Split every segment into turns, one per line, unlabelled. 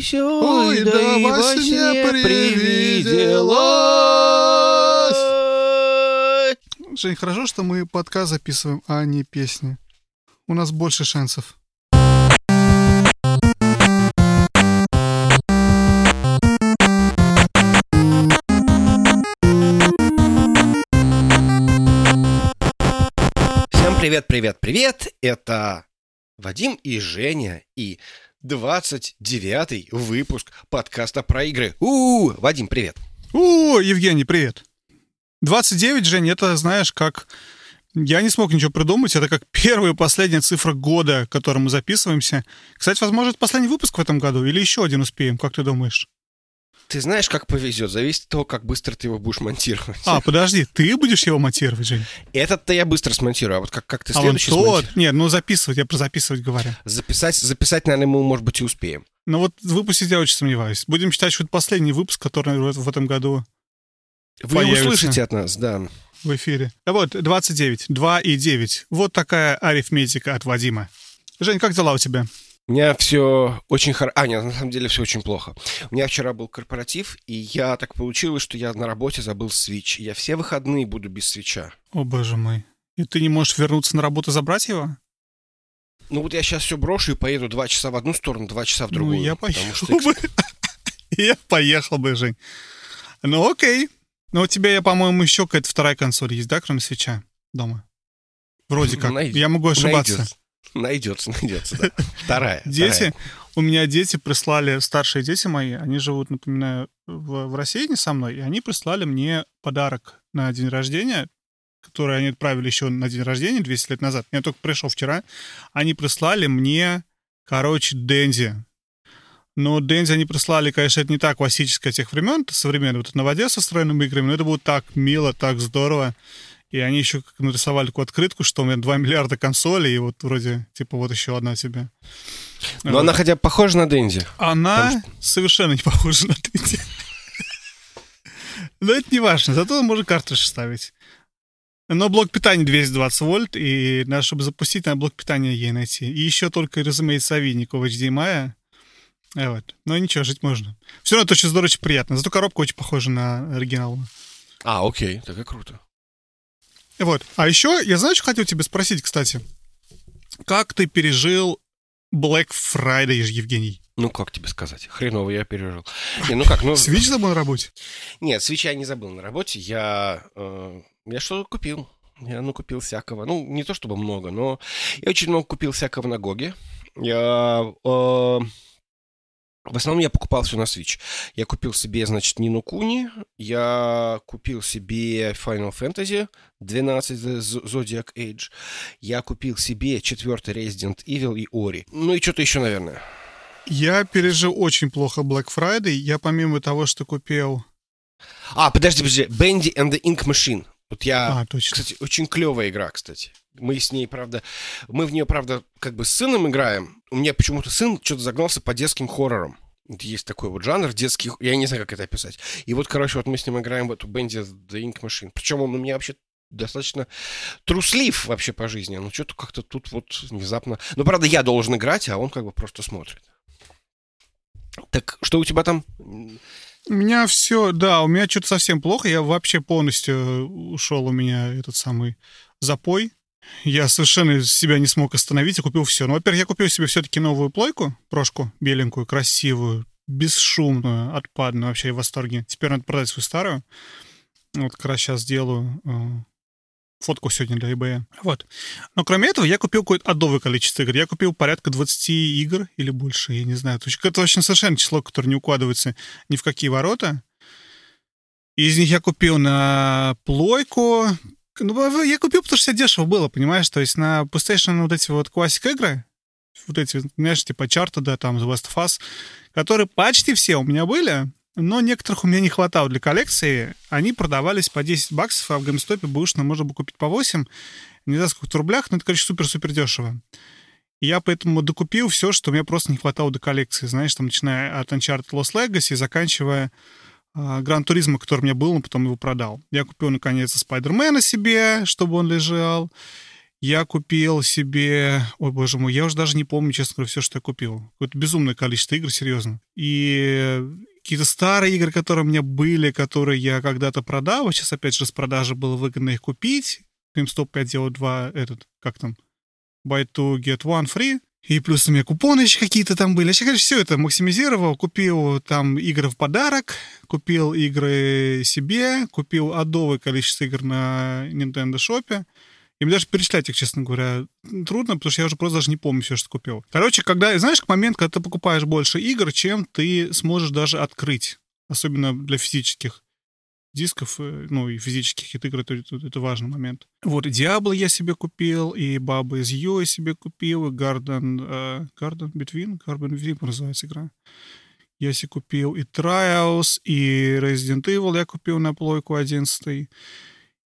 веселый, да, и во сне привиделось.
Жень, хорошо, что мы подкаст записываем, а не песни. У нас больше шансов.
Всем привет, привет, привет! Это Вадим и Женя и 29-й выпуск подкаста про игры. у Вадим, привет!
О, Евгений, привет. 29, Жень, это, знаешь, как... Я не смог ничего придумать. Это как первая и последняя цифра года, к которому мы записываемся. Кстати, возможно, это последний выпуск в этом году или еще один успеем, как ты думаешь?
Ты знаешь, как повезет. Зависит от того, как быстро ты его будешь монтировать.
А, подожди, ты будешь его монтировать, Жень?
Этот-то я быстро смонтирую, а вот как, как ты
А
следующий
тот...
смонтируешь?
Нет, ну записывать, я про записывать говорю.
Записать, записать, наверное, мы, может быть, и успеем.
Ну вот выпустить я очень сомневаюсь. Будем считать, что это последний выпуск, который в в этом году
Вы
Появится.
услышите от нас, да.
в эфире. А вот, 29, 2 и 9. Вот такая арифметика от Вадима. Жень, как дела у тебя?
У меня все очень хорошо. А, нет, на самом деле все очень плохо. У меня вчера был корпоратив, и я так получилось, что я на работе забыл свич. Я все выходные буду без свеча.
О, боже мой. И ты не можешь вернуться на работу забрать его?
Ну вот я сейчас все брошу и поеду два часа в одну сторону, два часа в другую.
ну, я поехал
что
бы. Я поехал бы, Жень. Ну, окей. Но у тебя, я, по-моему, еще какая-то вторая консоль есть, да, кроме свеча дома? Вроде как.
Найдет-
Я могу ошибаться.
Найдется, найдется, да. Вторая.
Дети,
вторая.
у меня дети прислали, старшие дети мои, они живут, напоминаю, в, в России не со мной, и они прислали мне подарок на день рождения, который они отправили еще на день рождения 200 лет назад. Я только пришел вчера. Они прислали мне, короче, Дэнди. Но Дэнди они прислали, конечно, это не так классическое тех времен, это современное, вот это на воде со встроенными играми, но это было так мило, так здорово. И они еще нарисовали такую открытку, что у меня 2 миллиарда консолей, и вот вроде, типа, вот еще одна тебе.
Но она хотя бы похожа на Дэнди.
Она
Потому
совершенно не похожа на Дэнди. Но это не важно, зато можно картридж ставить. Но блок питания 220 вольт, и надо, чтобы запустить, надо блок питания ей найти. И еще только, разумеется, авиников HDMI. Э, Вот. Но ничего, жить можно. Все равно это очень здорово, очень приятно. Зато коробка очень похожа на оригинал.
А, окей, так и круто.
Вот. А еще, я знаю, что хотел тебя спросить, кстати. Как ты пережил Black Friday, Евгений?
Ну, как тебе сказать? Хреново я пережил. Не, ну как, ну...
Свич забыл на работе?
Нет, свечи я не забыл на работе. Я, э, я что-то купил. Я, ну, купил всякого. Ну, не то чтобы много, но я очень много купил всякого на Гоге. Я... э, в основном я покупал все на Switch. Я купил себе, значит, Нину Куни, я купил себе Final Fantasy 12 The Zodiac Age, я купил себе четвертый Resident Evil и Ori. Ну и что-то еще, наверное.
Я пережил очень плохо Black Friday. Я помимо того, что купил...
А, подожди, подожди. Bendy and the Ink Machine. Вот я
А, точно.
Кстати, очень клевая игра, кстати. Мы с ней, правда, мы в нее, правда, как бы с сыном играем. У меня почему-то сын что-то загнался по детским хоррорам. Есть такой вот жанр детский, я не знаю, как это описать. И вот, короче, вот мы с ним играем в эту Bendy the Ink Machine. Причем он у меня вообще достаточно труслив вообще по жизни. Ну, что-то как-то тут вот внезапно... Ну, правда, я должен играть, а он как бы просто смотрит. Так, что у тебя там?
У меня все, да, у меня что-то совсем плохо. Я вообще полностью ушел у меня этот самый запой. Я совершенно себя не смог остановить и купил все. Ну, во-первых, я купил себе все-таки новую плойку, прошку беленькую, красивую, бесшумную, отпадную. Вообще я в восторге. Теперь надо продать свою старую. Вот как раз сейчас сделаю э, фотку сегодня для eBay. Вот. Но кроме этого, я купил какое-то адовое количество игр. Я купил порядка 20 игр или больше, я не знаю. Это очень совершенно число, которое не укладывается ни в какие ворота. Из них я купил на плойку. Ну, я купил, потому что дешево было, понимаешь? То есть на PlayStation вот эти вот классик игры, вот эти, знаешь, типа Charted, да, там, The Last of Us, которые почти все у меня были, но некоторых у меня не хватало для коллекции. Они продавались по 10 баксов, а в GameStop бэушно можно было купить по 8. Не знаю, сколько рублях, но это, короче, супер-супер дешево. И я поэтому докупил все, что мне просто не хватало до коллекции. Знаешь, там, начиная от Uncharted Lost Legacy, заканчивая Гран Туризма, который у меня был, но потом его продал. Я купил, наконец, Спайдермена себе, чтобы он лежал. Я купил себе... Ой, боже мой, я уже даже не помню, честно говоря, все, что я купил. Какое-то безумное количество игр, серьезно. И какие-то старые игры, которые у меня были, которые я когда-то продал, сейчас опять же с продажи было выгодно их купить. GameStop 5 делал 2, этот, как там, buy two, get one free. И плюс у меня купоны еще какие-то там были. Я, конечно, все это максимизировал. Купил там игры в подарок, купил игры себе, купил адовое количество игр на Nintendo Shop. И мне даже перечислять их, честно говоря, трудно, потому что я уже просто даже не помню все, что купил. Короче, когда, знаешь, к момент, когда ты покупаешь больше игр, чем ты сможешь даже открыть. Особенно для физических дисков, э, ну, и физических игр, это, это, важный момент. Вот, и Diablo я себе купил, и Баба из Ю я себе купил, и Garden, uh, Garden Between, Garden Between называется игра. Я себе купил и Trials, и Resident Evil я купил на плойку 11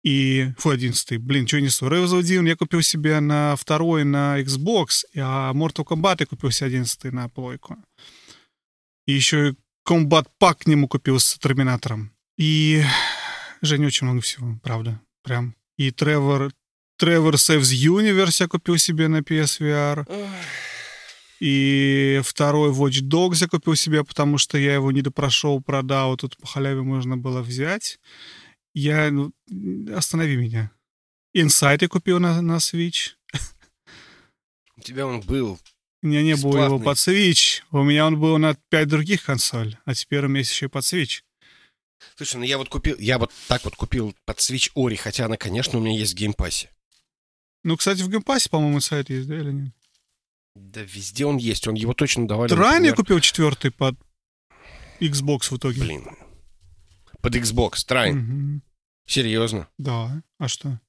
и... Фу, 11 блин, что я несу? Resident 1 я купил себе на второй на Xbox, а Mortal Kombat я купил себе 11 на плойку. И еще и Combat Pack к нему купил с Терминатором. И Женя очень много всего, правда. Прям. И Тревор, Тревор Saves Universe я купил себе на PSVR. И второй Watch Dogs я купил себе, потому что я его не допрошел, продал. Тут по халяве можно было взять. Я... Ну, останови меня. Inside я купил на, на Switch.
У тебя он был.
У меня не было его под Switch. У меня он был на пять других консоль. А теперь у меня есть еще и под Switch.
Слушай, ну я вот купил, я вот так вот купил под Switch Ori, хотя она, конечно, у меня есть в Game Pass е.
Ну, кстати, в Game Pass е, по-моему, он есть, да, или нет?
Да везде он есть, он его точно давали.
Ты ранее купил четвертый под Xbox в итоге?
Блин. Под Xbox, Trine. Угу. Серьезно?
Да. А что?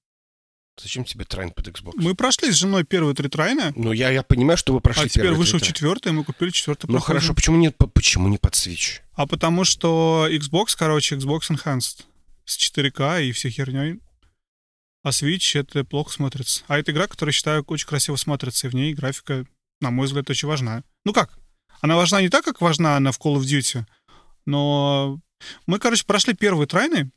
Зачем тебе трайн под Xbox?
Мы прошли с женой первые три трайна.
Ну, я, я понимаю, что вы прошли
А теперь вышел четвертый, мы купили четвертый.
Ну, хорошо, почему, нет, почему не под Switch?
А потому что Xbox, короче, Xbox Enhanced с 4К и всей херней. А Switch это плохо смотрится. А это игра, которая, считаю, очень красиво смотрится, и в ней графика, на мой взгляд, очень важна. Ну как? Она важна не так, как важна она в Call of Duty, но мы, короче, прошли первые трайны,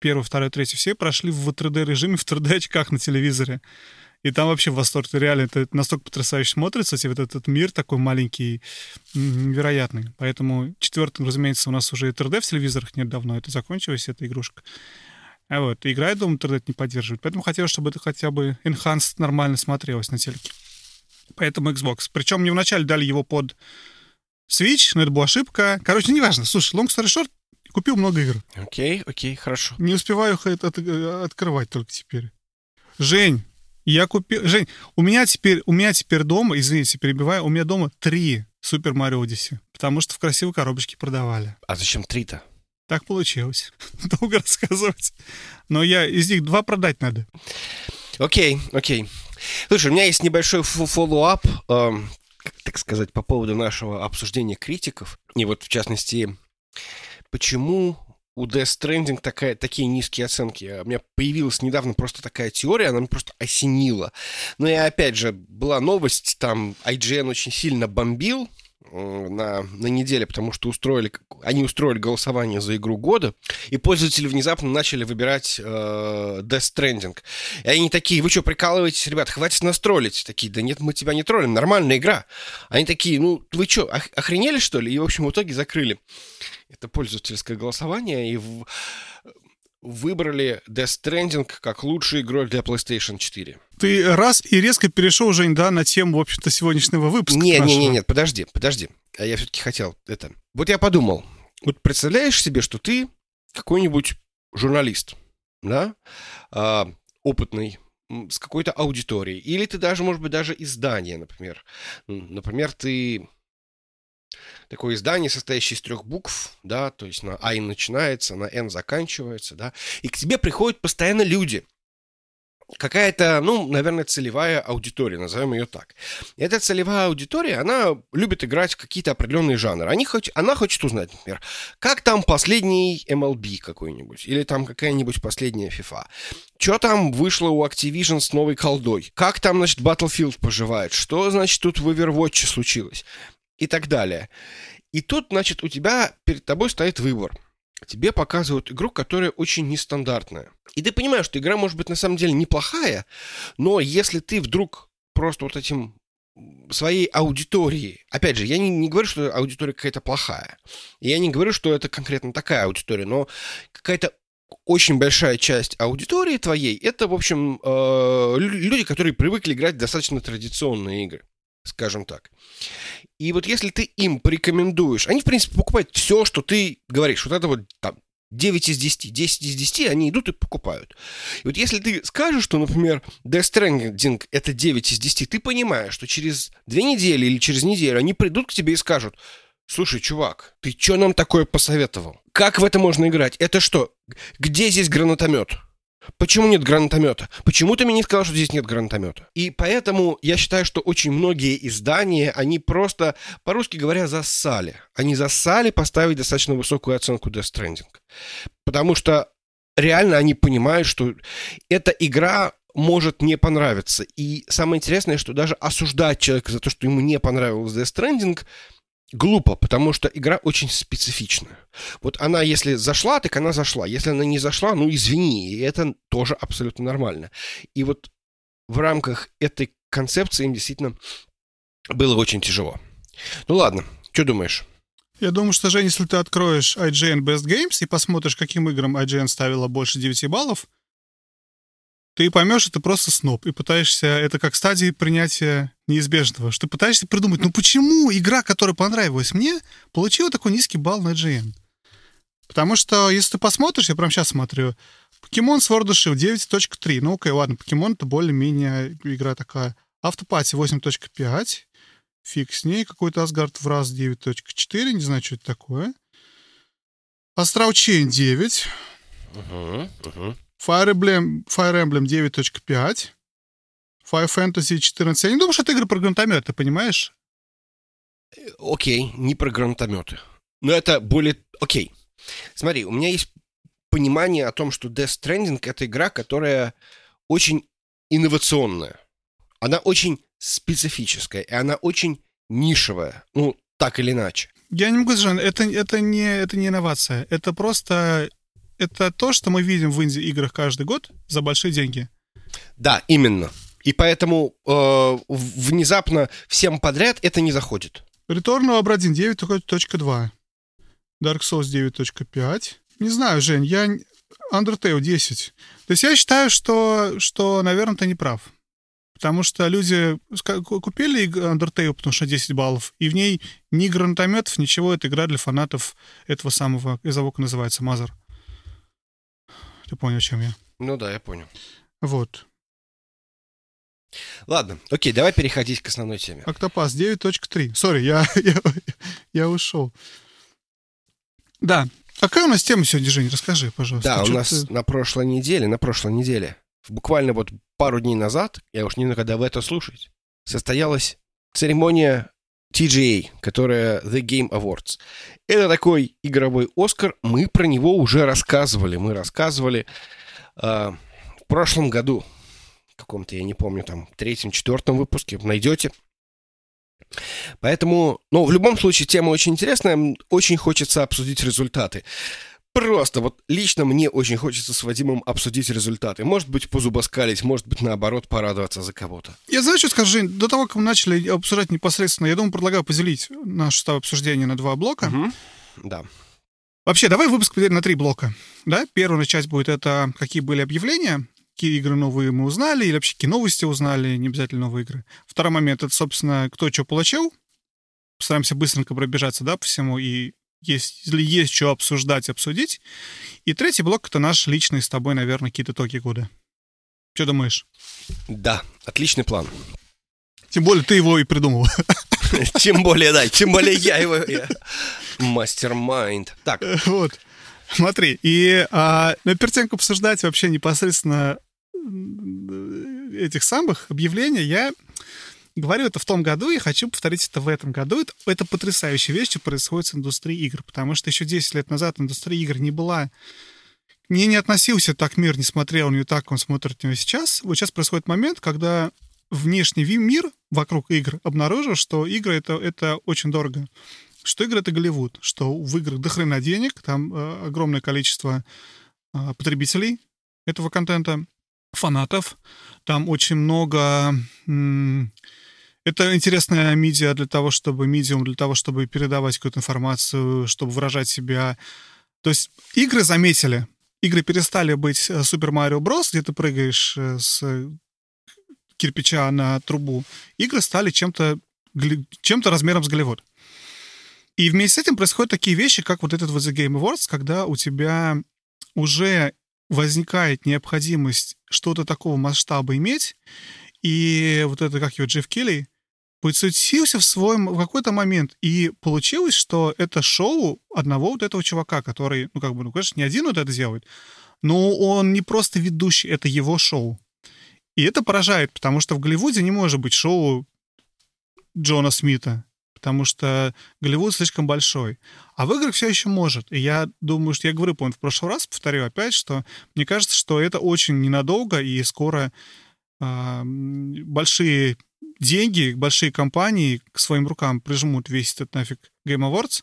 первый, второй, третий, все прошли в 3D-режиме, в 3D-очках на телевизоре. И там вообще восторг. Реально, это настолько потрясающе смотрится. Вот этот, мир такой маленький, невероятный. Поэтому четвертым, разумеется, у нас уже и 3D в телевизорах нет давно. Это закончилась, эта игрушка. А вот, игра, я думаю, 3D не поддерживает. Поэтому хотелось, чтобы это хотя бы Enhanced нормально смотрелось на телеке. Поэтому Xbox. Причем мне вначале дали его под Switch, но это была ошибка. Короче, неважно. Слушай, long story short, Купил много игр.
Окей, окей, хорошо.
Не успеваю их от, от, открывать только теперь. Жень, я купил... Жень, у меня теперь, у меня теперь дома, извините, перебиваю, у меня дома три Super Mario Odyssey, потому что в красивой коробочке продавали.
А зачем три-то?
Так получилось. Долго рассказывать. Но я из них два продать надо.
Окей, окей. Слушай, у меня есть небольшой follow-up, э, так сказать, по поводу нашего обсуждения критиков. И вот, в частности, почему у Death Stranding такая, такие низкие оценки. У меня появилась недавно просто такая теория, она меня просто осенила. Но и опять же, была новость, там IGN очень сильно бомбил на, на неделе, потому что устроили, они устроили голосование за игру года, и пользователи внезапно начали выбирать э, Death Stranding. И они такие, вы что, прикалываетесь, ребят, хватит нас троллить. Такие, да нет, мы тебя не троллим, нормальная игра. Они такие, ну, вы что, охренели, что ли? И, в общем, в итоге закрыли это пользовательское голосование, и в... выбрали Death Stranding как лучшую игру для PlayStation 4.
Ты раз и резко перешел, Жень, да, на тему, в общем-то, сегодняшнего выпуска.
Не, не, не, нет, подожди, подожди. А я все-таки хотел это. Вот я подумал, вот представляешь себе, что ты какой-нибудь журналист, да, а, опытный, с какой-то аудиторией, или ты даже, может быть, даже издание, например. Например, ты такое издание, состоящее из трех букв, да, то есть на А начинается, на Н заканчивается, да, и к тебе приходят постоянно люди, какая-то, ну, наверное, целевая аудитория, назовем ее так. Эта целевая аудитория, она любит играть в какие-то определенные жанры. Они хоч, она хочет узнать, например, как там последний MLB какой-нибудь, или там какая-нибудь последняя FIFA. Что там вышло у Activision с новой колдой? Как там, значит, Battlefield поживает? Что, значит, тут в Overwatch случилось? И так далее. И тут, значит, у тебя перед тобой стоит выбор. тебе показывают игру, которая очень нестандартная. И ты понимаешь, что игра может быть на самом деле неплохая, но если ты вдруг просто вот этим своей аудитории. Опять же, я не, не говорю, что аудитория какая-то плохая. Я не говорю, что это конкретно такая аудитория, но какая-то очень большая часть аудитории твоей это, в общем, э, люди, которые привыкли играть в достаточно традиционные игры, скажем так. И вот если ты им порекомендуешь, они, в принципе, покупают все, что ты говоришь. Вот это вот там 9 из 10, 10 из 10, они идут и покупают. И вот если ты скажешь, что, например, Death Stranding это 9 из 10, ты понимаешь, что через две недели или через неделю они придут к тебе и скажут, слушай, чувак, ты что нам такое посоветовал? Как в это можно играть? Это что? Где здесь гранатомет? Почему нет гранатомета? Почему ты мне не сказал, что здесь нет гранатомета? И поэтому я считаю, что очень многие издания, они просто, по-русски говоря, зассали. Они зассали поставить достаточно высокую оценку Death Stranding. Потому что реально они понимают, что эта игра может не понравиться. И самое интересное, что даже осуждать человека за то, что ему не понравилось Death Stranding, глупо, потому что игра очень специфичная. Вот она, если зашла, так она зашла. Если она не зашла, ну извини, и это тоже абсолютно нормально. И вот в рамках этой концепции им действительно было очень тяжело. Ну ладно, что думаешь?
Я думаю, что, Жень, если ты откроешь IGN Best Games и посмотришь, каким играм IGN ставила больше 9 баллов, ты поймешь, что ты просто сноб, и пытаешься, это как стадии принятия неизбежного, что ты пытаешься придумать, ну почему игра, которая понравилась мне, получила такой низкий балл на IGN? Потому что, если ты посмотришь, я прямо сейчас смотрю, Pokemon Sword and Shield 9.3. Ну, окей, ладно, Pokemon это более-менее игра такая. Автопати 8.5. Фиг с ней. Какой-то Asgard в раз 9.4. Не знаю, что это такое. Astral Chain 9. Uh-huh, uh-huh. Fire Emblem, Fire Emblem 9.5. Fire Fantasy 14. Я не думаю, что это игры про гранатометы, понимаешь?
Окей, не про гранатометы. Но это более... Окей. Смотри, у меня есть понимание о том, что Death Stranding — это игра, которая очень инновационная. Она очень специфическая, и она очень нишевая. Ну, так или иначе.
Я не могу сказать, это, это, не, это не инновация. Это просто это то, что мы видим в инди-играх каждый год за большие деньги.
Да, именно. И поэтому э, внезапно всем подряд это не заходит.
Return of Obra 9.2. Dark Souls 9.5. Не знаю, Жень, я... Undertale 10. То есть я считаю, что, что наверное, ты не прав. Потому что люди купили Undertale, потому что 10 баллов, и в ней ни гранатометов, ничего. Это игра для фанатов этого самого, из звука называется Мазер. Ты понял, о чем я?
Ну да, я понял.
Вот.
Ладно, окей, давай переходить к основной теме.
Октопас 9.3. Сори, я, я, я ушел. Да. Какая у нас тема сегодня, Жень? Расскажи, пожалуйста.
Да, у нас ты... на прошлой неделе, на прошлой неделе, буквально вот пару дней назад, я уж не знаю, когда вы это слушаете, состоялась церемония TGA, которая The Game Awards. Это такой игровой Оскар. Мы про него уже рассказывали. Мы рассказывали э, в прошлом году. Каком-то, я не помню, там, третьем, четвертом выпуске. Найдете. Поэтому, ну, в любом случае, тема очень интересная. Очень хочется обсудить результаты. Просто вот лично мне очень хочется с Вадимом обсудить результаты. Может быть, позубоскалить, может быть, наоборот, порадоваться за кого-то.
Я знаю, что скажу, Жень, до того, как мы начали обсуждать непосредственно, я думаю, предлагаю поделить наше обсуждение на два блока.
Угу. Да.
Вообще, давай выпуск поделим на три блока. Да? Первая часть будет это какие были объявления, какие игры новые мы узнали, или вообще какие новости узнали, не обязательно новые игры. Второй момент — это, собственно, кто что получил. Постараемся быстренько пробежаться, да, по всему, и есть, если есть что обсуждать, обсудить. И третий блок — это наш личный с тобой, наверное, какие-то итоги года. Что думаешь?
Да, отличный план.
Тем более ты его и придумал.
Тем более, да, тем более я его... Мастер-майнд. Так.
Вот. Смотри, и а, но перед тем, как обсуждать вообще непосредственно этих самых объявлений, я Говорю это в том году и хочу повторить это в этом году. Это, это потрясающая вещь, что происходит с индустрией игр, потому что еще 10 лет назад индустрия игр не была... Не, не относился так мир, не смотрел на нее так, как он смотрит на нее сейчас. Вот сейчас происходит момент, когда внешний мир вокруг игр обнаружил, что игры это, это очень дорого. что игры — это Голливуд, что в играх дохрена денег, там э, огромное количество э, потребителей этого контента, фанатов, там очень много... М- это интересная медиа для того, чтобы медиум, для того, чтобы передавать какую-то информацию, чтобы выражать себя. То есть игры заметили. Игры перестали быть э, Super Mario Bros., где ты прыгаешь э, с кирпича на трубу. Игры стали чем-то чем-то размером с Голливуд. И вместе с этим происходят такие вещи, как вот этот вот The Game Awards, когда у тебя уже возникает необходимость что-то такого масштаба иметь, и вот это, как его, Джефф Келли, подсуетился в свой в какой-то момент. И получилось, что это шоу одного вот этого чувака, который, ну, как бы, ну, конечно, не один вот это делает, но он не просто ведущий, это его шоу. И это поражает, потому что в Голливуде не может быть шоу Джона Смита, потому что Голливуд слишком большой. А в играх все еще может. И я думаю, что я говорю, помню, в прошлый раз, повторю опять, что мне кажется, что это очень ненадолго, и скоро э, большие деньги, большие компании к своим рукам прижмут весь этот нафиг Game Awards,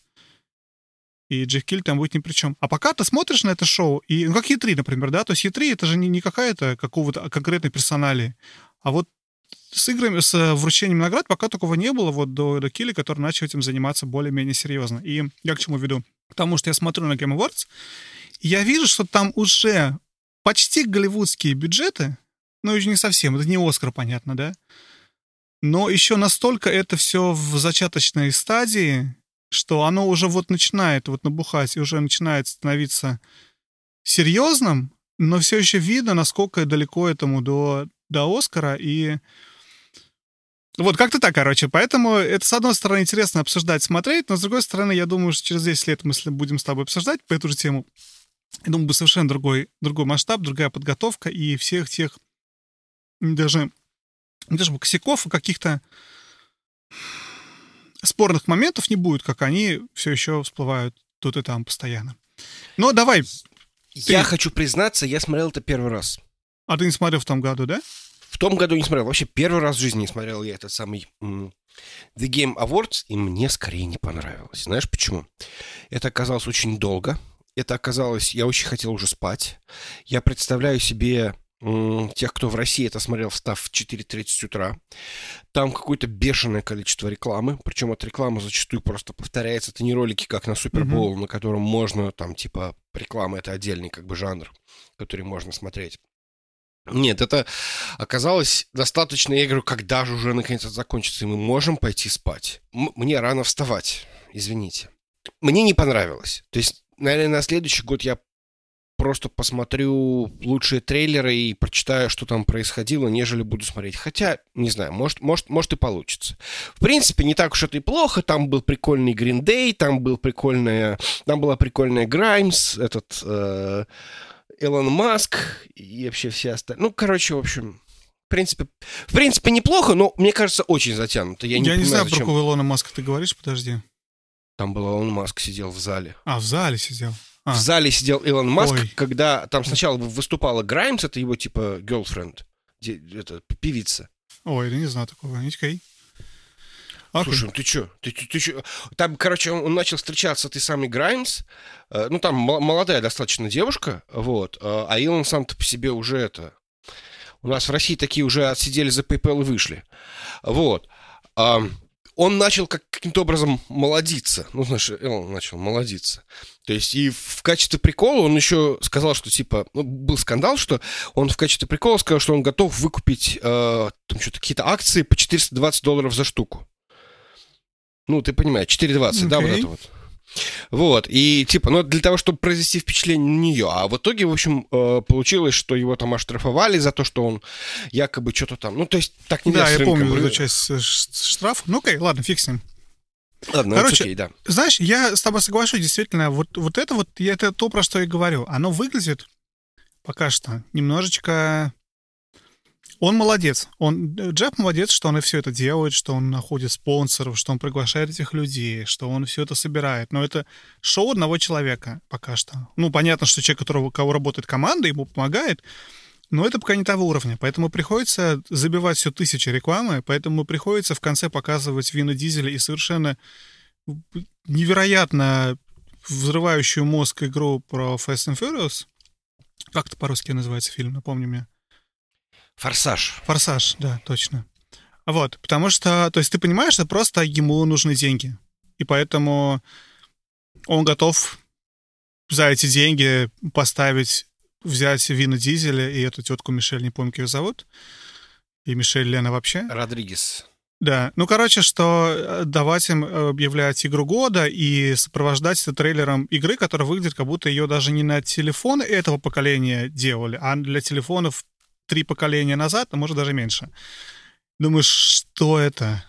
и Джефф Киль там будет ни при чем. А пока ты смотришь на это шоу, и, ну, как E3, например, да, то есть E3 это же не, не какая-то какого-то конкретной персонали, а вот с играми, с вручением наград пока такого не было, вот до, до Килли, который начал этим заниматься более-менее серьезно. И я к чему веду? Потому что я смотрю на Game Awards, и я вижу, что там уже почти голливудские бюджеты, ну, еще не совсем, это не Оскар, понятно, да? Но еще настолько это все в зачаточной стадии, что оно уже вот начинает вот набухать и уже начинает становиться серьезным, но все еще видно, насколько далеко этому до, до Оскара. И вот как-то так, короче. Поэтому это, с одной стороны, интересно обсуждать, смотреть, но с другой стороны, я думаю, что через 10 лет мы будем с тобой обсуждать по эту же тему. Я думаю, будет совершенно другой, другой масштаб, другая подготовка и всех тех даже, даже косяков и каких-то спорных моментов не будет, как они все еще всплывают тут и там постоянно. Но давай.
Я ты... хочу признаться, я смотрел это первый раз.
А ты не смотрел в том году, да?
В том году не смотрел. Вообще первый раз в жизни не смотрел я этот самый The Game Awards, и мне скорее не понравилось. Знаешь почему? Это оказалось очень долго. Это оказалось... Я очень хотел уже спать. Я представляю себе тех, кто в России это смотрел, встав в 4.30 утра. Там какое-то бешеное количество рекламы, причем от рекламы зачастую просто повторяется. Это не ролики, как на Супербол, mm-hmm. на котором можно, там, типа, реклама — это отдельный, как бы, жанр, который можно смотреть. Нет, это оказалось достаточно, я говорю, когда же уже наконец это закончится, и мы можем пойти спать. М- мне рано вставать, извините. Мне не понравилось. То есть, наверное, на следующий год я просто посмотрю лучшие трейлеры и прочитаю, что там происходило, нежели буду смотреть. Хотя, не знаю, может, может, может и получится. В принципе, не так уж это и плохо. Там был прикольный Green Day, там, был прикольная, там была прикольная Граймс, этот э, Элон Маск и вообще все остальные. Ну, короче, в общем, в принципе, в принципе, неплохо, но мне кажется, очень затянуто.
Я не, Я не знаю, зачем... про какого Илона Маска ты говоришь, подожди.
Там был Илон Маск, сидел в зале.
А, в зале сидел. А.
В зале сидел Илон Маск, Ой. когда там сначала выступала Граймс, это его типа girlfriend, это певица.
Ой, я не знаю такого, не окей.
Слушай, ну ты чё? Ты, ты, ты чё? Там, короче, он, он начал встречаться с этой самой Граймс. Э, ну, там молодая достаточно девушка, вот. Э, а Илон сам-то по себе уже это... У нас в России такие уже отсидели за PayPal и вышли. Вот. Э, он начал как, каким-то образом молодиться. Ну, знаешь, он начал молодиться. То есть и в качестве прикола он еще сказал, что типа, ну, был скандал, что он в качестве прикола сказал, что он готов выкупить э, там что-то какие-то акции по 420 долларов за штуку. Ну, ты понимаешь, 4,20, okay. да, вот это вот. Вот, и типа, ну, для того, чтобы произвести впечатление на нее. А в итоге, в общем, э, получилось, что его там оштрафовали за то, что он якобы что-то там... Ну, то есть, так не
Да, я помню эту часть штраф. Ну, окей, ладно, фиг с ним.
Ладно, Короче, окей, да.
знаешь, я с тобой соглашусь, действительно, вот, вот это вот, это то, про что я говорю. Оно выглядит пока что немножечко он молодец. Он, Джеб молодец, что он и все это делает, что он находит спонсоров, что он приглашает этих людей, что он все это собирает. Но это шоу одного человека пока что. Ну, понятно, что человек, которого, кого работает команда, ему помогает, но это пока не того уровня. Поэтому приходится забивать все тысячи рекламы, поэтому приходится в конце показывать Вина Дизеля и совершенно невероятно взрывающую мозг игру про Fast and Furious. Как это по-русски называется фильм, напомни мне.
Форсаж.
Форсаж, да, точно. Вот, потому что, то есть ты понимаешь, что просто ему нужны деньги. И поэтому он готов за эти деньги поставить, взять Вина Дизеля и эту тетку Мишель, не помню, как ее зовут. И Мишель Лена вообще.
Родригес.
Да, ну, короче, что э, давать им объявлять игру года и сопровождать это трейлером игры, которая выглядит, как будто ее даже не на телефон этого поколения делали, а для телефонов три поколения назад, а может даже меньше. Думаешь, что это?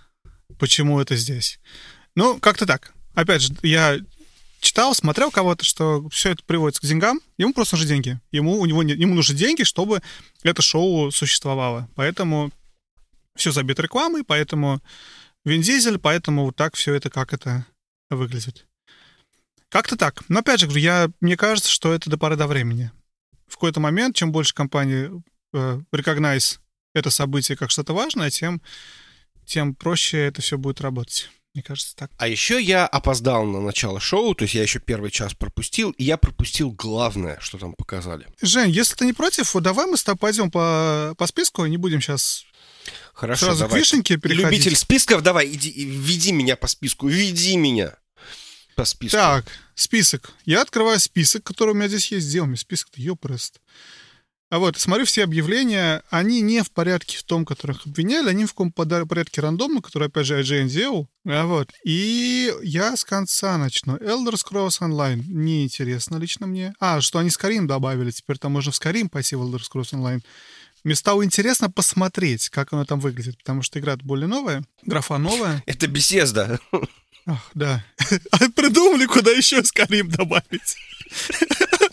Почему это здесь? Ну, как-то так. Опять же, я читал, смотрел кого-то, что все это приводится к деньгам. Ему просто нужны деньги. Ему, у него, ему нужны деньги, чтобы это шоу существовало. Поэтому все забито рекламой, поэтому Вин Дизель, поэтому вот так все это, как это выглядит. Как-то так. Но опять же, я, мне кажется, что это до поры до времени. В какой-то момент, чем больше компании recognize это событие как что-то важное, тем, тем проще это все будет работать. Мне кажется, так.
А еще я опоздал на начало шоу, то есть я еще первый час пропустил, и я пропустил главное, что там показали.
Жень, если ты не против, давай мы с тобой пойдем по, по списку, не будем сейчас
Хорошо,
сразу
давай.
к вишеньке переходить.
Любитель списков, давай, иди, веди меня по списку, веди меня по списку.
Так, список. Я открываю список, который у меня здесь есть. Сделал мне список-то, ёпрест. А вот, смотрю все объявления, они не в порядке в том, которых обвиняли, они в каком порядке рандомно, который, опять же, IGN делал. А вот, и я с конца начну. Elder Scrolls Online. Неинтересно лично мне. А, что они Skyrim добавили, теперь там можно в Skyrim пойти в Elder Scrolls Online. Мне стало интересно посмотреть, как оно там выглядит, потому что игра более новая, графа новая.
Это беседа.
Ах, да. А придумали, куда еще Skyrim добавить.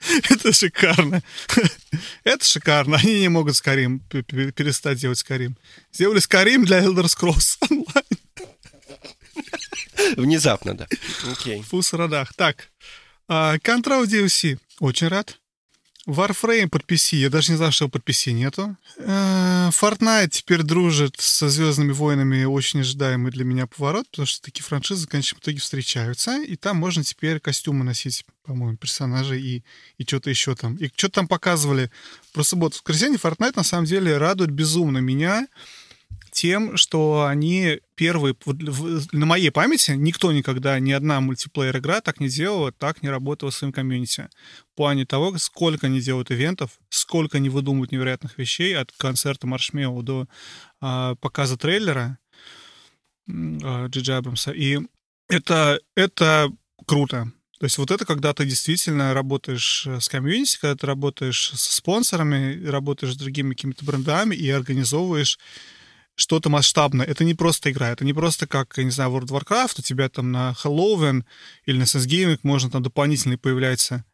Это шикарно. Это шикарно. Они не могут Skyrim перестать делать Skyrim. Сделали Skyrim для Elder Scrolls Online.
Внезапно, да. Окей.
Фус родах. Так. Control DLC. Очень рад. Warframe под PC. Я даже не знал, что под PC нету. Э, Fortnite теперь дружит со Звездными войнами. Очень ожидаемый для меня поворот, потому что такие франшизы в конечном итоге встречаются. И там можно теперь костюмы носить, по-моему, персонажей и, и что-то еще там. И что-то там показывали про субботу. В Fortnite на самом деле радует безумно меня тем, что они первые, на моей памяти, никто никогда, ни одна multiplayer-игра так не делала, так не работала в своем комьюнити. В плане того, сколько они делают ивентов, сколько они выдумывают невероятных вещей, от концерта Marshmello до а, показа трейлера а, Джей Джей Абрамса. И это, это круто. То есть вот это когда ты действительно работаешь с комьюнити, когда ты работаешь с спонсорами, работаешь с другими какими-то брендами и организовываешь что-то масштабное. Это не просто игра, это не просто как, я не знаю, World of Warcraft, у тебя там на Halloween или на Gaming можно там дополнительные появляются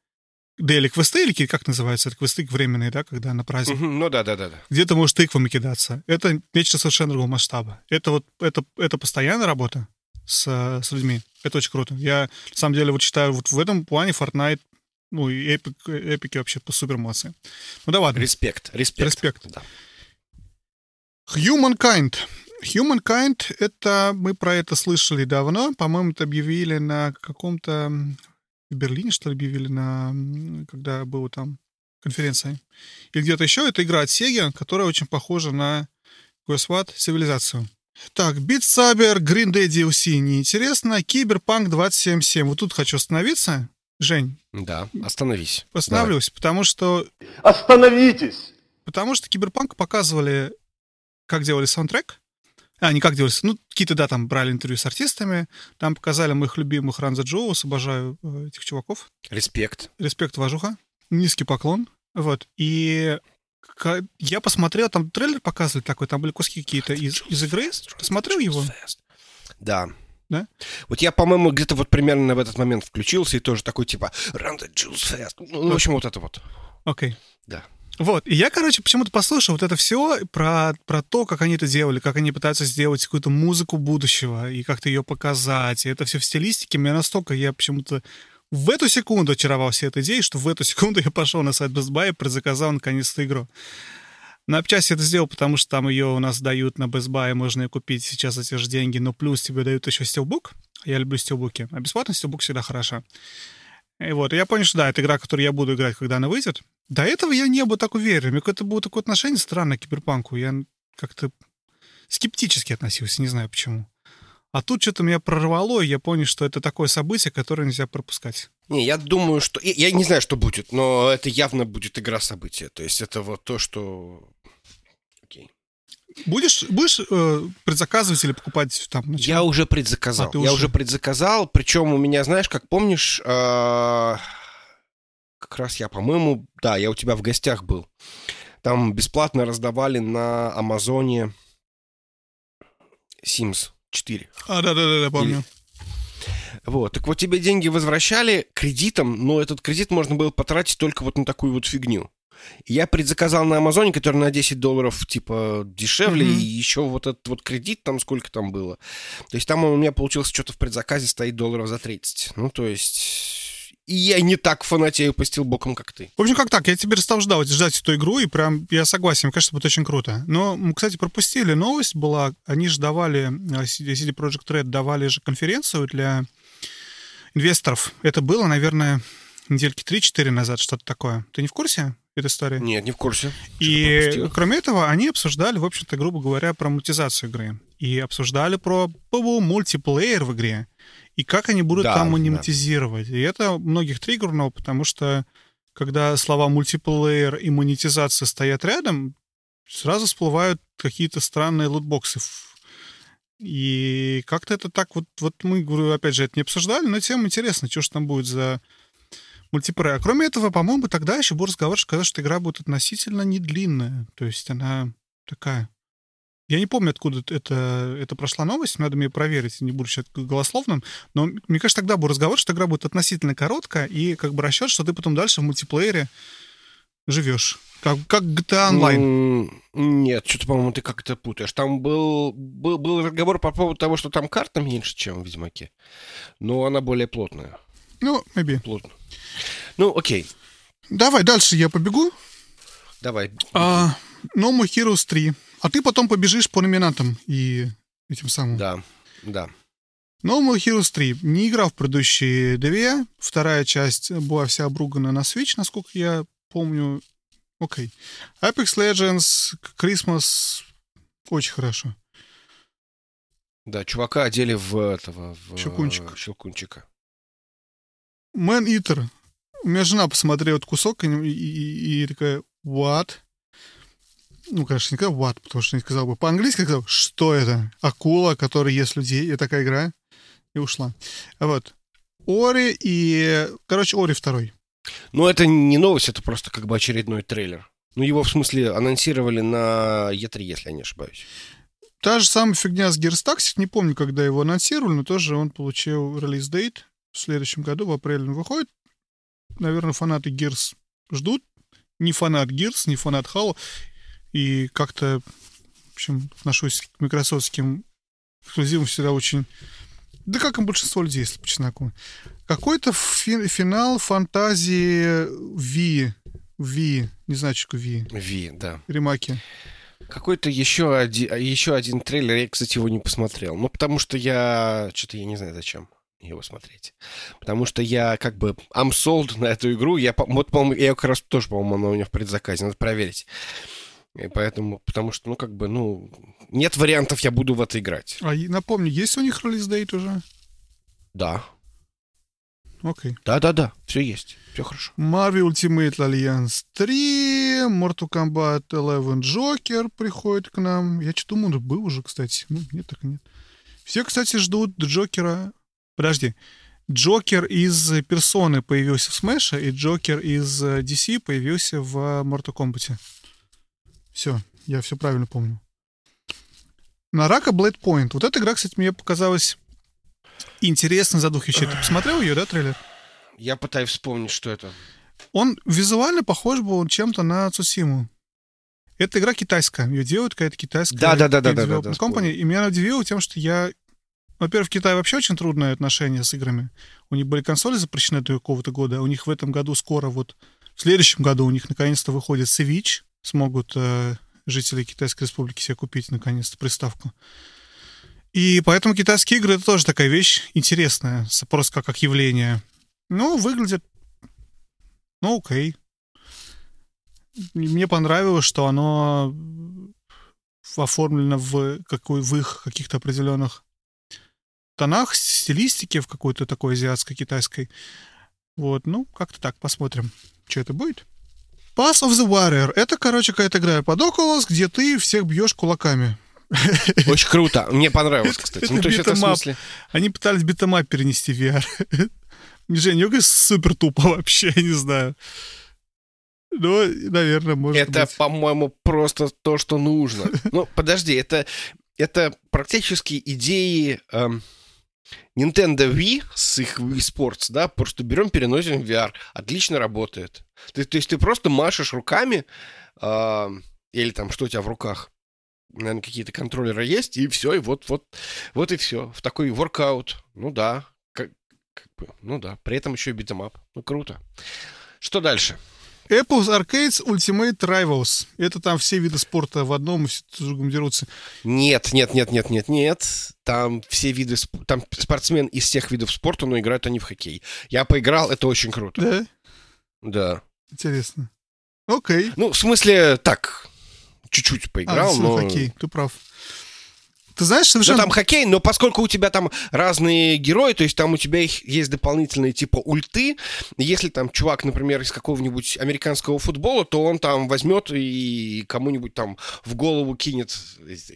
Дейли квесты, или как называется? Это квесты временные, да, когда на праздник?
Угу, ну да, да, да. да.
Где ты можешь тыквами кидаться. Это нечто совершенно другого масштаба. Это вот, это, это постоянная работа с, с людьми. Это очень круто. Я, на самом деле, вот считаю, вот в этом плане Fortnite ну, и эпик, эпики вообще по супер молодцы. Ну да ладно.
Респект, респект.
Респект. Да. Humankind. Humankind — это... Мы про это слышали давно. По-моему, это объявили на каком-то... В Берлине, что ли, объявили на... Когда была там конференция. Или где-то еще. Это игра от Sega, которая очень похожа на Госват цивилизацию. Так, Beat Saber, Green Day DLC неинтересно. Киберпанк 277. Вот тут хочу остановиться. Жень.
Да, остановись.
Останавливаюсь, Давай. потому что...
Остановитесь!
Потому что Киберпанк показывали как делали саундтрек. А, не как делали, ну, какие-то, да, там брали интервью с артистами, там показали моих любимых Run the Jewels, обожаю э, этих чуваков.
Респект.
Респект, уважуха. Низкий поклон. Вот. И я посмотрел, там трейлер показывали такой, там были куски какие-то из, из игры. Посмотрел его?
Да.
Да?
Вот я, по-моему, где-то вот примерно в этот момент включился и тоже такой, типа, Run the Juice Fest. Ну, в общем, вот это вот.
Окей. Okay.
Да.
Вот, и я, короче, почему-то послушал вот это все про, про то, как они это делали, как они пытаются сделать какую-то музыку будущего и как-то ее показать. И это все в стилистике. Меня настолько я почему-то в эту секунду очаровался этой идеей, что в эту секунду я пошел на сайт Best Buy и предзаказал наконец-то игру. На часть это сделал, потому что там ее у нас дают на Best Buy, можно ее купить сейчас за те же деньги, но плюс тебе дают еще стилбук, Я люблю стилбуки. А бесплатный стилбук всегда хороша. И вот, и я понял, что да, это игра, которую я буду играть, когда она выйдет. До этого я не был так уверен. У меня какое-то было такое отношение странное к киберпанку. Я как-то скептически относился, не знаю почему. А тут что-то меня прорвало, и я понял, что это такое событие, которое нельзя пропускать.
Не, я думаю, что... Я, я не знаю, что будет, но это явно будет игра события. То есть это вот то, что... Окей.
Будешь, будешь э, предзаказывать или покупать там?
Начало? Я уже предзаказал. А, я уже... уже предзаказал. Причем у меня, знаешь, как помнишь, э, как раз я, по-моему, да, я у тебя в гостях был. Там бесплатно раздавали на Амазоне Sims 4.
А, да-да-да, помню. Или...
Вот, так вот тебе деньги возвращали кредитом, но этот кредит можно было потратить только вот на такую вот фигню. Я предзаказал на Амазоне, который на 10 долларов, типа, дешевле, mm-hmm. и еще вот этот вот кредит там сколько там было. То есть там у меня получилось что-то в предзаказе стоит долларов за 30. Ну, то есть... И я не так фанатею по стилбокам, как ты.
В общем, как так? Я теперь стал ждать, ждать эту игру, и прям я согласен, мне кажется, будет очень круто. Но, кстати, пропустили новость была. Они же давали, э, CD Project Red давали же конференцию для инвесторов. Это было, наверное, недельки 3-4 назад, что-то такое. Ты не в курсе? этой истории?
Нет, не в курсе.
И кроме этого, они обсуждали, в общем-то, грубо говоря, про монетизацию игры. И обсуждали про мультиплеер в игре. И как они будут да, там монетизировать. Да. И это многих триггернуло, потому что когда слова мультиплеер и монетизация стоят рядом, сразу всплывают какие-то странные лутбоксы и как-то это так вот, вот мы, говорю, опять же, это не обсуждали, но тем интересно, что же там будет за мультиплеер. А кроме этого, по-моему, тогда еще был разговор, что что игра будет относительно не длинная. То есть она такая... Я не помню, откуда это, это прошла новость, надо мне проверить, не буду сейчас голословным, но мне кажется, тогда был разговор, что игра будет относительно короткая, и как бы расчет, что ты потом дальше в мультиплеере живешь. Как, как GTA Online.
Нет, что-то, по-моему, ты как-то путаешь. Там был, был, был разговор по поводу того, что там карта меньше, чем в Ведьмаке. Но она более плотная.
Ну, maybe.
Плотно. Ну, окей.
Давай дальше я побегу.
Давай.
А, no More Heroes 3. А ты потом побежишь по номинантам и этим самым.
Да, да.
No More Heroes 3. Не играл в предыдущие две. Вторая часть была вся обругана на Switch, насколько я помню. Окей. Okay. Apex Legends, Christmas, очень хорошо.
Да, чувака одели в этого... В,
Щелкунчик.
Щелкунчика.
Man Eater. У меня жена посмотрела этот кусок и, и, и, и такая, what? Ну, конечно, не сказал what, потому что не сказал бы по-английски, сказал, что это? Акула, которая ест людей, и такая игра. И ушла. Вот. Ори и... Короче, Ори второй.
Ну, это не новость, это просто как бы очередной трейлер. Ну, его, в смысле, анонсировали на E3, если я не ошибаюсь.
Та же самая фигня с Gears. Не помню, когда его анонсировали, но тоже он получил релиз-дейт. В следующем году, в апреле он выходит. Наверное, фанаты Gears ждут. Не фанат Gears, не фанат Halo. И как-то, в общем, отношусь к микрософтским эксклюзивам всегда очень да как и большинство людей, если по чесноку. Какой-то фи- финал фантазии Ви. Ви. Не знаю, что Ви.
Ви, да.
Ремаки.
Какой-то еще один, еще один трейлер, я, кстати, его не посмотрел. Ну, потому что я... Что-то я не знаю, зачем его смотреть. Потому что я как бы... I'm sold на эту игру. Я, вот, по-моему, я как раз тоже, по-моему, она у меня в предзаказе. Надо проверить. И поэтому, потому что, ну, как бы, ну, нет вариантов, я буду в это играть.
А напомню, есть у них релиз дейт уже?
Да.
Окей. Okay.
Да-да-да, все есть, все хорошо.
Marvel Ultimate Alliance 3, Mortal Kombat 11 Joker приходит к нам. Я что думал, был уже, кстати. Ну, нет, так нет. Все, кстати, ждут Джокера. Подожди. Джокер из Персоны появился в Смэше, и Джокер из DC появился в Mortal Kombat. Все, я все правильно помню. Нарака Blade Point. Вот эта игра, кстати, мне показалась интересно задухивающей. Ты посмотрел ее, да, трейлер?
Я пытаюсь вспомнить, что это.
Он визуально похож был чем-то на Цусиму. Это игра китайская. Ее делают какая-то китайская
да, да, да, да, да, да, да,
компания. И меня удивило тем, что я... Во-первых, в Китае вообще очень трудное отношение с играми. У них были консоли запрещены до какого-то года. У них в этом году скоро вот... В следующем году у них наконец-то выходит Switch смогут э, жители Китайской Республики себе купить наконец-то приставку. И поэтому китайские игры — это тоже такая вещь интересная, просто как, как явление. Ну, выглядит... Ну, окей. Мне понравилось, что оно оформлено в, какой, в их каких-то определенных тонах, стилистике, в какой-то такой азиатской, китайской. Вот, ну, как-то так, посмотрим, что это будет. Path of the Warrior. Это, короче, какая-то игра под Oculus, где ты всех бьешь кулаками.
Очень круто. Мне понравилось, кстати. Ну, то есть это в смысле...
Они пытались beat 'em up перенести в VR. Женя, супер тупо вообще, я не знаю. Ну, наверное, может
Это,
быть.
по-моему, просто то, что нужно. Ну, подожди, это, это практически идеи эм, Nintendo Wii с их Wii Sports, да, просто берем, переносим в VR. Отлично работает. Ты, то есть ты просто машешь руками, э, или там что у тебя в руках, наверное, какие-то контроллеры есть, и все, и вот, вот, вот и все. В такой workout. Ну да, как, как бы, ну да. При этом еще и beat 'em up. Ну круто. Что дальше?
Apple Arcade's Ultimate Rivals. Это там все виды спорта в одном и все друг с другом дерутся.
Нет, нет, нет, нет, нет, нет. Там все виды... Там спортсмен из всех видов спорта, но играют они в хоккей. Я поиграл, это очень круто.
Да?
Да.
Интересно. Окей.
Ну, в смысле, так, чуть-чуть поиграл,
а,
но...
хоккей, ты прав. Ты знаешь, совершенно...
Ну, там хоккей, но поскольку у тебя там разные герои, то есть там у тебя их есть дополнительные типа ульты, если там чувак, например, из какого-нибудь американского футбола, то он там возьмет и кому-нибудь там в голову кинет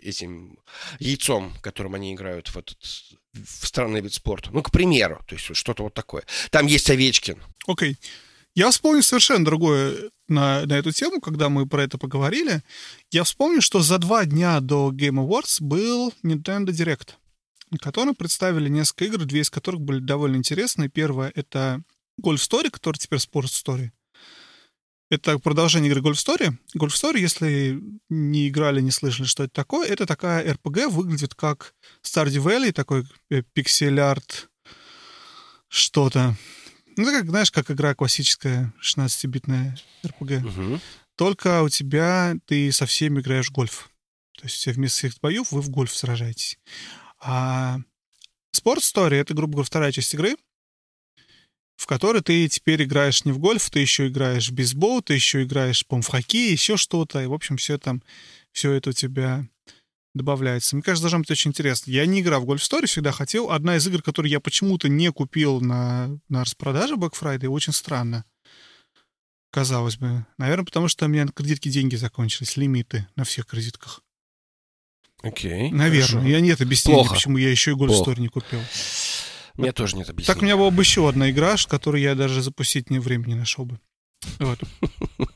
этим яйцом, которым они играют в этот в странный вид спорта. Ну, к примеру, то есть что-то вот такое. Там есть Овечкин.
Окей. Okay. Я вспомнил совершенно другое на, на эту тему, когда мы про это поговорили. Я вспомнил, что за два дня до Game Awards был Nintendo Direct, на котором представили несколько игр, две из которых были довольно интересные. Первая — это Golf Story, который теперь Sport Story. Это продолжение игры Golf Story. Golf Story, если не играли, не слышали, что это такое, это такая RPG, выглядит как Stardew Valley, такой пиксель-арт что-то. Ну, это как, знаешь, как игра классическая 16-битная RPG.
Угу.
Только у тебя ты со всеми играешь в гольф. То есть вместо всех боев вы в гольф сражаетесь. А Sport Story — это, грубо говоря, вторая часть игры, в которой ты теперь играешь не в гольф, ты еще играешь в бейсбол, ты еще играешь, по в хоккей, еще что-то. И, в общем, все там, все это у тебя добавляется. Мне кажется, должно быть очень интересно. Я не играл в Golf Story, всегда хотел. Одна из игр, которую я почему-то не купил на, на распродаже Black Friday, очень странно. Казалось бы. Наверное, потому что у меня на кредитке деньги закончились, лимиты на всех кредитках.
Окей. Okay,
Наверное.
Хорошо.
Я нет объяснения,
Плохо.
почему я еще и Golf
Плохо.
Story не купил.
Меня тоже нет объяснения.
Так у меня была бы еще одна игра, которую я даже запустить не времени нашел бы. Вот.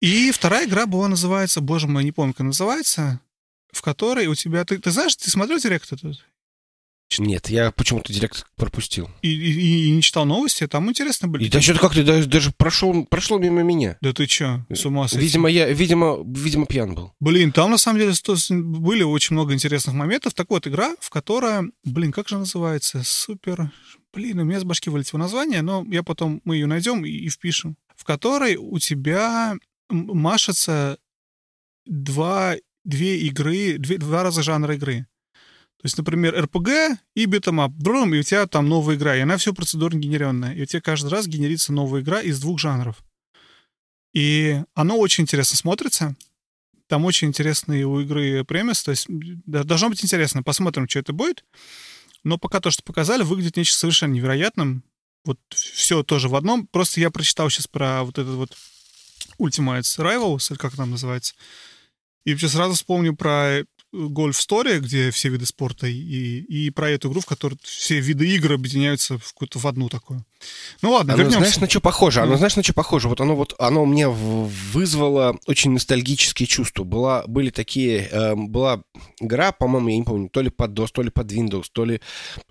И вторая игра была называется, боже мой, не помню, как называется, в которой у тебя... Ты, ты знаешь, ты смотрел директ этот?
Нет, я почему-то директ пропустил.
И, и, и не читал новости, там интересно были.
И да что-то как-то даже, даже прошел, прошло мимо меня.
Да ты чё, с ума сойти.
Видимо, я, видимо, видимо, пьян был.
Блин, там на самом деле были очень много интересных моментов. Так вот, игра, в которой, блин, как же называется? Супер... Блин, у меня с башки вылетело название, но я потом, мы ее найдем и, и впишем. В которой у тебя мэшится два, две игры, две, два раза жанра игры. То есть, например, RPG и beat 'em up. Брум, и у тебя там новая игра, и она все процедурно генеренная. И у тебя каждый раз генерится новая игра из двух жанров. И оно очень интересно смотрится. Там очень интересные у игры премис. То есть должно быть интересно. Посмотрим, что это будет. Но пока то, что показали, выглядит нечто совершенно невероятным. Вот все тоже в одном. Просто я прочитал сейчас про вот этот вот Ultimate Rivals, или как там называется. И вообще сразу вспомню про Golf Story, где все виды спорта, и, и про эту игру, в которой все виды игр объединяются в какую-то в одну такую. Ну ладно,
оно,
вернемся.
знаешь, на что похоже? Оно, знаешь, на что похоже? Вот оно вот, оно мне вызвало очень ностальгические чувства. Была, были такие, э, была игра, по-моему, я не помню, то ли под DOS, то ли под Windows, то ли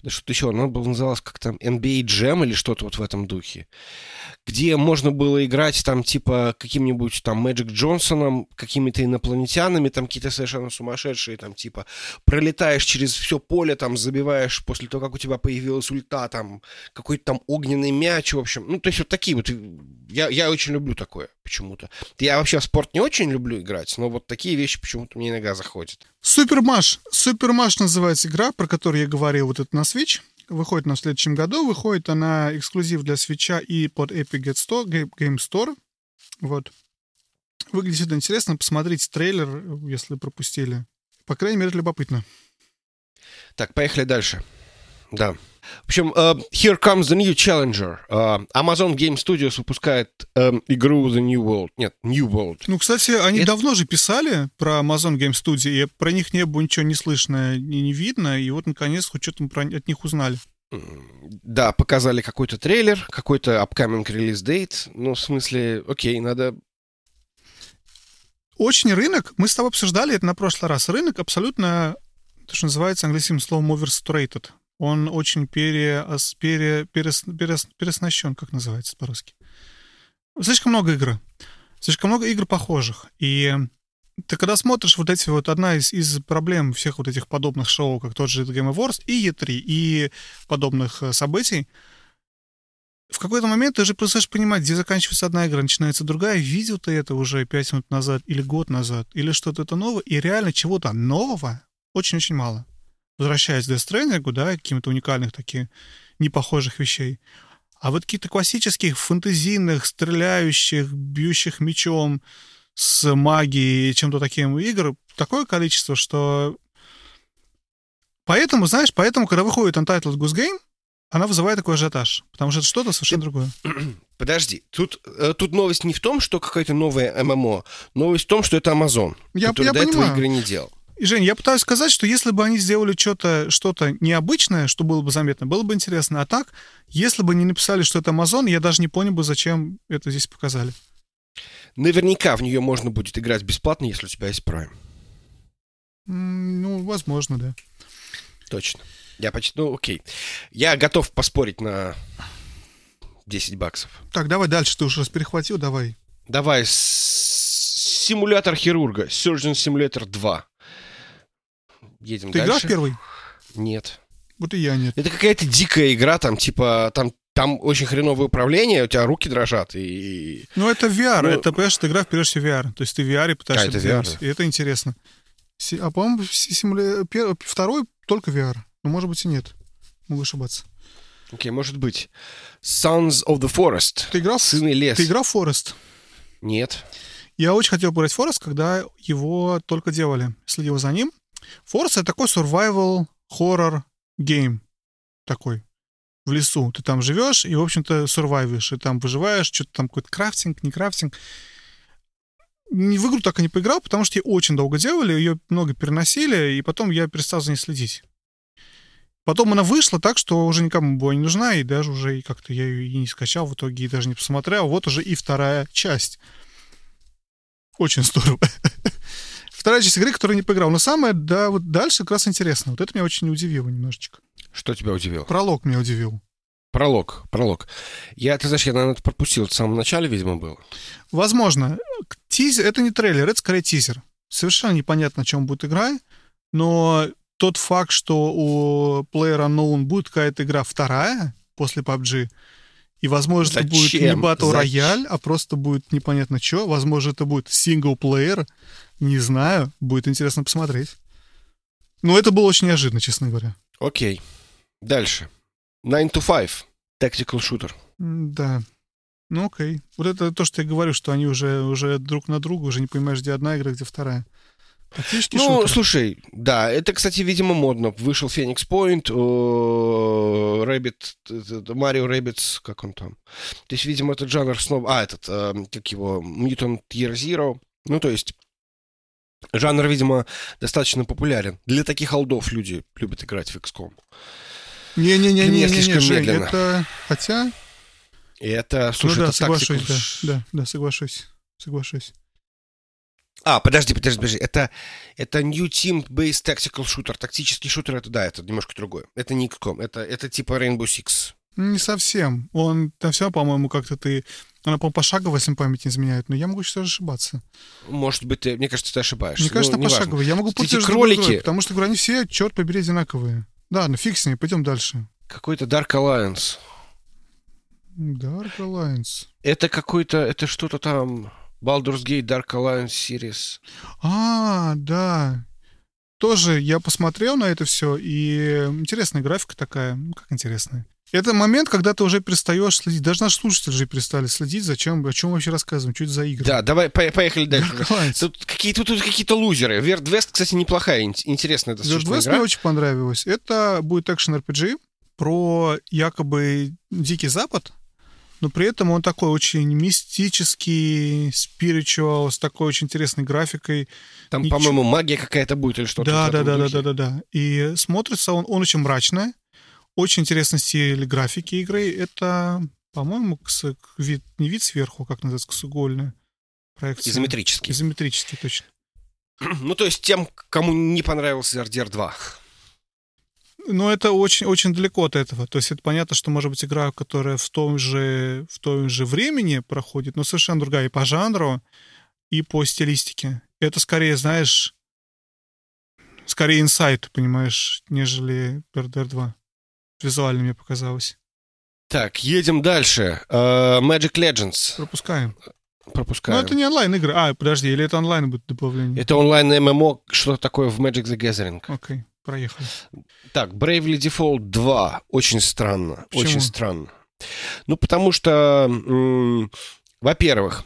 что-то еще. Она была, называлась как там NBA Jam или что-то вот в этом духе где можно было играть там типа каким-нибудь там Мэджик Джонсоном, какими-то инопланетянами, там какие-то совершенно сумасшедшие, там типа пролетаешь через все поле, там забиваешь после того, как у тебя появилась ульта, там какой-то там огненный мяч, в общем. Ну, то есть вот такие вот. Я, я очень люблю такое почему-то. Я вообще в спорт не очень люблю играть, но вот такие вещи почему-то мне иногда заходят.
Супермаш. Супермаш называется игра, про которую я говорил вот это на Switch. Выходит на следующем году. Выходит она эксклюзив для свеча и под Epic Game Store. Вот. Выглядит это интересно. Посмотрите трейлер, если пропустили. По крайней мере, любопытно.
Так, поехали дальше. Да. В общем, uh, Here Comes the New Challenger. Uh, Amazon Game Studios выпускает uh, игру The New World. Нет, New World.
Ну, кстати, они Это... давно же писали про Amazon Game Studios, и про них не было ничего не слышно и не видно, и вот, наконец, хоть что-то про... от них узнали.
Да, показали какой-то трейлер, какой-то upcoming release date. Ну, в смысле, окей, надо
очень рынок, мы с тобой обсуждали это на прошлый раз, рынок абсолютно, то, что называется английским словом oversaturated. Он очень пере, пере, перес, перес, переснащен, как называется по-русски. Слишком много игр. Слишком много игр похожих. И ты когда смотришь вот эти вот, одна из, из проблем всех вот этих подобных шоу, как тот же Game Awards и E3, и подобных э, событий, в какой-то момент ты уже перестаешь понимать, где заканчивается одна игра, начинается другая. Видел ты это уже пять минут назад или год назад, или что-то это новое, и реально чего-то нового очень-очень мало. Возвращаясь к Death Stranding, да, каким-то уникальных таких непохожих вещей. А вот каких-то классических, фэнтезийных, стреляющих, бьющих мечом с магией и чем-то таким игр такое количество, что... Поэтому, знаешь, поэтому, когда выходит Untitled Goose Game, она вызывает такой ажиотаж, потому что это что-то совершенно другое.
Подожди, тут, э, тут новость не в том, что какое-то новое ММО, новость в том, что это Amazon, я, который я до понимаю. этого игры не делал.
И, Жень, я пытаюсь сказать, что если бы они сделали что-то что необычное, что было бы заметно, было бы интересно. А так, если бы не написали, что это Amazon, я даже не понял бы, зачем это здесь показали.
Наверняка в нее можно будет играть бесплатно, если у тебя есть Prime.
Ну, возможно, да.
Точно. Я почти, ну, окей. Я готов поспорить на 10 баксов.
Так, давай дальше, ты уже раз перехватил, давай.
Давай, симулятор хирурга, Surgeon Simulator 2. Едем
ты
дальше.
играл в первый?
Нет.
Вот и я нет.
Это какая-то дикая игра, там, типа, там там очень хреновое управление, у тебя руки дрожат. И...
Ну, это VR, ну... это, понимаешь, ты игра вперешься в VR. То есть ты в VR пытаешься а, это VR. И это интересно. А, по-моему, симуля... второй только VR. Ну, может быть, и нет. Могу ошибаться.
Окей, okay, может быть. Sons of the Forest.
Ты играл,
Сыны лес.
Ты играл в Forest?
Нет.
Я очень хотел поиграть в Forest, когда его только делали. Следил за ним. Forest — это такой survival horror game. Такой. В лесу. Ты там живешь и, в общем-то, сурвайвишь. И там выживаешь, что-то там какой-то крафтинг, не крафтинг. В игру так и не поиграл, потому что ее очень долго делали, ее много переносили, и потом я перестал за ней следить. Потом она вышла так, что уже никому была не нужна, и даже уже как-то я ее и не скачал в итоге, и даже не посмотрел. Вот уже и вторая часть. Очень здорово. Вторая часть игры, которую не поиграл. Но самое, да, вот дальше как раз интересно. Вот это меня очень удивило немножечко.
Что тебя удивило?
Пролог меня удивил.
Пролог, пролог. Я, ты знаешь, я, наверное, это пропустил. В самом начале, видимо, был.
Возможно. Тизер, это не трейлер, это скорее тизер. Совершенно непонятно, о чем будет игра, но тот факт, что у PlayerUnknown будет какая-то игра вторая после PUBG, и, возможно, Зачем? это будет не Battle Royale, а просто будет непонятно что. Возможно, это будет синглплеер. Не знаю. Будет интересно посмотреть. Но это было очень неожиданно, честно говоря.
Окей. Дальше. 9 to 5. Tactical shooter.
Да. Ну окей. Вот это то, что я говорю, что они уже, уже друг на друга, уже не понимаешь, где одна игра, где вторая.
Практически ну, шутер. слушай, да, это, кстати, видимо, модно. Вышел Phoenix Point, Rabbids, Mario Rabbids, как он там. То есть, видимо, этот жанр снова... А, этот, э, как его, Mutant Year Zero. Ну, то есть, жанр, видимо, достаточно популярен. Для таких old ов люди любят играть в XCOM.
Не-не-не, не, слишком Жень, медленно. это... Хотя...
Это, слушай, ну, да,
это соглашусь, тактика... да, да, да, соглашусь, соглашусь.
А, подожди, подожди, подожди. Это, это New Team Based Tactical Shooter. Тактический шутер, это да, это немножко другое. Это не XCOM, это, это типа Rainbow Six.
Не совсем. Он там все, по-моему, как-то ты... Она, по-моему, пошагово, если память не изменяет, но я могу сейчас ошибаться.
Может быть, ты, мне кажется, ты ошибаешься.
Мне кажется, ну, пошагово. Я могу
путать кролики... Другой,
потому что, говорю, они все, черт побери, одинаковые. Да, ну фиг с ней, пойдем дальше.
Какой-то Dark Alliance.
Dark Alliance.
Это какой-то, это что-то там Baldur's Gate Dark Alliance Series.
А, да. Тоже я посмотрел на это все, и интересная графика такая. Ну, как интересная. Это момент, когда ты уже перестаешь следить. Даже наши слушатели уже перестали следить, зачем, о чем вообще рассказываем, что это за игры.
Да, давай, по- поехали дальше. Тут какие-то, тут какие-то лузеры. Верд Вест, кстати, неплохая, ин- интересная
West
игра.
мне очень понравилось. Это будет экшен RPG про якобы Дикий Запад, но при этом он такой очень мистический, спиричуал, с такой очень интересной графикой.
Там,
Ничего.
по-моему, магия какая-то будет или что-то.
Да, да, да, да, да, да, да. И смотрится он, он очень мрачно, очень интересный стиль графики игры. Это, по-моему, вид, не вид сверху, как называется, косугольная проекция.
Изометрический.
Изометрический, точно.
Ну, то есть тем, кому не понравился RDR 2.
Но это очень, очень далеко от этого. То есть это понятно, что может быть игра, которая в том же, в том же времени проходит, но совершенно другая и по жанру, и по стилистике. Это скорее, знаешь, скорее инсайт, понимаешь, нежели RDR 2. Визуально мне показалось.
Так, едем дальше. Э, Magic Legends.
Пропускаем.
Пропускаем.
Но это не онлайн-игры. А, подожди, или это онлайн будет добавление?
Это онлайн ММО, что такое в Magic the Gathering.
Окей, проехали.
Так, Bravely Default 2. Очень странно.
Почему?
Очень странно. Ну, потому что, во-первых,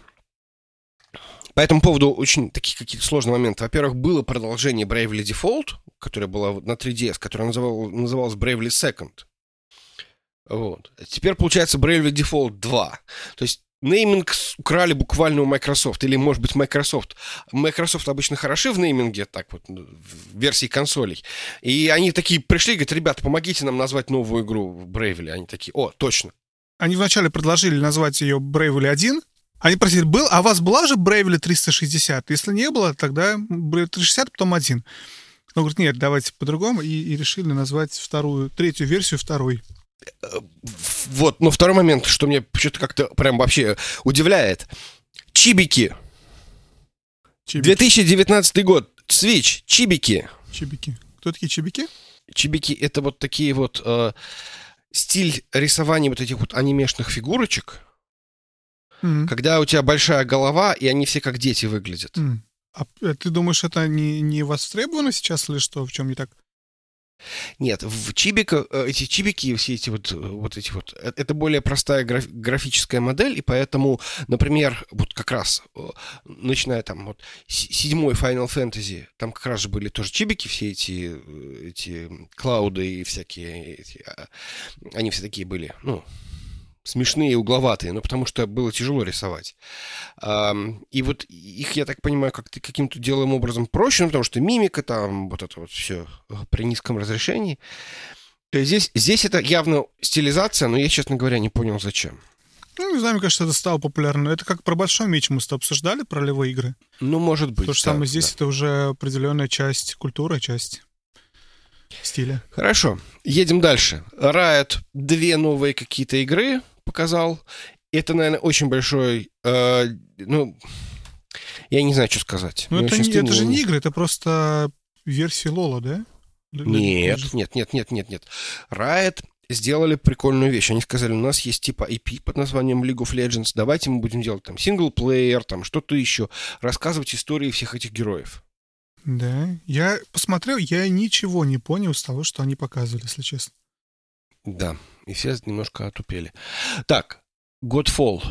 по этому поводу очень такие какие-то сложные моменты. Во-первых, было продолжение Bravely Default, которое было на 3DS, которое называл- называлось Bravely Second. Вот. Теперь получается Bravely Default 2. То есть нейминг украли буквально у Microsoft. Или, может быть, Microsoft. Microsoft обычно хороши в нейминге, так вот, в версии консолей. И они такие пришли говорят, ребята, помогите нам назвать новую игру в Bravely. Они такие, о, точно.
Они вначале предложили назвать ее Bravely 1. Они просили, был, а у вас была же Bravely 360? Если не было, тогда Bravely 360, потом один. Он говорит, нет, давайте по-другому. И, и решили назвать вторую, третью версию второй.
Вот, но второй момент, что мне что-то как-то прям вообще удивляет. Чибики.
Чибики.
2019 год. Switch. Чибики.
Чибики. Кто такие чибики?
Чибики — это вот такие вот э, стиль рисования вот этих вот анимешных фигурочек,
М,
когда у тебя большая голова, и они все как дети выглядят.
м. А э, ты думаешь, это не, не востребовано сейчас или что? В чем не так?
Нет, в чибика, э, эти чибики, все эти вот, э, вот эти вот, э, это более простая граф- графическая модель, и поэтому, например, вот как раз, начиная там вот седьмой Final Fantasy, там как раз же были тоже чибики, все эти, эти клауды и всякие, эти, а, они все такие были, ну, смешные и угловатые, но потому что было тяжело рисовать. И вот их, я так понимаю, как-то каким-то делаем образом проще, ну, потому что мимика там, вот это вот все при низком разрешении. То есть Здесь, здесь это явно стилизация, но я, честно говоря, не понял, зачем.
Ну, не знаю, мне кажется, это стало популярно. Это как про Большой меч мы с тобой обсуждали, про ролевые игры.
Ну, может быть.
То же
да,
самое здесь,
да.
это уже определенная часть культуры, часть стиля.
Хорошо, едем дальше. Riot две новые какие-то игры показал. Это, наверное, очень большой... э, ну, я не знаю, что сказать.
Ну, это, не, это же не игры, это просто версии Лола, да?
Нет, нет, нет, нет, нет, нет. Riot сделали прикольную вещь. Они сказали, у нас есть типа IP под названием League of Legends, давайте мы будем делать там синглплеер, там что-то еще, рассказывать истории всех этих героев.
Да. Я посмотрел, я ничего не понял из того, что они показывали, если честно.
Да, и все немножко отупели. Так, Godfall.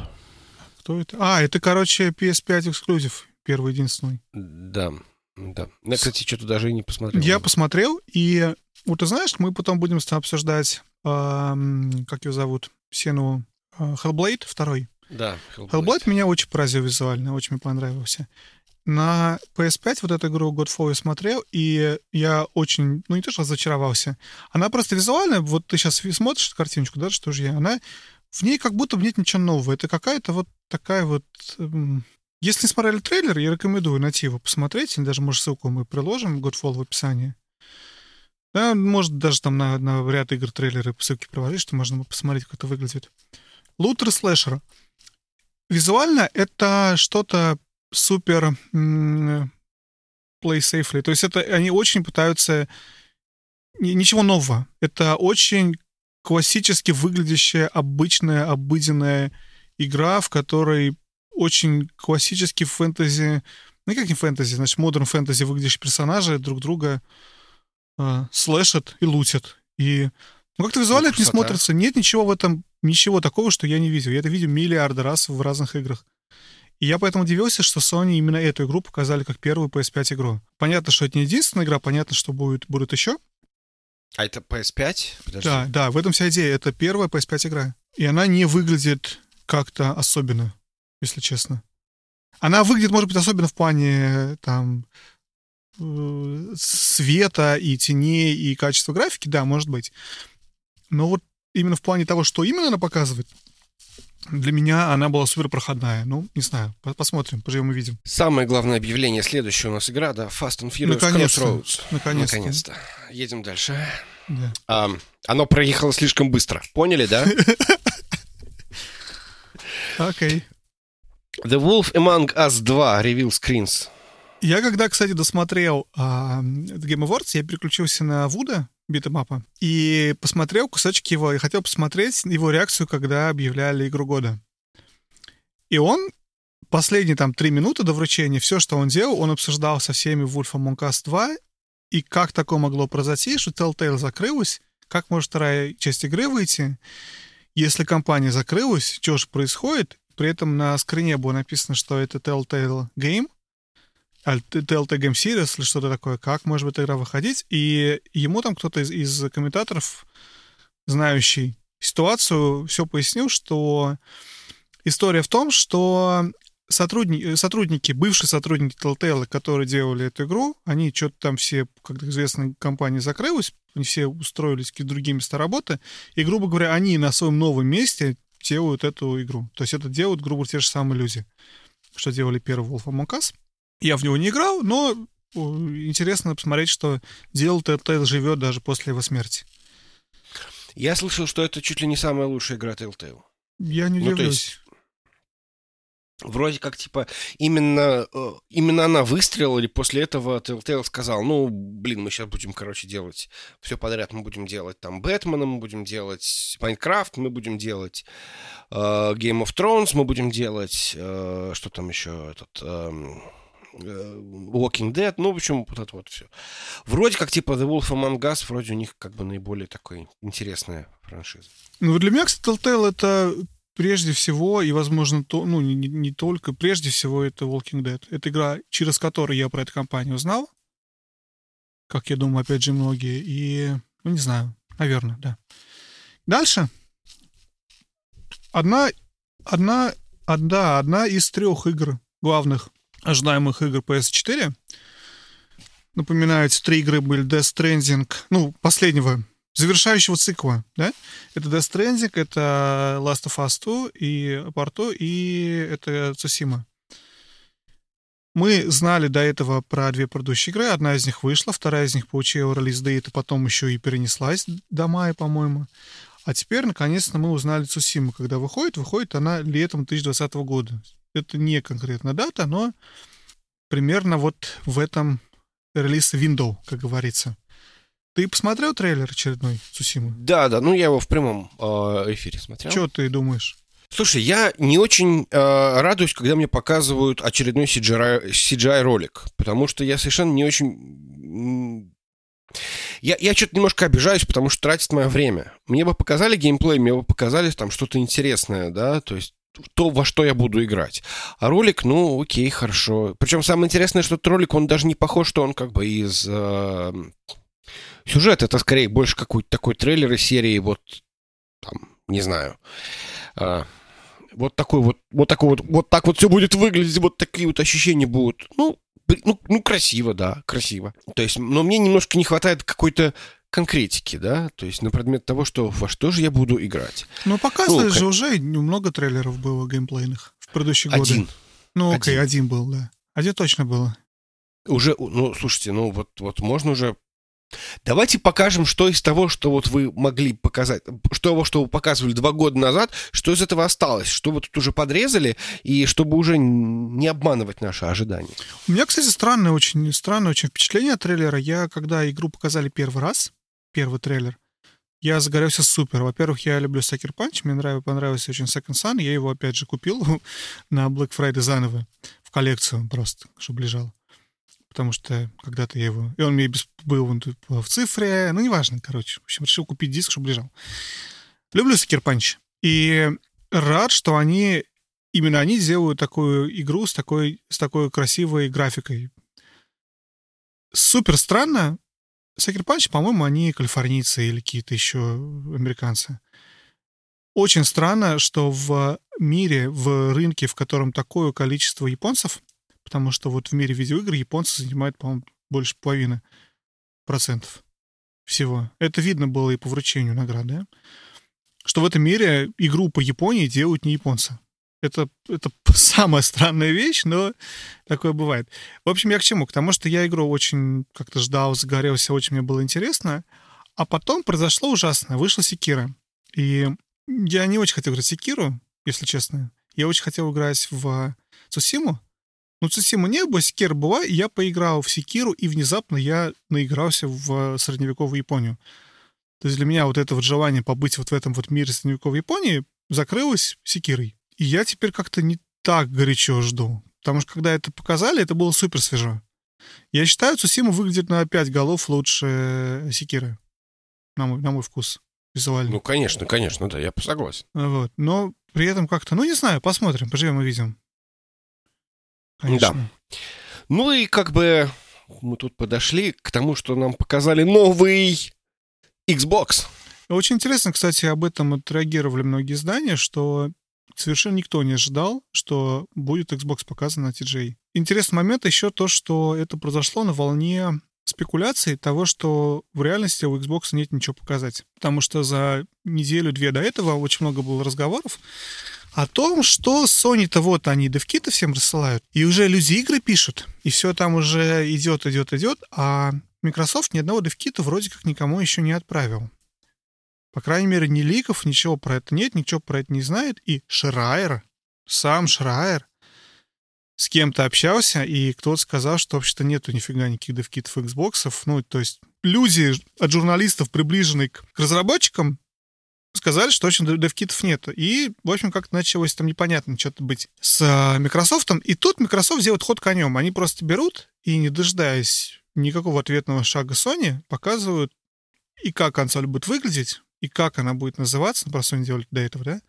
Кто это? А, это, короче, PS5 эксклюзив. Первый, единственный.
Да, да. Я, кстати, что-то даже и не посмотрел.
Я посмотрел, и вот ты знаешь, мы потом будем с тобой обсуждать, ам, как его зовут, Сену Hellblade второй.
Да,
Hellblade меня очень поразил визуально, очень мне понравился. На PS5 вот эту игру Godfall я смотрел, и я очень, ну не то что разочаровался, она просто визуально, вот ты сейчас смотришь картиночку, да, что же я, она, в ней как будто бы нет ничего нового. Это какая-то вот такая вот... эм, Если не смотрели трейлер, я рекомендую найти его посмотреть, или даже, может, ссылку мы приложим, Godfall в описании. Да, может, даже там на, на ряд игр трейлеры по ссылке приложить, что можно посмотреть, как это выглядит. Лутер слэшер. Визуально это что-то супер play safely. То есть это они очень пытаются... ни- Ничего нового. Это очень классически выглядящая, обычная, обыденная игра, в которой очень классический фэнтези, ну как не фэнтези, значит, модерн фэнтези выглядящие персонажи друг друга э, слэшат и лутят. И ну, как-то визуально это не смотрится. Нет ничего в этом, ничего такого, что я не видел. Я это видел миллиарды раз в разных играх. И я поэтому удивился, что Sony именно эту игру показали как первую PS5 игру. Понятно, что это не единственная игра, понятно, что будет, будут еще.
А это PS5?
Подожди. Да, да, в этом вся идея. Это первая PS5 игра. И она не выглядит как-то особенно, если честно. Она выглядит, может быть, особенно в плане там э, света и теней и качества графики, да, может быть. Но вот именно в плане того, что именно она показывает, для меня она была супер проходная. Ну, не знаю, посмотрим, поживем и видим.
Самое главное объявление, следующая у нас игра, да, Fast and Furious
Наконец-то.
Crossroads.
Наконец-то.
Наконец-то. Едем дальше.
Да.
А, оно проехало слишком быстро. Поняли, да?
Окей.
The Wolf Among Us 2 Reveal Screens.
Я когда, кстати, досмотрел а, Game Awards, я переключился на Вуда, битэмапа, и посмотрел кусочки его, и хотел посмотреть его реакцию, когда объявляли игру года. И он последние там три минуты до вручения, все, что он делал, он обсуждал со всеми Wolf Among Us 2, и как такое могло произойти, что Telltale закрылась, как может вторая часть игры выйти, если компания закрылась, что же происходит, при этом на скрине было написано, что это Telltale Game, Telltale Game Series или что-то такое, как может эта игра выходить, и ему там кто-то из, из комментаторов, знающий ситуацию, все пояснил, что история в том, что сотрудники, сотрудники, бывшие сотрудники Telltale, которые делали эту игру, они что-то там все, как известно, компания закрылась, они все устроились к другим местам работы, и, грубо говоря, они на своем новом месте делают эту игру. То есть это делают, грубо говоря, те же самые люди, что делали первый Wolf Among Us. Я в него не играл, но интересно посмотреть, что делал Telltale живет даже после его смерти.
Я слышал, что это чуть ли не самая лучшая игра Telltale.
Я не удивлюсь. Ну, то есть,
вроде как, типа, именно, э, именно она выстрелила, и после этого Telltale сказал, ну, блин, мы сейчас будем, короче, делать все подряд. Мы будем делать там Бэтмена, мы будем делать Майнкрафт, мы будем делать э, Game of Thrones, мы будем делать, э, что там еще, этот... Э, Walking Dead, ну, в общем, вот это вот все. Вроде как, типа, The Wolf Among Us, вроде у них как бы наиболее такой интересная франшиза.
Ну, для меня, кстати, Telltale это прежде всего, и, возможно, то, ну, не, не только, прежде всего, это Walking Dead. Это игра, через которую я про эту компанию узнал, как я думаю, опять же, многие, и, ну, не знаю, наверное, да. Дальше. Одна, одна, одна, одна из трех игр главных ожидаемых игр PS4. Напоминаю, три игры были Death Stranding, ну, последнего, завершающего цикла, да? Это Death Stranding, это Last of Us 2 и Part 2, и это Tsushima. Мы знали до этого про две предыдущие игры. Одна из них вышла, вторая из них получила релиз дейт, и потом еще и перенеслась до мая, по-моему. А теперь, наконец-то, мы узнали Цусиму. Когда выходит, выходит она летом 2020 года это не конкретная дата, но примерно вот в этом релиз window, как говорится. Ты посмотрел трейлер очередной Сусимы?
Да, да, ну я его в прямом э, эфире смотрел.
Что ты думаешь?
Слушай, я не очень э, радуюсь, когда мне показывают очередной CGI, CGI ролик, потому что я совершенно не очень я, я что-то немножко обижаюсь, потому что тратит мое время. Мне бы показали геймплей, мне бы показали там что-то интересное, да, то есть то, во что я буду играть. А ролик, ну, окей, хорошо. Причем самое интересное, что этот ролик, он даже не похож, что он как бы из... Э, сюжет это скорее больше какой-то такой трейлер из серии, вот, там, не знаю. Э, вот такой вот, вот такой вот, вот так вот все будет выглядеть, вот такие вот ощущения будут. Ну, ну, ну, красиво, да, красиво. То есть, но мне немножко не хватает какой-то конкретики, да, то есть на предмет того, что во что же я буду играть.
Ну, показывали ну, же уже много трейлеров было геймплейных в предыдущие годы.
Один.
Ну, окей, один. один был, да. Один точно было.
Уже, ну, слушайте, ну вот, вот можно уже Давайте покажем, что из того, что вот вы могли показать, что того, что вы показывали два года назад, что из этого осталось, что вы тут уже подрезали, и чтобы уже не обманывать наши ожидания.
У меня, кстати, странное очень, странное очень впечатление от трейлера. Я, когда игру показали первый раз, первый трейлер, я загорелся супер. Во-первых, я люблю Sucker Punch, мне нравится, понравился очень Second Sun, я его опять же купил на Black Friday заново в коллекцию просто, чтобы лежал. Потому что когда-то я его... И он мне был в цифре, ну, неважно, короче. В общем, решил купить диск, чтобы лежал. Люблю Sucker Punch. И рад, что они... Именно они делают такую игру с такой, с такой красивой графикой. Супер странно, Sucker Punch, по-моему, они калифорнийцы или какие-то еще американцы. Очень странно, что в мире, в рынке, в котором такое количество японцев, потому что вот в мире видеоигр японцы занимают, по-моему, больше половины процентов всего. Это видно было и по вручению награды, что в этом мире игру по Японии делают не японцы. Это, это самая странная вещь, но такое бывает. В общем, я к чему? К тому, что я игру очень как-то ждал, загорелся, очень мне было интересно. А потом произошло ужасное. Вышла Секира. И я не очень хотел играть Секиру, если честно. Я очень хотел играть в Цусиму. Ну, Цусиму не было, Секира была, и я поиграл в Секиру, и внезапно я наигрался в средневековую Японию. То есть для меня вот это вот желание побыть вот в этом вот мире средневековой Японии закрылось Секирой. И я теперь как-то не так горячо жду. Потому что когда это показали, это было супер свежо. Я считаю, Цусима выглядит на 5 голов лучше Секиры. На мой, на мой вкус. Визуально.
Ну, конечно, конечно, да, я согласен.
Вот. Но при этом как-то, ну, не знаю, посмотрим, поживем и видим.
Конечно. Да. Ну и как бы мы тут подошли к тому, что нам показали новый Xbox.
Очень интересно, кстати, об этом отреагировали многие издания, что совершенно никто не ожидал, что будет Xbox показан на TJ. Интересный момент еще то, что это произошло на волне спекуляций того, что в реальности у Xbox нет ничего показать. Потому что за неделю-две до этого очень много было разговоров о том, что Sony-то вот они девкиты всем рассылают, и уже люди игры пишут, и все там уже идет, идет, идет, а Microsoft ни одного девкита вроде как никому еще не отправил. По крайней мере, ни ликов, ничего про это нет, ничего про это не знает. И Шрайер, сам Шрайер, с кем-то общался, и кто-то сказал, что вообще-то нету нифига никаких девкитов Xbox. Ну, то есть люди от журналистов, приближенные к, к разработчикам, сказали, что, в общем, девкитов нету. И, в общем, как-то началось там непонятно что-то быть с uh, Microsoft. И тут Microsoft делает ход конем. Они просто берут и, не дожидаясь никакого ответного шага Sony, показывают и как консоль будет выглядеть, и как она будет называться, ну, просто не делали до этого, да,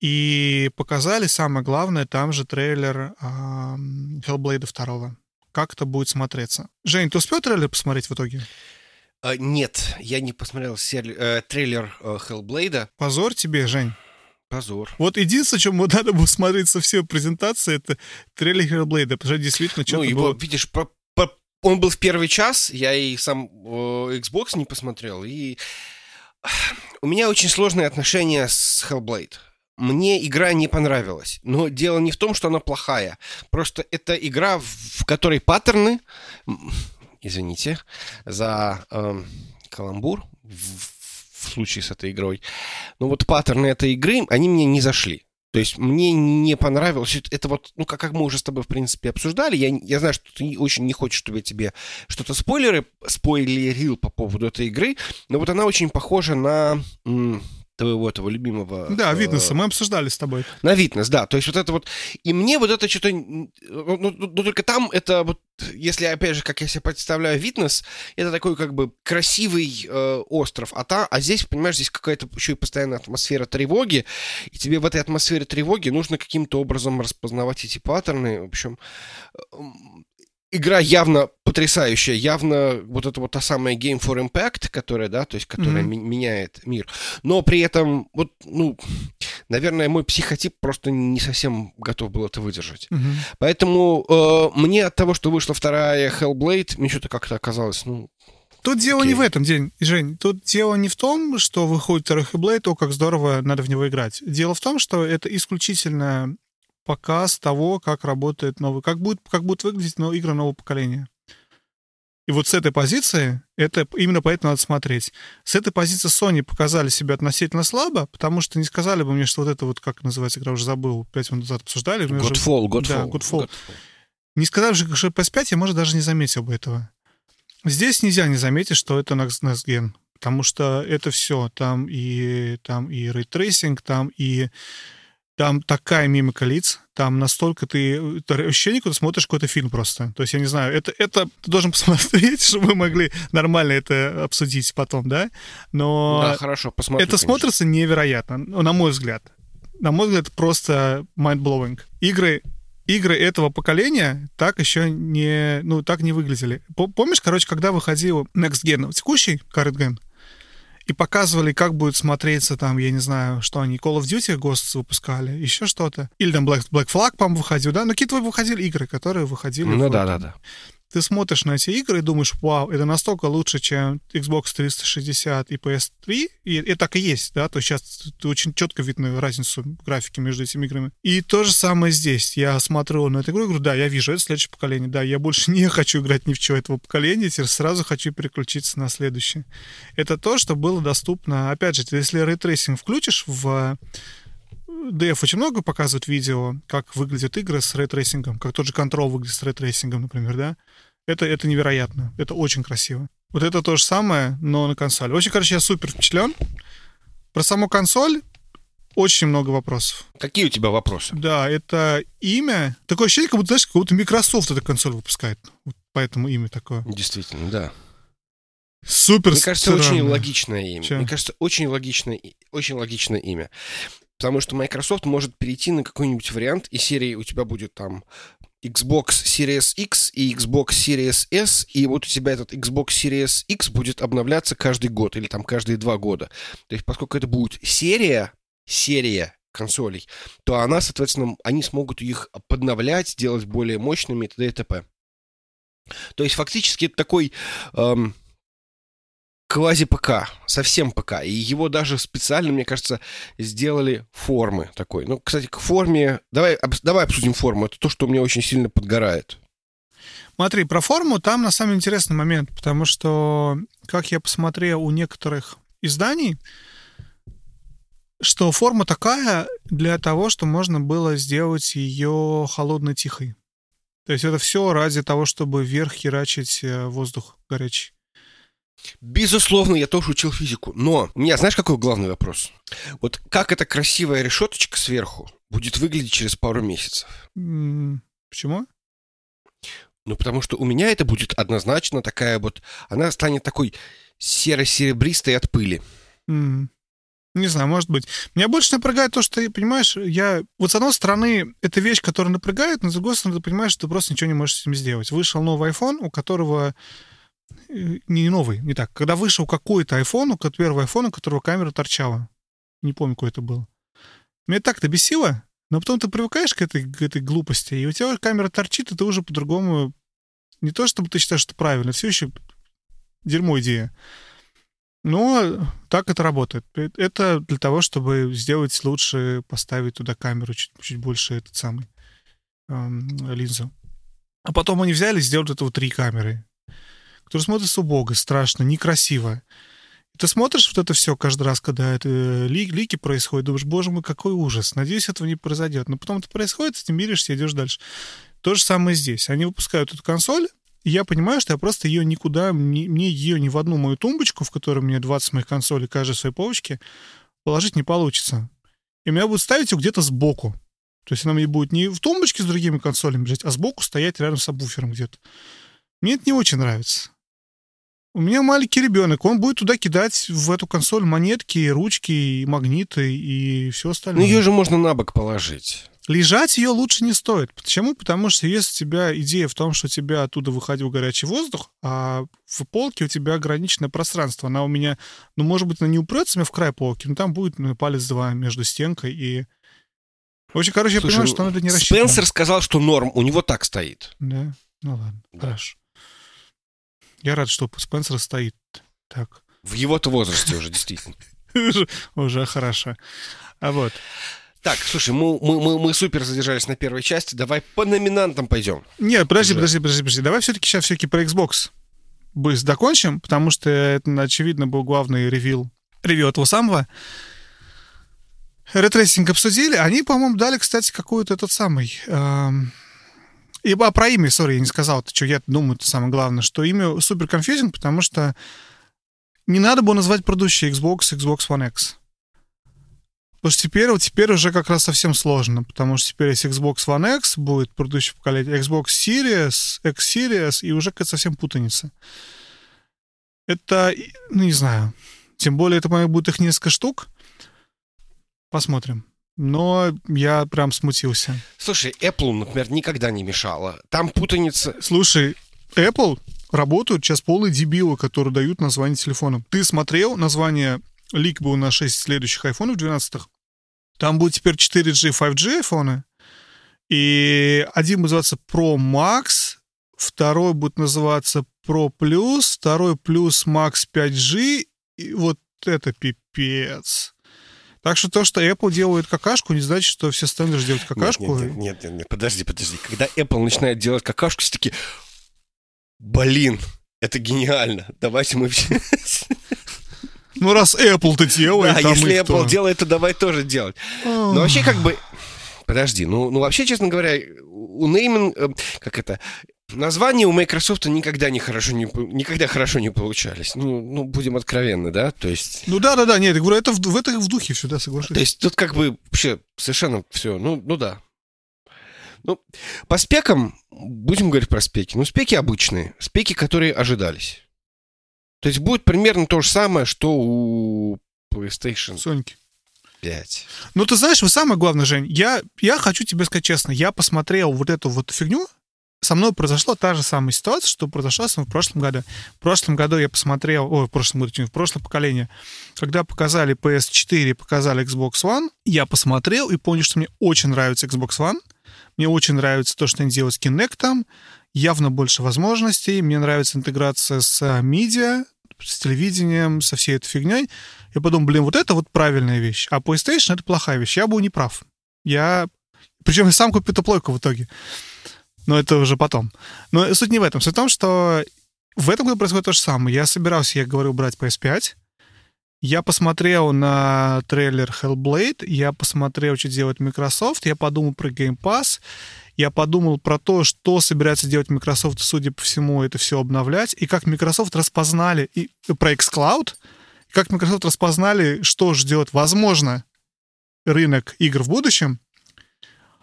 и показали, самое главное, там же трейлер э, Hellblade 2. Как это будет смотреться. Жень, ты успел трейлер посмотреть в итоге?
А, нет, я не посмотрел сер... э, трейлер э, Hellblade.
Позор тебе, Жень.
Позор.
Вот единственное, чем надо было смотреть со всей презентации, это трейлер Hellblade, потому что действительно что-то
Ну, его, было... видишь, по, по... он был в первый час, я и сам э, Xbox не посмотрел, и у меня очень сложные отношения с Hellblade. Мне игра не понравилась. Но дело не в том, что она плохая. Просто это игра, в которой паттерны... Извините за э, каламбур в, в случае с этой игрой. Но вот паттерны этой игры, они мне не зашли. То есть мне не понравилось. Это вот, ну, как, как мы уже с тобой, в принципе, обсуждали. Я, я знаю, что ты очень не хочешь, чтобы я тебе что-то спойлеры спойлерил по поводу этой игры, но вот она очень похожа на твоего этого любимого...
Да, Витнеса, э, мы обсуждали с тобой.
На Витнес, да. То есть вот это вот... И мне вот это что-то... Ну, ну, ну, только там это вот... Если, опять же, как я себе представляю Витнес, это такой как бы красивый э, остров. А, та, а здесь, понимаешь, здесь какая-то еще и постоянная атмосфера тревоги. И тебе в этой атмосфере тревоги нужно каким-то образом распознавать эти паттерны. В общем, игра явно потрясающая, явно вот это вот та самая Game for Impact, которая, да, то есть, которая mm-hmm. меняет мир. Но при этом, вот, ну, наверное, мой психотип просто не совсем готов был это выдержать. Mm-hmm. Поэтому э, мне от того, что вышла вторая Hellblade, мне что-то как-то оказалось, ну,
Тут дело okay. не в этом, День, Жень. Тут дело не в том, что выходит второй Hellblade, о, как здорово, надо в него играть. Дело в том, что это исключительно показ того, как работает новый, как будет, как будет выглядеть но, игры нового поколения. И вот с этой позиции, это именно поэтому надо смотреть. С этой позиции Sony показали себя относительно слабо, потому что не сказали бы мне, что вот это вот, как называется игра, уже забыл, пять минут назад обсуждали.
Godfall, Godfall.
Да, Godfall. Godfall. Не сказали же, что PS5, я, может, даже не заметил бы этого. Здесь нельзя не заметить, что это Next Gen. Потому что это все, там и, там и ray tracing, там и там такая мимика лиц, там настолько ты... Это ощущение, когда смотришь какой-то фильм просто. То есть, я не знаю, это, это ты должен посмотреть, чтобы мы могли нормально это обсудить потом, да? Но...
Да, хорошо, посмотрю.
Это конечно. смотрится невероятно, на мой взгляд. На мой взгляд, просто mind-blowing. Игры игры этого поколения так еще не, ну, так не выглядели. Помнишь, короче, когда выходил Next Gen, текущий Current Gen, и показывали, как будет смотреться там, я не знаю, что они, Call of Duty Ghosts выпускали, еще что-то. Или там Black, Black Flag, по-моему, выходил, да? Но какие-то выходили игры, которые выходили.
Ну да-да-да
ты смотришь на эти игры и думаешь, вау, это настолько лучше, чем Xbox 360 и PS3, и это так и есть, да, то сейчас очень четко видно разницу графики между этими играми. И то же самое здесь. Я смотрю на эту игру и говорю, да, я вижу, это следующее поколение, да, я больше не хочу играть ни в чего этого поколения, теперь сразу хочу переключиться на следующее. Это то, что было доступно, опять же, если ray tracing включишь в DF очень много показывают видео, как выглядят игры с ray tracing'ом, как тот же Control выглядит с ray tracing'ом, например, да. Это, это невероятно. Это очень красиво. Вот это то же самое, но на консоли. Очень, короче, я супер впечатлен. Про саму консоль очень много вопросов.
Какие у тебя вопросы?
Да, это имя. Такое ощущение, как будто, знаешь, как будто Microsoft эту консоль выпускает. Вот поэтому имя такое.
Действительно, да.
Супер
Мне кажется, странно. очень логичное имя. Че? Мне кажется, очень логичное, очень логичное имя. Потому что Microsoft может перейти на какой-нибудь вариант, и серии у тебя будет там Xbox Series X и Xbox Series S, и вот у тебя этот Xbox Series X будет обновляться каждый год или там каждые два года. То есть, поскольку это будет серия, серия консолей, то она, соответственно, они смогут их подновлять, делать более мощными и т.д. и т.п. То есть, фактически, это такой эм, квази-ПК, совсем ПК. И его даже специально, мне кажется, сделали формы такой. Ну, кстати, к форме... Давай, об... давай обсудим форму. Это то, что мне очень сильно подгорает.
Смотри, про форму там на самом интересный момент, потому что, как я посмотрел у некоторых изданий, что форма такая для того, что можно было сделать ее холодно-тихой. То есть это все ради того, чтобы вверх херачить э, воздух горячий.
Безусловно, я тоже учил физику. Но у меня, знаешь, какой главный вопрос? Вот как эта красивая решеточка сверху будет выглядеть через пару месяцев?
Почему?
Ну, потому что у меня это будет однозначно такая вот... Она станет такой серо-серебристой от пыли.
Mm. Не знаю, может быть. Меня больше напрягает то, что, понимаешь, я... Вот с одной стороны, это вещь, которая напрягает, но с другой стороны, ты понимаешь, что ты просто ничего не можешь с этим сделать. Вышел новый iPhone, у которого не новый, не так. Когда вышел какой-то iPhone, первый iPhone, у которого камера торчала. Не помню, какой это был. Меня так-то бесило, но потом ты привыкаешь к этой, к этой глупости, и у тебя камера торчит, и ты уже по-другому... Не то, чтобы ты считаешь, что правильно, все еще дерьмо идея. Но так это работает. Это для того, чтобы сделать лучше, поставить туда камеру чуть, чуть больше этот самый эм, линзу. А потом они взяли и сделали это вот три камеры который смотрится убого, страшно, некрасиво. Ты смотришь вот это все каждый раз, когда это э, ли, лики происходят, думаешь, боже мой, какой ужас, надеюсь, этого не произойдет. Но потом это происходит, ты миришься, идешь дальше. То же самое здесь. Они выпускают эту консоль, и я понимаю, что я просто ее никуда, мне, ее ни в одну мою тумбочку, в которой у меня 20 моих консолей, каждой своей полочке, положить не получится. И меня будут ставить ее где-то сбоку. То есть она мне будет не в тумбочке с другими консолями лежать, а сбоку стоять рядом с обвуфером где-то. Мне это не очень нравится. У меня маленький ребенок, он будет туда кидать в эту консоль монетки, ручки, и магниты и все остальное.
Ну ее же можно на бок положить.
Лежать ее лучше не стоит. Почему? Потому что если у тебя идея в том, что у тебя оттуда выходил горячий воздух, а в полке у тебя ограниченное пространство, она у меня, ну, может быть, она не упрется мне в край полки, но там будет ну, палец два между стенкой и... В общем, короче, Слушай, я понимаю, что он это не рассчитано.
Спенсер сказал, что норм, у него так стоит.
Да? Ну ладно, да. хорошо. Я рад, что Спенсер стоит так.
В его-то возрасте уже, действительно.
Уже хорошо. А вот.
Так, слушай, мы, мы, мы, мы супер задержались на первой части. Давай по номинантам пойдем.
Нет, подожди, подожди, подожди, подожди. Давай все-таки сейчас все-таки про Xbox быстро закончим, потому что это, очевидно, был главный ревил, ревью этого самого. Ray tracing обсудили. Они, по-моему, дали, кстати, какую-то этот самый... Эм и а про имя, sorry, я не сказал, что я думаю, это самое главное, что имя супер confusing, потому что не надо было назвать предыдущий Xbox Xbox One X. Потому что теперь, вот теперь уже как раз совсем сложно, потому что теперь есть Xbox One X, будет предыдущее поколение, Xbox Series, X Series, и уже какая-то совсем путаница. Это, ну, не знаю. Тем более, это, по-моему, будет их несколько штук. Посмотрим. Но я прям смутился.
Слушай, Apple, например, никогда не мешала. Там путаница...
Слушай, Apple работают сейчас полные дебилы, которые дают название телефона. Ты смотрел название лик был на 6 следующих айфонов 12 Там будет теперь 4G, 5G айфоны. И один будет называться Pro Max, второй будет называться Pro Plus, второй Plus Max 5G. И вот это пипец. Так что то, что Apple делает какашку, не значит, что все остальные же делают какашку.
Нет, нет, нет, нет, нет, подожди, подожди. Когда Apple начинает делать какашку, все таки блин, это гениально. Давайте мы все...
Ну, раз Apple-то делает,
Да, если Apple делает, то давай тоже делать. Но вообще как бы... Подожди, ну, ну вообще, честно говоря, у нейминг... э, Как это? Названия у Microsoft никогда не хорошо не, никогда хорошо не получались. Ну, ну, будем откровенны, да? То есть...
Ну да, да, да, нет, я говорю, это в, в это в духе все, да, соглашусь.
То есть тут как бы вообще совершенно все, ну, ну да. Ну, по спекам, будем говорить про спеки. Ну, спеки обычные, спеки, которые ожидались. То есть будет примерно то же самое, что у PlayStation
Соньки.
5.
Ну, ты знаешь, вы самое главное, Жень, я, я хочу тебе сказать честно, я посмотрел вот эту вот фигню, со мной произошла та же самая ситуация, что произошла в прошлом году. В прошлом году я посмотрел, ой, в прошлом году, в прошлое поколение, когда показали PS4, показали Xbox One, я посмотрел и понял, что мне очень нравится Xbox One, мне очень нравится то, что они делают с Kinect, явно больше возможностей, мне нравится интеграция с а, медиа, с телевидением, со всей этой фигней. Я подумал, блин, вот это вот правильная вещь, а PlayStation — это плохая вещь. Я был неправ. Я... Причем я сам купил эту плойку в итоге. Но это уже потом. Но суть не в этом. Суть в том, что в этом году происходит то же самое. Я собирался, я говорил, брать PS5. Я посмотрел на трейлер Hellblade, я посмотрел, что делает Microsoft, я подумал про Game Pass, я подумал про то, что собирается делать Microsoft, судя по всему, это все обновлять, и как Microsoft распознали и, про xCloud, и как Microsoft распознали, что ждет, возможно, рынок игр в будущем,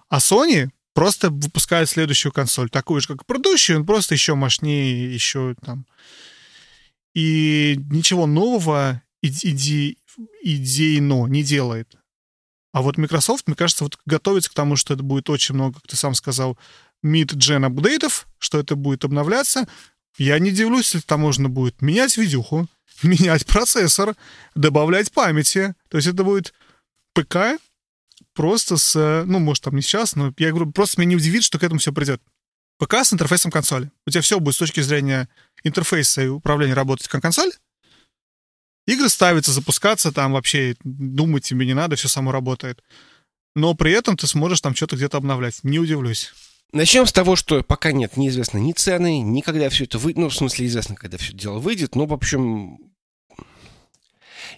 а Sony просто выпускает следующую консоль, такую же, как и предыдущую, он просто еще мощнее, еще там. И ничего нового иде- идейно не делает. А вот Microsoft, мне кажется, вот готовится к тому, что это будет очень много, как ты сам сказал, mid-gen апдейтов, что это будет обновляться. Я не удивлюсь, если там можно будет менять видюху, менять процессор, добавлять памяти. То есть это будет ПК просто с... э, Ну, может, там не сейчас, но я говорю, просто меня не удивит, что к этому все придет. ПК с интерфейсом консоли. У тебя все будет с точки зрения интерфейса и управления работать как консоль. Игры ставятся, запускаться, там вообще думать тебе не надо, все само работает. Но при этом ты сможешь там что-то где-то обновлять. Не удивлюсь.
Начнем с того, что пока нет, неизвестно ни цены, ни когда все это выйдет. Ну, в смысле, известно, когда все это дело выйдет. Но, в общем,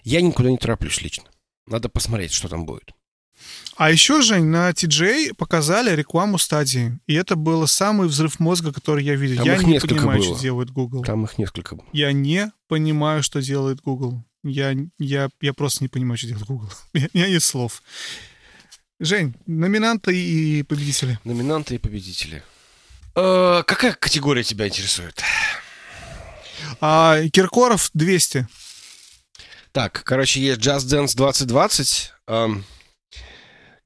я никуда не тороплюсь лично. Надо посмотреть, что там будет.
А еще, Жень, на TJ показали рекламу стадии. И это был самый взрыв мозга, который я видел.
Там
я
их
не
несколько
понимаю,
было.
что делает Google.
Там их несколько было.
Я не понимаю, что делает Google. Я, я, я просто не понимаю, что делает Google. У меня нет слов. Жень, номинанты и победители.
Номинанты и победители. Э, какая категория тебя интересует?
А, Киркоров 200.
Так, короче, есть Just Dance 2020, эм,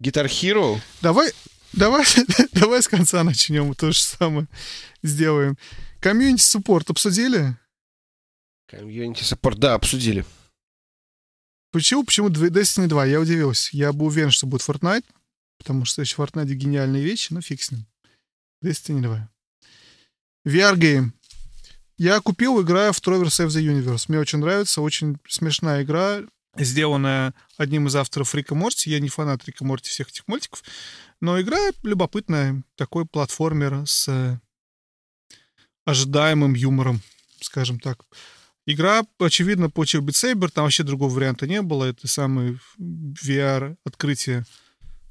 Guitar Hero,
Давай, давай, давай с конца начнем, то же самое сделаем. Комьюнити суппорт обсудили?
Community Support, да, обсудили.
Почему? Почему Destiny 2? Я удивился. Я был уверен, что будет Fortnite, потому что в Fortnite гениальные вещи, но фиг с ним. Destiny 2. VR game. Я купил, играю в Trover Saves the Universe. Мне очень нравится, очень смешная игра, сделанная одним из авторов Рика и Морти. Я не фанат Рика Морти всех этих мультиков, но игра любопытная, такой платформер с э, ожидаемым юмором, скажем так. Игра, очевидно, получил Beat Saber, там вообще другого варианта не было. Это самый VR-открытие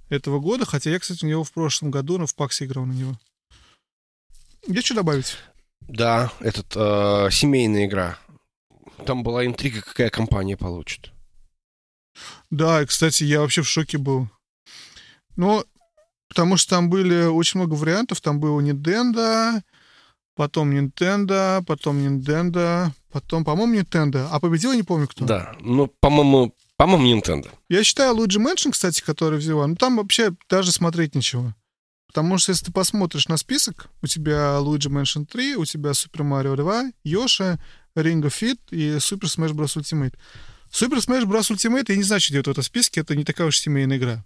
этого года, хотя я, кстати, у него в прошлом году, но в паксе играл на него. Есть что добавить?
Да, этот, э, семейная игра. там была интрига, какая компания получит.
Да, и, кстати, я вообще в шоке был. Ну, потому что там были очень много вариантов. Там было Nintendo, потом Nintendo, потом Nintendo, потом, по-моему, Nintendo. А победил, я не помню, кто.
Да, ну, по-моему, по-моему, Nintendo.
Я считаю, Luigi Mansion, кстати, который взяла, ну, там вообще даже смотреть ничего. Потому что если ты посмотришь на список, у тебя Luigi Mansion 3, у тебя Super Mario 2, Yoshi, Ring of Fit и Super Smash Bros. Ultimate. Super Smash Bros. Ultimate, я не знаю, что делает в этом списке, это не такая уж семейная игра.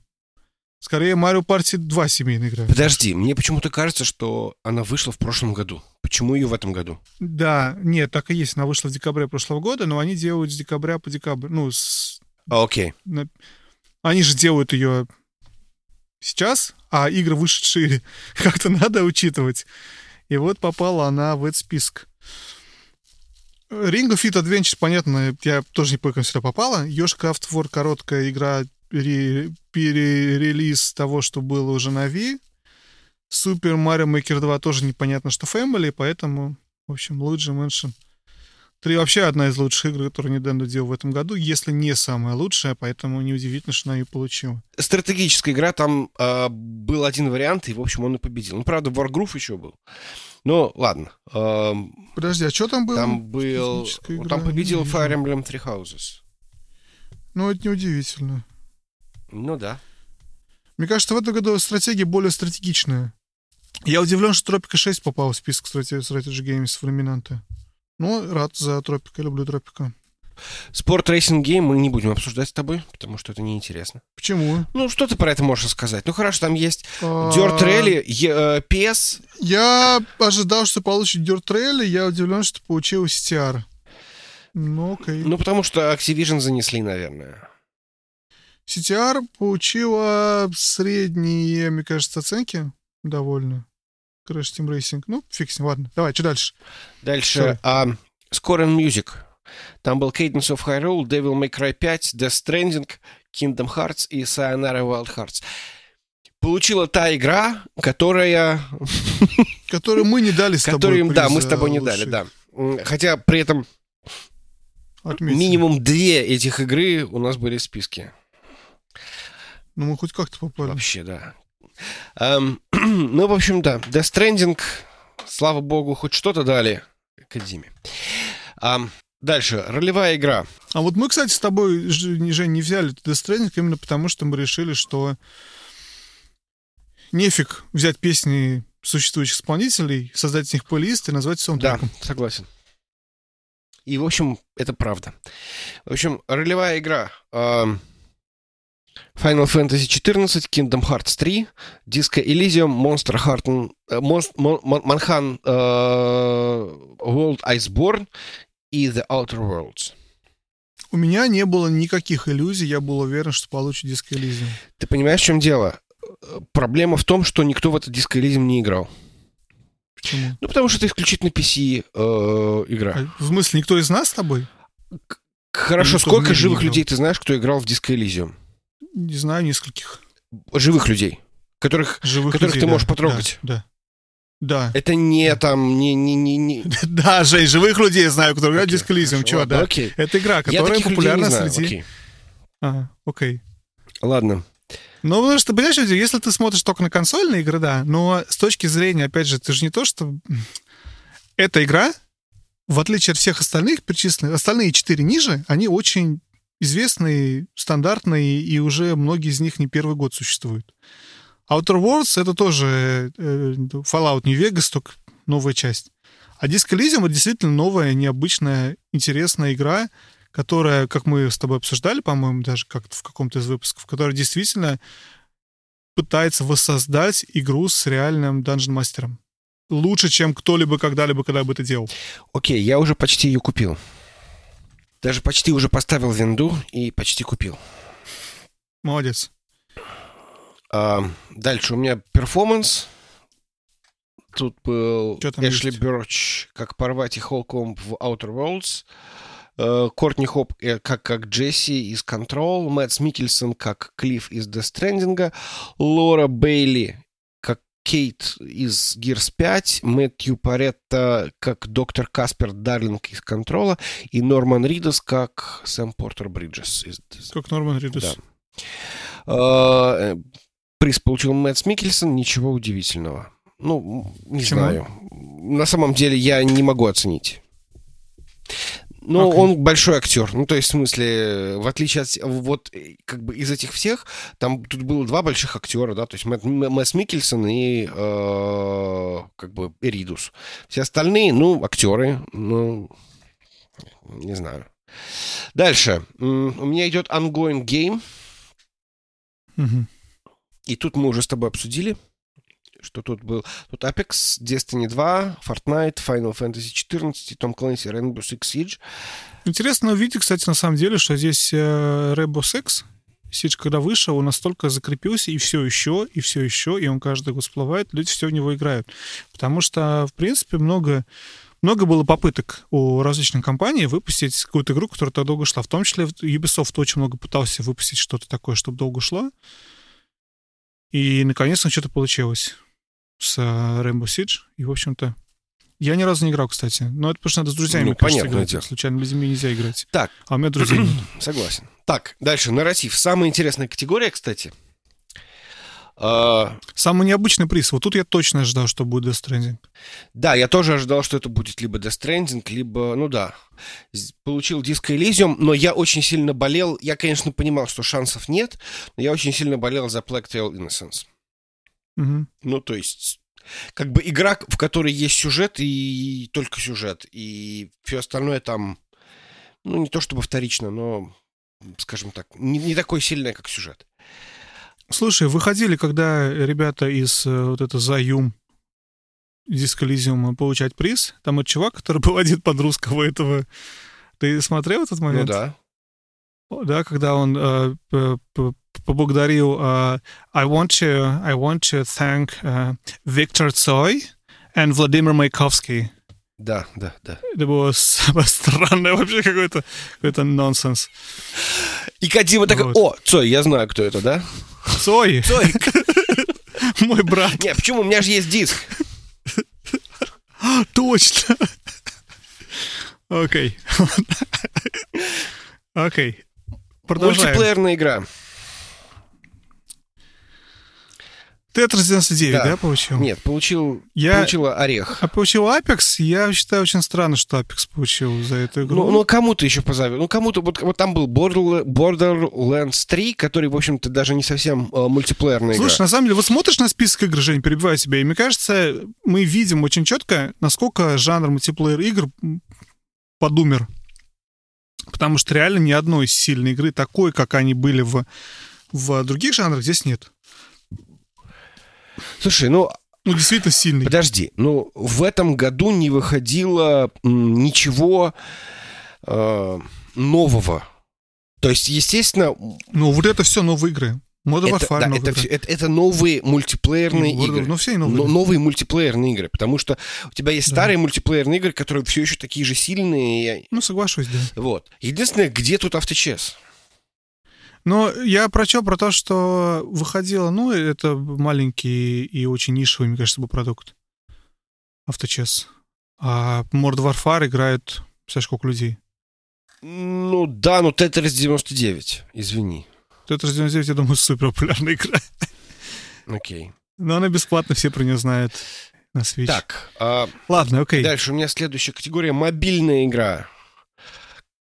Скорее, Mario Party 2 семейная игра.
Подожди, мне почему-то кажется, что она вышла в прошлом году. Почему ее в этом году?
Да, нет, так и есть. Она вышла в декабре прошлого года, но они делают с декабря по декабрь. Ну, с...
А, окей.
на- Они же делают ее сейчас, а игры вышедшие как-то надо учитывать. И вот попала она в этот список. Ring of Fit Adventure, понятно, я тоже не помню, как сюда попала. Craft War короткая игра, пере- перерелиз того, что было уже на Wii. Super Mario Maker 2 тоже непонятно, что Family, поэтому, в общем, Luigi Mansion 3 вообще одна из лучших игр, которую Nintendo делал в этом году, если не самая лучшая, поэтому неудивительно, что она ее получила.
Стратегическая игра, там а, был один вариант, и, в общем, он и победил. Ну, правда, Wargroove еще был. Ну, ладно. Ам,
Подожди, а что там было?
там был...
Игра,
Там победил. Fire Emblem Three Houses.
Ну, это неудивительно.
Ну да.
Мне кажется, в этом году стратегия более стратегичная. Я удивлен, что Тропика 6 попала в список Strate- Strategy Games в номинанты. Ну, рад за Тропика, люблю Тропика.
Sport racing game мы не будем обсуждать с тобой, потому что это неинтересно.
Почему?
Ну, что ты про это можешь сказать? Ну, хорошо, там есть
А,
Dirt Rally, э, PS.
Я ожидал, что получит Dirt Rally, я удивлен, что получил CTR. Ну, окей.
Ну, потому что Activision занесли, наверное.
CTR получила средние, мне кажется, оценки довольно. Crash Team Racing. Ну, фиг с ним, ладно. Давай, что дальше?
Дальше. а, Score and Music. Там был Cadence of Hyrule, Devil May Cry 5, Death Stranding, Kingdom Hearts и Sayonara Wild Hearts. Получила та игра, которая...
Которую мы не дали с тобой.
которую да, мы с тобой не дали, да. Хотя при этом минимум две этих игры у нас были в списке.
Ну, мы хоть как-то попали.
Вообще, да. Эм, ну, в общем, да. Death Stranding, слава богу, хоть что-то дали. Ам, дальше. Ролевая игра.
А вот мы, кстати, с тобой, Жень, не взяли Death Stranding именно потому, что мы решили, что нефиг взять песни существующих исполнителей, создать из них плейлист и назвать
Да,
саундтреком.
согласен. И, в общем, это правда. В общем, ролевая игра. Ам, Final Fantasy XIV, Kingdom Hearts 3, Disco Elysium, Monster Heart, э, Manhunt э, World Iceborne и The Outer Worlds.
У меня не было никаких иллюзий, я был уверен, что получу диск Elysium.
Ты понимаешь, в чем дело? Проблема в том, что никто в этот Disco Elysium не играл.
Почему?
Ну, потому что это исключительно PC э, игра.
А, В смысле, никто из нас с тобой?
Хорошо,
никто
сколько живых людей ты знаешь, кто играл в Disco Elysium?
Не знаю, нескольких
Живых людей, которых...
живых
Которых
людей,
ты
да,
можешь потрогать.
Да. Да.
Это не там, не... не, не, не...
Да, Жень, живых людей я знаю, которые играют Elysium,
хорошо,
чего, да.
Окей.
Это игра, которая популярна среди...
Окей.
Ага, окей.
Ладно.
Ну, потому что, понимаешь, если ты смотришь только на консольные игры, да, но с точки зрения, опять же, ты же не то, что... Эта игра, в отличие от всех остальных перечисленных, остальные четыре ниже, они очень известные, стандартные, и уже многие из них не первый год существуют. Outer Worlds — это тоже э, Fallout New Vegas, только новая часть. А Disco Elysium — это действительно новая, необычная, интересная игра, которая, как мы с тобой обсуждали, по-моему, даже как-то в каком-то из выпусков, которая действительно пытается воссоздать игру с реальным данжен-мастером. Лучше, чем кто-либо когда-либо, когда бы это делал.
Окей, я уже почти ее купил. Даже почти уже поставил винду и почти купил.
Молодец.
А, дальше у меня перформанс. Тут был Эшли
есть?
Бёрч как Парвати Холкомб в Outer Worlds. э, Кортни Хоп э, как, как Джесси из Control. Мэтс Микельсон как Клифф из Death Stranding. Лора Бейли как Кейт из Gears 5, Мэтью Паретта как доктор Каспер Дарлинг из Контрола и Норман Ридас как Сэм Портер Бриджес. Из...
Как Норман Ридас. Да.
Приз получил Мэтт Микельсон, ничего удивительного. Ну, не Почему? знаю. На самом деле я не могу оценить. Ну, okay. он большой актер. Ну, то есть, в смысле, в отличие от... Вот, как бы из этих всех, там тут было два больших актера, да, то есть Мэтт, Мэтт Микельсон и, э, как бы, Эридус. Все остальные, ну, актеры, ну, не знаю. Дальше. У меня идет Ongoing Game.
Mm-hmm.
И тут мы уже с тобой обсудили что тут был. Тут Apex, Destiny 2, Fortnite, Final Fantasy 14, Tom Clancy, Rainbow Six Siege.
Интересно увидеть, кстати, на самом деле, что здесь э, Rainbow Six, Siege, когда вышел, он настолько закрепился, и все еще, и все еще, и он каждый год всплывает, люди все в него играют. Потому что, в принципе, много много было попыток у различных компаний выпустить какую-то игру, которая так долго шла. В том числе Ubisoft очень много пытался выпустить что-то такое, чтобы долго шло. И наконец-то что-то получилось с э, Rainbow Siege. И, в общем-то, я ни разу не играл, кстати. Но это потому что надо с друзьями, ну,
кажется, играть. Дело.
Случайно людьми нельзя играть.
Так.
А у меня друзей нет.
Согласен. Так, дальше. Нарратив. Самая интересная категория, кстати. А...
Самый необычный приз. Вот тут я точно ожидал, что будет Death Stranding.
Да, я тоже ожидал, что это будет либо Death Stranding, либо, ну да, получил Disco Elysium, но я очень сильно болел. Я, конечно, понимал, что шансов нет, но я очень сильно болел за Plague Tale Innocence.
Угу.
Ну, то есть, как бы игра, в которой есть сюжет и только сюжет, и все остальное там, ну, не то чтобы вторично, но, скажем так, не, не такое сильное, как сюжет.
Слушай, выходили, когда ребята из э, вот это Заюм Дисколизиума получать приз, там вот чувак, который был один под русского этого. Ты смотрел этот момент?
Ну да.
Да, когда он э, поблагодарил uh, I want to I want to thank uh, Victor Tsoi and Vladimir Маяковский.
Да, да, да.
Это было самое странное вообще какой-то какой-то нонсенс.
И Кадима вот. такой, о, Цой, я знаю, кто это, да?
Цой?
Цой.
Мой брат.
Не, почему? У меня же есть диск.
Точно. Окей. Окей.
Продолжаем. Мультиплеерная игра.
Тетрис 99, да. да, получил?
Нет, получил, я... получила Орех.
А получил Apex? Я считаю очень странно, что Apex получил за эту игру.
Ну, ну кому-то еще позовет. Ну, кому-то... Вот, вот там был Borderlands 3, который, в общем-то, даже не совсем э, мультиплеерная
Слушай,
игра.
на самом деле, вот смотришь на список игр, Жень, перебиваю себя, и мне кажется, мы видим очень четко, насколько жанр мультиплеер игр подумер. Потому что реально ни одной сильной игры такой, как они были в, в других жанрах, здесь нет.
Слушай, ну...
Ну, действительно сильный.
Подожди, ну, в этом году не выходило ничего э, нового. То есть, естественно...
Ну, вот это все новые игры.
Modern это, Warfare, да, это, игры. это, это новые мультиплеерные ну, игры.
Ну, все новые. Но,
новые мультиплеерные игры. Потому что у тебя есть да. старые мультиплеерные игры, которые все еще такие же сильные.
Ну, соглашусь, да.
Вот. Единственное, где тут авточес?
Но я прочел про то, что выходило, ну, это маленький и очень нишевый, мне кажется, был продукт. Авточес. А Mord Warfare играет, знаешь, сколько людей?
Ну да, но Tetris 99, извини.
Tetris 99, я думаю, супер популярная игра.
Окей.
Но она бесплатно, все про нее знают на Switch.
Так. А...
Ладно, окей.
Дальше у меня следующая категория — мобильная игра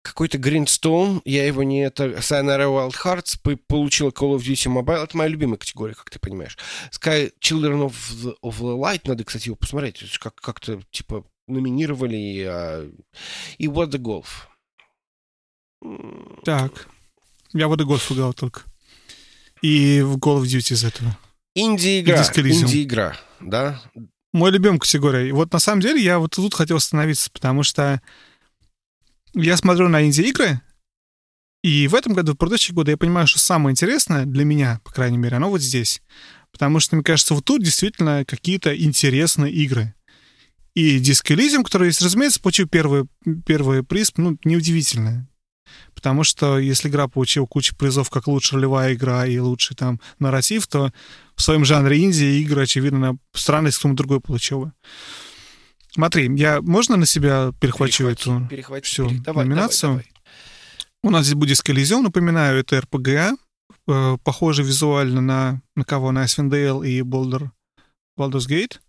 какой-то Greenstone, я его не... Это Sayonara Wild Hearts, получил Call of Duty Mobile. Это моя любимая категория, как ты понимаешь. Sky Children of the, of the Light, надо, кстати, его посмотреть. Как, как-то, типа, номинировали. И, а, и What the Golf.
Так. Я What the Golf играл только. И в Call of Duty из этого.
Инди-игра. Инди-игра, да?
Мой любимый категория. Вот на самом деле я вот тут хотел остановиться, потому что я смотрю на инди-игры, и в этом году, в предыдущие годы, я понимаю, что самое интересное для меня, по крайней мере, оно вот здесь. Потому что, мне кажется, вот тут действительно какие-то интересные игры. И Disco Elysium, который есть, разумеется, получил первый, первый приз, ну, неудивительно. Потому что если игра получила кучу призов как лучшая ролевая игра и лучший там нарратив, то в своем жанре Индии игры, очевидно, странность кто-нибудь другой получила. Смотри, я можно на себя перехвачу
Перехвати,
эту
перехвати,
всю
пере- давай,
номинацию?
давай, давай.
У нас здесь будет Скализион, напоминаю, это РПГА, э, похоже визуально на, на кого? На Icewind Dale и Boulder, Baldur's Gate,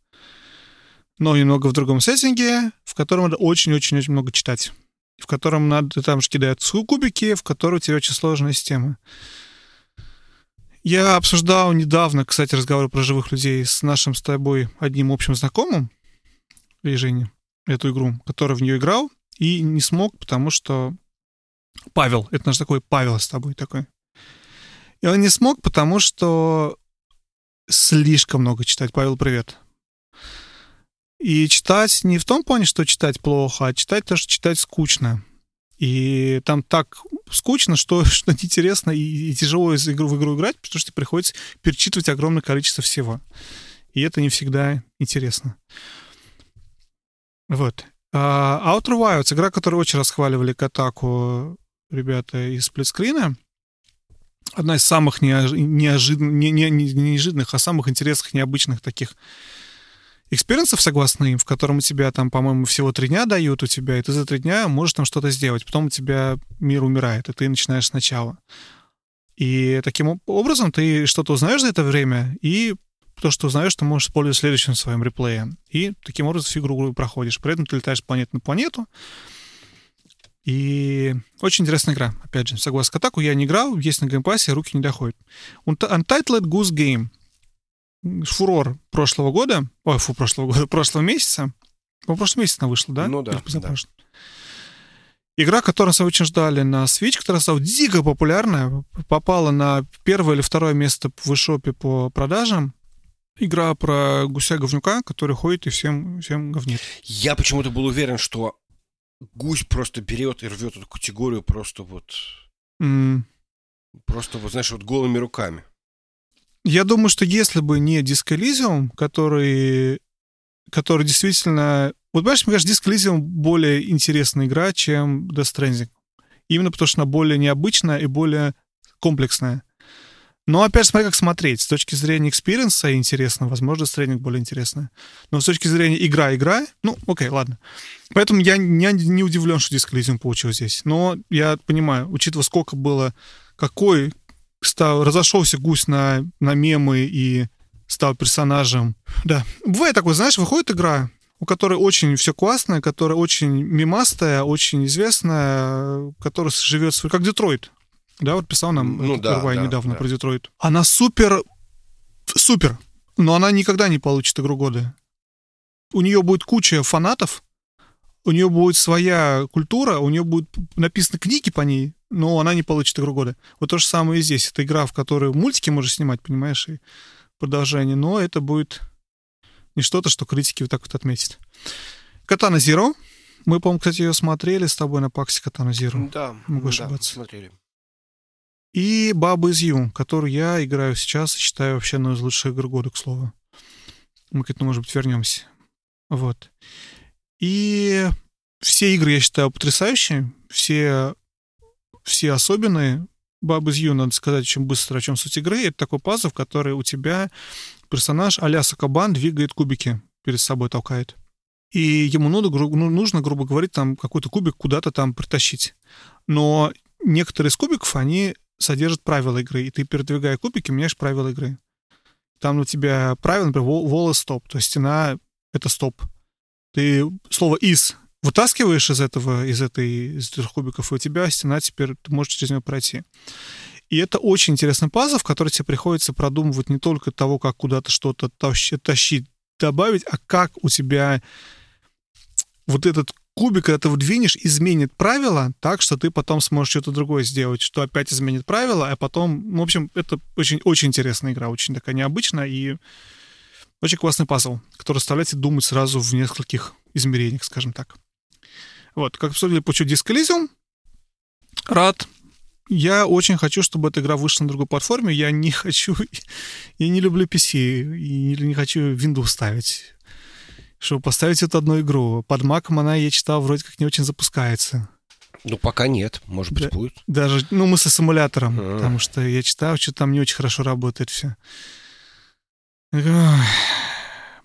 но немного в другом сеттинге, в котором надо очень-очень-очень много читать. В котором надо, там же кидают кубики, в которой у тебя очень сложная система. Я обсуждал недавно, кстати, разговор про живых людей с нашим с тобой одним общим знакомым, и Женей, эту игру, который в нее играл и не смог, потому что Павел, это наш такой Павел с тобой такой. И он не смог, потому что слишком много читать. Павел, привет. И читать не в том плане, что читать плохо, а читать то, что читать скучно. И там так скучно, что, что неинтересно и, и тяжело из игру, в игру играть, потому что приходится перечитывать огромное количество всего. И это не всегда интересно. Вот. А, Outer Wilds, игра, которую очень расхваливали Катаку ребята из Splitscreen'а. Одна из самых неож... неожиданных, не, не, не неожиданных, а самых интересных, необычных таких experience'ов, согласно им, в котором у тебя там, по-моему, всего три дня дают у тебя, и ты за три дня можешь там что-то сделать. Потом у тебя мир умирает, и ты начинаешь сначала. И таким образом ты что-то узнаешь за это время, и то, что узнаешь, ты можешь использовать в следующем своем replay'е. И таким образом всю игру проходишь. При этом ты летаешь с планеты на планету. И очень интересная игра. Опять же, согласно Kotaku, я не играл, есть на Game Pass'е, руки не доходят. Untitled Goose Game. Фурор прошлого года, ой, фу, прошлого года, прошлого месяца. По прошлом месяце она вышла, да?
Ну да,
позапрошлом? Игра, которую нас очень ждали на Switch, которая стала дико популярная, попала на первое или второе место в eShop по продажам. Игра про гуся-говнюка, который ходит и всем, всем говнит.
Я почему-то был уверен, что гусь просто берет и рвет эту категорию просто вот...
М,
Просто вот, знаешь, вот голыми руками.
Я думаю, что если бы не Disco Elysium, который, который действительно... Вот понимаешь, мне кажется, Elysium более интересная игра, чем Death Stranding. Именно потому, что она более необычная и более комплексная. Но опять смотри, как смотреть. С точки зрения experience'а интересно, возможно, Stranding более интересная. Но с точки зрения игра-игра, ну, окей, ладно. Поэтому я не, не удивлен, что Disco Elysium получил здесь. Но я понимаю, учитывая, сколько было, какой стал, разошелся гусь на, на мемы и стал персонажем. Да. Бывает такое, знаешь, выходит игра, у которой очень все классное, которая очень мимастая, очень известная, которая живет свой, как Детройт. Да, вот писал нам
Ну да,
Ирвай
да,
недавно
да.
про Детройт. Она супер, супер, но она никогда не получит игру года. У нее будет куча фанатов, у нее будет своя культура, у нее будут написаны книги по ней, но она не получит игру года. Вот то же самое и здесь. Это игра, в которой мультики можно снимать, понимаешь, и продолжение, но это будет не что-то, что критики вот так вот отметят. Катана Зеро. Мы, по-моему, кстати, ее смотрели с тобой на паксе Катана Зеро.
Да,
Могу
да,
ошибаться.
смотрели.
И Баба из Ю, которую я играю сейчас и считаю вообще одной из лучших игр года, к слову. Мы к этому, может быть, вернемся. Вот. И все игры я считаю потрясающие, все, все особенные. Баба из Ю, надо сказать, очень быстро, о чем суть игры. Это такой пазл, в который у тебя персонаж а-ля двигает кубики перед собой, толкает. И ему гру- ну, нужно, грубо говоря, там какой-то кубик куда-то там притащить. Но некоторые из кубиков, они содержат правила игры, и ты, передвигая кубики, меняешь правила игры. Там у тебя правило, например, wall стоп, то есть стена — это стоп. Ты слово «из» вытаскиваешь из этого, из этой, из этих кубиков, и у тебя стена теперь, ты можешь через нее пройти. И это очень интересный пазл, в который тебе приходится продумывать не только того, как куда-то что-то тащ- тащить, добавить, а как у тебя вот этот кубик, когда его двинешь, изменит правила так, что ты потом сможешь что-то другое сделать, что опять изменит правила, а потом... Ну, в общем, это очень, очень интересная игра, очень такая необычная и очень классный пазл, который заставляет тебя думать сразу в нескольких измерениях, скажем так. Вот, как обсудили, получу диск Elysium. Рад. Я очень хочу, чтобы эта игра вышла на другой платформе. Я не хочу... Я не люблю PC и не хочу Windows ставить чтобы поставить эту одну игру. Под маком она, я читал, вроде как не очень запускается.
Ну, пока нет. Может быть,
Да.
будет.
Даже, ну, мы со симулятором,
А.
потому что я читал, что там не очень хорошо работает все.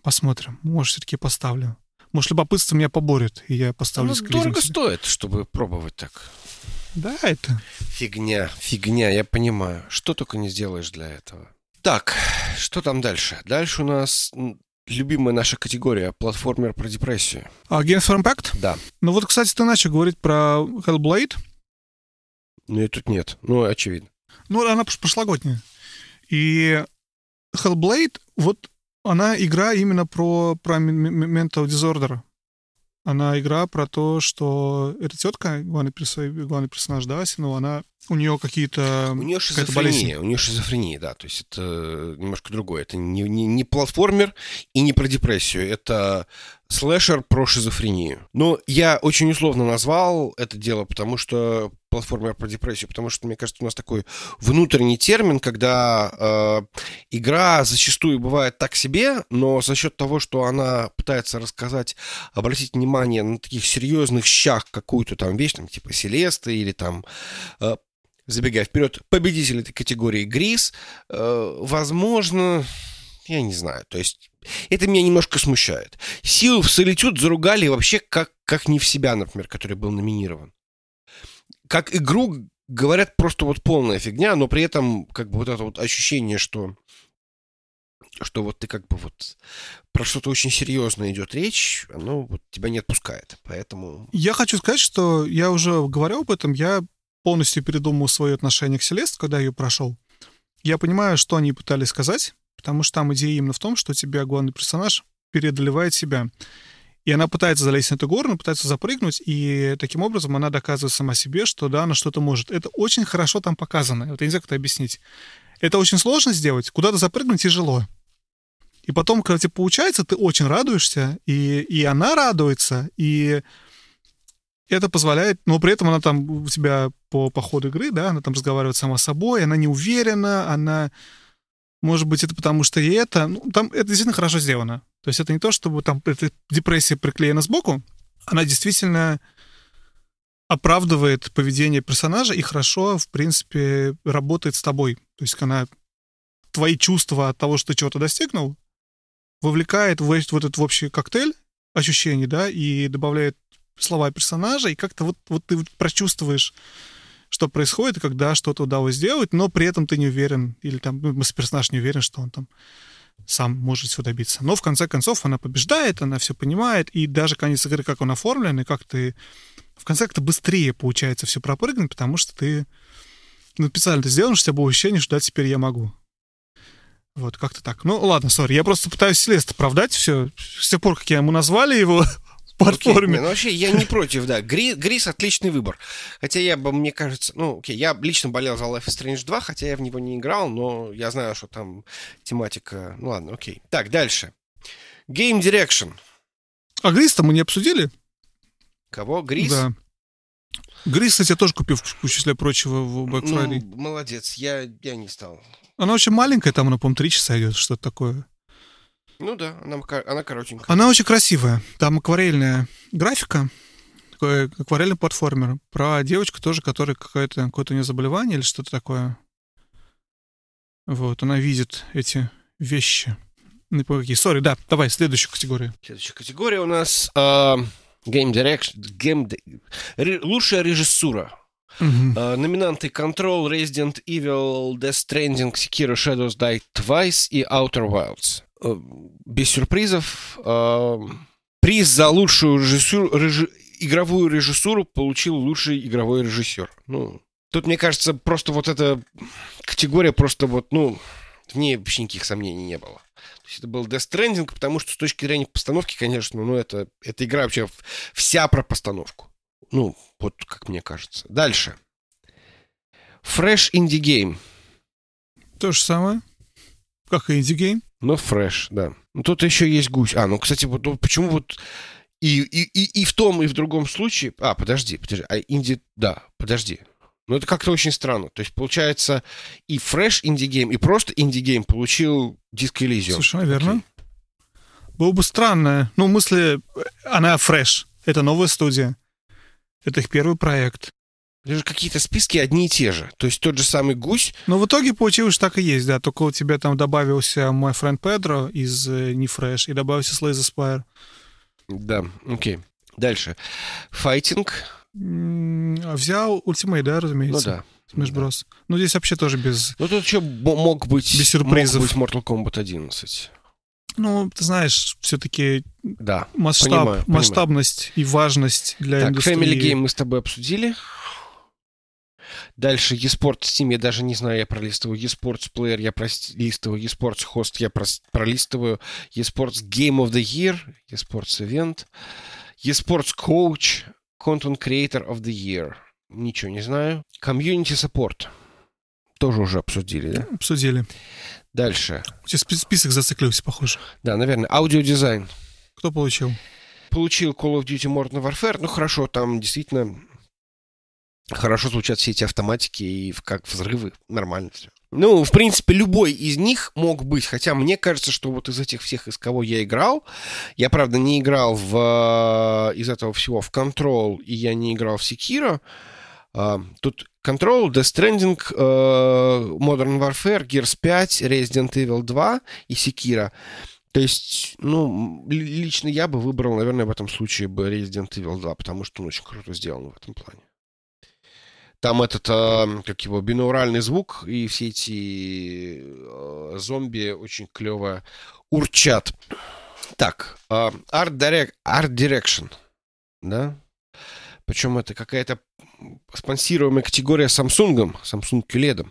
Посмотрим. Может, все-таки поставлю. Может, любопытство меня поборет, и я поставлю
Ну, дорого
себе.
стоит, чтобы пробовать так.
Да, это.
Фигня, фигня, я понимаю. Что только не сделаешь для этого. Так, что там дальше? Дальше у нас любимая наша категория платформер про депрессию.
А Games for Impact?
Да.
Ну вот, кстати, ты начал говорить про Hellblade.
Ну и тут нет. Ну, очевидно.
Ну, она прош- прошлогодняя. И Hellblade, вот она игра именно про, про mental disorder. Она игра про то, что эта тетка, главный, персо- главный персонаж Даси, ну, она, у нее какие-то...
У нее шизофрения. У нее шизофрения, да. То есть это немножко другое. Это не, не, не платформер и не про депрессию. Это слэшер про шизофрению. Но я очень условно назвал это дело, потому что платформер про депрессию, потому что, мне кажется, у нас такой внутренний термин, когда э, игра зачастую бывает так себе, но за счет того, что она пытается рассказать, обратить внимание на таких серьезных щах какую-то там вещь, там, типа Селеста или там э, забегая вперед, победитель этой категории Грис, э, возможно, я не знаю, то есть это меня немножко смущает. Силу в Солитюд заругали вообще как, как не в себя, например, который был номинирован. Как игру говорят просто вот полная фигня, но при этом как бы вот это вот ощущение, что что вот ты как бы вот про что-то очень серьезное идет речь, оно вот тебя не отпускает. Поэтому
Я хочу сказать, что я уже говорил об этом, я полностью передумал свое отношение к Селест, когда ее прошел. Я понимаю, что они пытались сказать, потому что там идея именно в том, что тебя главный персонаж преодолевает себя. И она пытается залезть на эту гору, она пытается запрыгнуть, и таким образом она доказывает сама себе, что да, она что-то может. Это очень хорошо там показано. Вот я не знаю, как это объяснить. Это очень сложно сделать. Куда-то запрыгнуть тяжело. И потом, когда тебе получается, ты очень радуешься, и, и она радуется, и это позволяет, но при этом она там у тебя по, по ходу игры, да, она там разговаривает сама с собой, она не уверена, она, может быть, это потому что и это, ну, там это действительно хорошо сделано. То есть это не то, чтобы там эта депрессия приклеена сбоку, она действительно оправдывает поведение персонажа и хорошо, в принципе, работает с тобой. То есть она твои чувства от того, что ты чего-то достигнул, вовлекает в, в этот в общий коктейль ощущений, да, и добавляет слова персонажа, и как-то вот, вот ты прочувствуешь, что происходит, когда что-то удалось сделать, но при этом ты не уверен, или там ну, персонаж не уверен, что он там сам может всего добиться. Но в конце концов она побеждает, она все понимает, и даже конец игры, как он оформлен, и как ты... В конце как-то быстрее получается все пропрыгнуть, потому что ты ну, специально это сделано, что у тебя было ощущение, что да, теперь я могу. Вот, как-то так. Ну, ладно, сори, я просто пытаюсь Селеста оправдать все. С тех пор, как я ему назвали его платформе.
не, ну вообще я не против, да. Гри- Грис отличный выбор. Хотя я бы, мне кажется, ну, окей, я лично болел за Life is Strange 2, хотя я в него не играл, но я знаю, что там тематика... Ну ладно, окей. Так, дальше. Game Direction.
А Грис-то мы не обсудили?
Кого? Грис?
Да. Грис, кстати, я тоже купил в числе прочего в Black Friday.
Ну, молодец, я, я не стал.
Она очень маленькая, там она, по-моему, 3 часа идет, что-то такое.
Ну да, она, она коротенькая.
Она очень красивая. Там акварельная графика, такой акварельный платформер. Про девочку тоже, которая какое-то какое-то у нее заболевание или что-то такое. Вот, она видит эти вещи. Не помню какие. Сори, да, давай, следующую категорию.
Следующая категория у нас а, Game Direction. Game... Ре- лучшая режиссура.
Мгм.
А, номинанты Control, Resident Evil, Death Stranding, Sekiro Shadows Die Twice и Outer Wilds. Э, Без сюрпризов. а, Приз за лучшую режиссуру, режи- игровую режиссуру получил лучший игровой режиссер. Ну, тут, мне кажется, просто вот эта категория просто вот, ну, в ней вообще никаких сомнений не было. То есть это был Stranding, потому что с точки зрения постановки, конечно, ну, это, эта игра вообще вся про постановку. Ну, вот как мне кажется. Дальше. Fresh Indie Game.
То же самое, как и Indie Game.
Но Fresh, да. Ну, тут еще есть гусь. А, ну, кстати, вот ну, почему вот и, и, и, и в том, и в другом случае... А, подожди, подожди. А инди... Да, подожди. Ну, это как-то очень странно. То есть, получается, и Indie Game, и просто Game получил диск Elysium.
Совершенно верно. Было бы странно. Ну, в смысле, она фреш. Это новая студия. Это их первый проект.
Же какие-то списки одни и те же. То есть тот же самый гусь.
Но в итоге получилось, что так и есть, да. Только у тебя там добавился My Friend Pedro из э, Nefresh и добавился Slay the Spire.
Да, окей. Дальше. Файтинг.
Взял Ultimate, да,
Ну
разумеется?
да.
Smash Bros. Ну, здесь вообще тоже без...
Ну тут еще мог быть,
Без сюрпризов.
мог быть Mortal Kombat 11.
Ну, ты знаешь, все-таки
Да.
масштаб,
Понимаю, понимаю.
масштабность и важность для
Так,
индустрии.
Family Game мы с тобой обсудили. Дальше eSport Steam, я даже не знаю, я пролистываю eSports Player, я пролистываю eSports Host, я пролистываю eSports Game of the Year, eSports Event, eSports Coach, Content Creator of the Year. Ничего не знаю. Community Support. Тоже уже обсудили, да?
Обсудили.
Дальше.
У тебя спи- список зациклился, похоже.
Да, наверное, аудиодизайн.
Кто получил?
получил Call of Duty Modern Warfare, ну хорошо, там действительно хорошо звучат все эти автоматики и как взрывы, нормально все. Ну, в принципе, любой из них мог быть, хотя мне кажется, что вот из этих всех, из кого я играл, я, правда, не играл в, э, из этого всего в Control, и я не играл в Sekiro, А, Тут Control, Death Stranding, э, Modern Warfare, Gears 5, Resident Evil 2 и Sekiro. То есть, ну, ли- лично я бы выбрал, наверное, в этом случае бы Resident Evil 2, потому что он очень круто сделан в этом плане. Там этот, э, как его, бинауральный звук, и все эти э, зомби очень клево урчат. Так, э, Art, Direct, Art Direction, да? Причем это какая-то спонсируемая категория Samsung, Samsung QLED.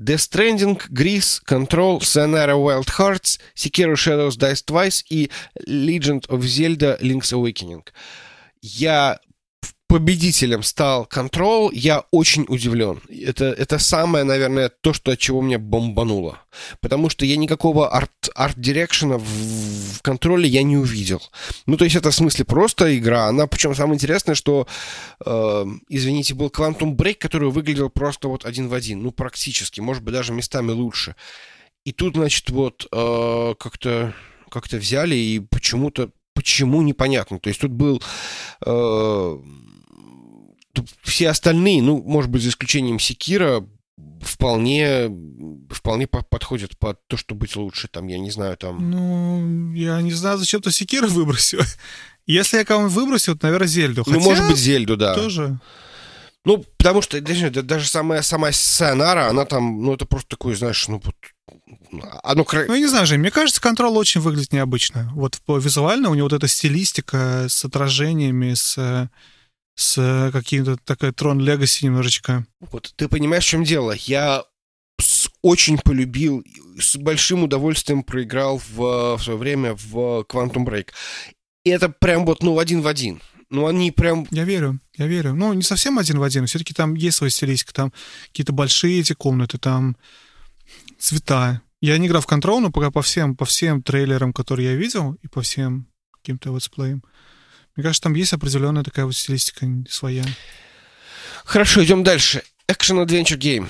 Death Stranding, Gris, Control, Sayonara Wild Hearts, Sekiro Shadows Die Twice и Legend of Zelda Link's Awakening. Я победителем стал Control, я очень удивлен. Это, это самое, наверное, то, что от чего меня бомбануло. Потому что я никакого арт, арт-дирекшена в, в контроле я не увидел. Ну, то есть это в смысле просто игра. Она, причем самое интересное, что, э, извините, был Quantum Break, который выглядел просто вот один в один. Ну, практически. Может быть, даже местами лучше. И тут, значит, вот э, как-то как-то взяли и почему-то почему непонятно. То есть тут был э, все остальные, ну, может быть, за исключением Секира, вполне, вполне по- подходят под то, что быть лучше. Там, я не знаю, там...
Ну, я не знаю, зачем ты Секира выбросил. Если я кого-нибудь выбросил, то, наверное, Зельду.
Ну,
Хотя
может быть, Зельду, да.
тоже.
Ну, потому что даже, да- даже самая, сама Сайонара, она там, ну, это просто такое, знаешь, ну, вот... Оно
Ну, я не знаю, Жень, мне кажется, контрол очень выглядит необычно. Вот визуально у него вот эта стилистика с отражениями, с, с каким-то такая Трон Легаси немножечко.
Вот ты понимаешь, в чем дело? Я очень полюбил, с большим удовольствием проиграл в, в свое время в Quantum Break. И это прям вот, ну, один в один. Ну, они прям...
Я верю, я верю. Ну, не совсем один в один, все-таки там есть своя стилистика, там какие-то большие эти комнаты, там цвета. Я не играл в контрол, но пока по всем, по всем трейлерам, которые я видел, и по всем каким-то летсплеям, мне кажется, там есть определенная такая вот стилистика своя.
Хорошо, идем дальше. Action Adventure Game.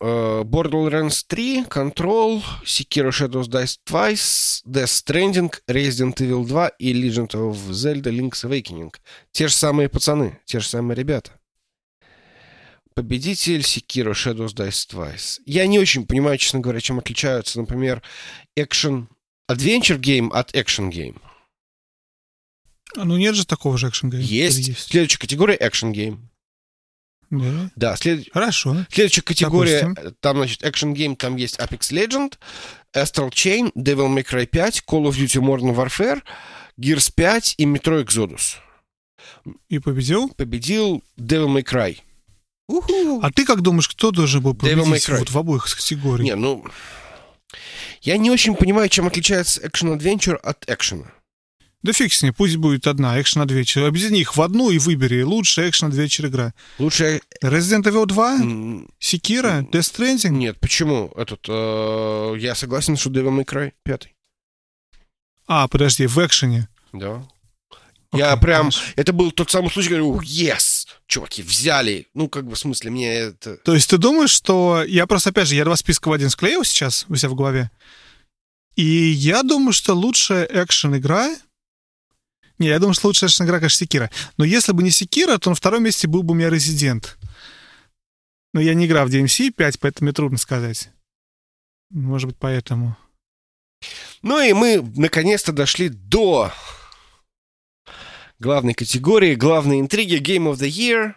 Э, Borderlands 3, Control, Sekiro Shadows Die Twice, Death Stranding, Resident Evil 2 и Legend of Zelda Link's Awakening. Те же самые пацаны, те же самые ребята. Победитель Sekiro Shadows Die Twice. Я не очень понимаю, честно говоря, чем отличаются, например, Action Adventure Game от Action Game.
А, Ну, нет же такого же экшен
Есть. Следующая категория Game.
Да.
Да, след...
Хорошо.
Следующая категория,
Допустим.
там, значит, Action Game, там есть Apex Legend, Astral Chain, Devil May Cry 5, Call of Duty Modern Warfare, Gears 5 и Metro Exodus.
И победил.
Победил Devil May Cry. Уху.
А ты как думаешь, кто должен был победить вот в обоих категориях?
Не, ну... Я не очень понимаю, чем отличается Adventure от экшена.
Да фиг с ней, пусть будет одна экшен адвенчер. Объедини их в одну и выбери лучшая экшен адвенчер игра.
Лучше...
Resident Evil 2,
м,
Секира, Death Stranding.
Нет, почему? Этот, э, я согласен, что Devil May Cry 5.
А, подожди, в экшене.
Да.
Окей,
я прям...
хорошо.
Это был тот самый случай, говорю, yes! Чуваки, взяли. Ну, как бы, в смысле, мне это...
То есть ты думаешь, что... Я просто, опять же, я два списка в один склеил сейчас у себя в голове. И я думаю, что лучшая экшен-игра Не, я думаю, что лучшая игра, конечно, Секира. Но если бы не Секира, то на втором месте был бы у меня Резидент. Но я не играл в DMC 5, поэтому мне трудно сказать. Может быть, поэтому.
Ну и мы наконец-то дошли до главной категории, главной интриги Game of the Year.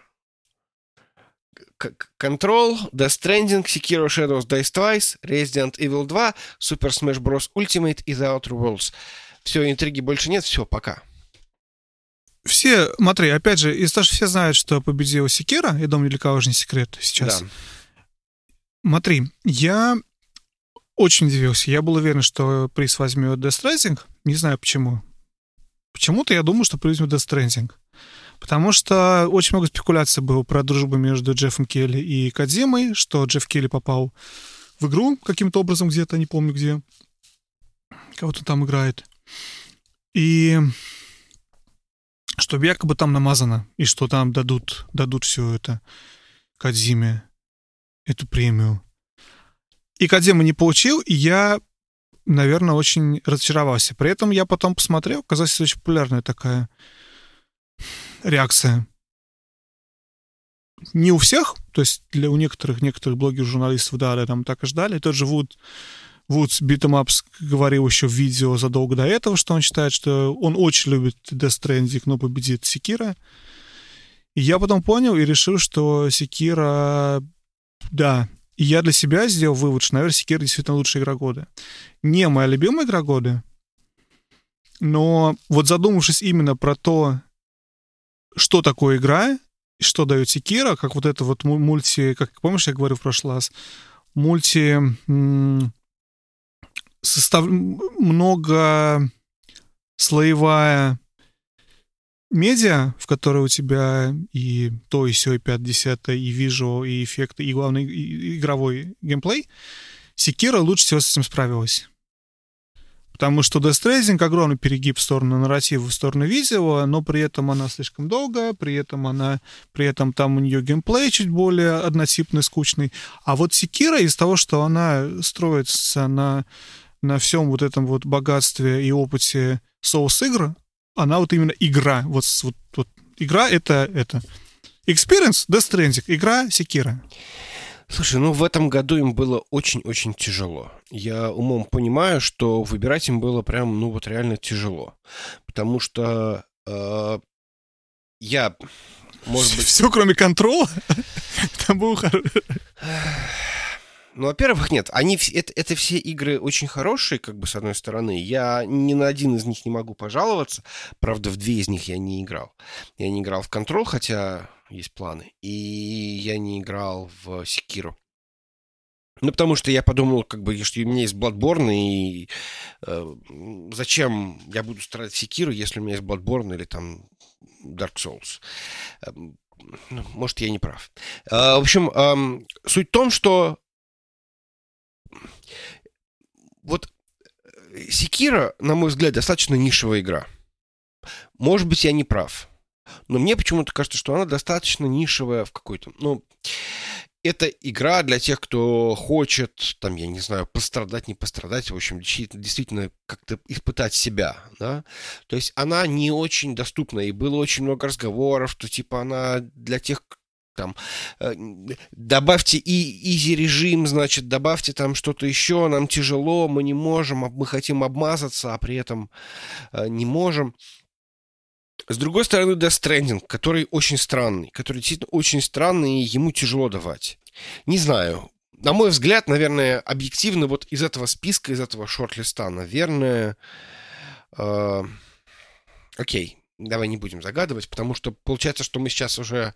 Control, Death Stranding, Sekiro Shadows Dice Twice, Resident Evil 2, Super Smash Bros. Ultimate и The Outer Worlds. Все, интриги больше нет, все, пока.
Все, смотри, опять же, из того, что все знают, что победила Секира, я думаю, для кого же не секрет сейчас. Да. Смотри, я очень удивился. Я был уверен, что приз возьмет Death Stranding. Не знаю почему. Почему-то я думаю, что приз возьмет Death Stranding. Потому что очень много спекуляций было про дружбу между Джеффом Келли и Кадзимой, что Джефф Келли попал в игру каким-то образом где-то, не помню где. Кого-то там играет. И что якобы там намазано, и что там дадут, дадут все это Кадзиме, эту премию. И Кадзима не получил, и я, наверное, очень разочаровался. При этом я потом посмотрел, оказалось, очень популярная такая реакция. Не у всех, то есть для у некоторых, некоторых блогеров, журналистов, да, да, там так и ждали. Тот же Вуд, Вуд с Beat 'em Ups говорил еще в видео задолго до этого, что он считает, что он очень любит Death Stranding, но победит Sekiro. И я потом понял и решил, что Sekiro, да, и я для себя сделал вывод, что, наверное, Sekiro действительно лучшая игра года. Не моя любимая игра года, но вот задумавшись именно про то, что такое игра, что дает Секира, как вот это вот мульти, как помнишь, я говорил в прошлый раз, мульти состав... много слоевая медиа, в которой у тебя и то, и все, и 50 и вижу, и эффекты, и главный и игровой геймплей, Секира лучше всего с этим справилась. Потому что Death Stranding огромный перегиб в сторону нарратива, в сторону видео, но при этом она слишком долгая, при этом она, при этом там у нее геймплей чуть более однотипный, скучный. А вот Секира из того, что она строится на, на всем вот этом вот богатстве и опыте соус-игр, она вот именно игра. Вот, вот, вот игра это, это. Experience Death Stranding, игра Секира.
Слушай, ну в этом году им было очень-очень тяжело. Я умом понимаю, что выбирать им было прям, ну вот реально тяжело. Потому что э, я, может быть...
Все, кроме контрола? Там был
ну, во-первых, нет, они это, это все игры очень хорошие, как бы с одной стороны. Я ни на один из них не могу пожаловаться. Правда, в две из них я не играл. Я не играл в Control, хотя есть планы. И я не играл в Секиру. Ну, потому что я подумал, как бы, что у меня есть Bloodborne, и э, зачем я буду страдать Секиру, если у меня есть Bloodborne или там Dark Souls. Э, ну, может, я не прав. Э, в общем, э, суть в том, что вот Секира, на мой взгляд, достаточно нишевая игра. Может быть, я не прав. Но мне почему-то кажется, что она достаточно нишевая в какой-то... Ну, это игра для тех, кто хочет, там, я не знаю, пострадать, не пострадать, в общем, действительно как-то испытать себя, да. То есть она не очень доступна, и было очень много разговоров, что, типа, она для тех, там, э, добавьте и изи режим, значит, добавьте там что-то еще, нам тяжело, мы не можем, мы хотим обмазаться, а при этом э, не можем. С другой стороны, Death Stranding, который очень странный, который действительно очень странный, и ему тяжело давать. Не знаю. На мой взгляд, наверное, объективно вот из этого списка, из этого шорт-листа, наверное... Э, окей, давай не будем загадывать, потому что получается, что мы сейчас уже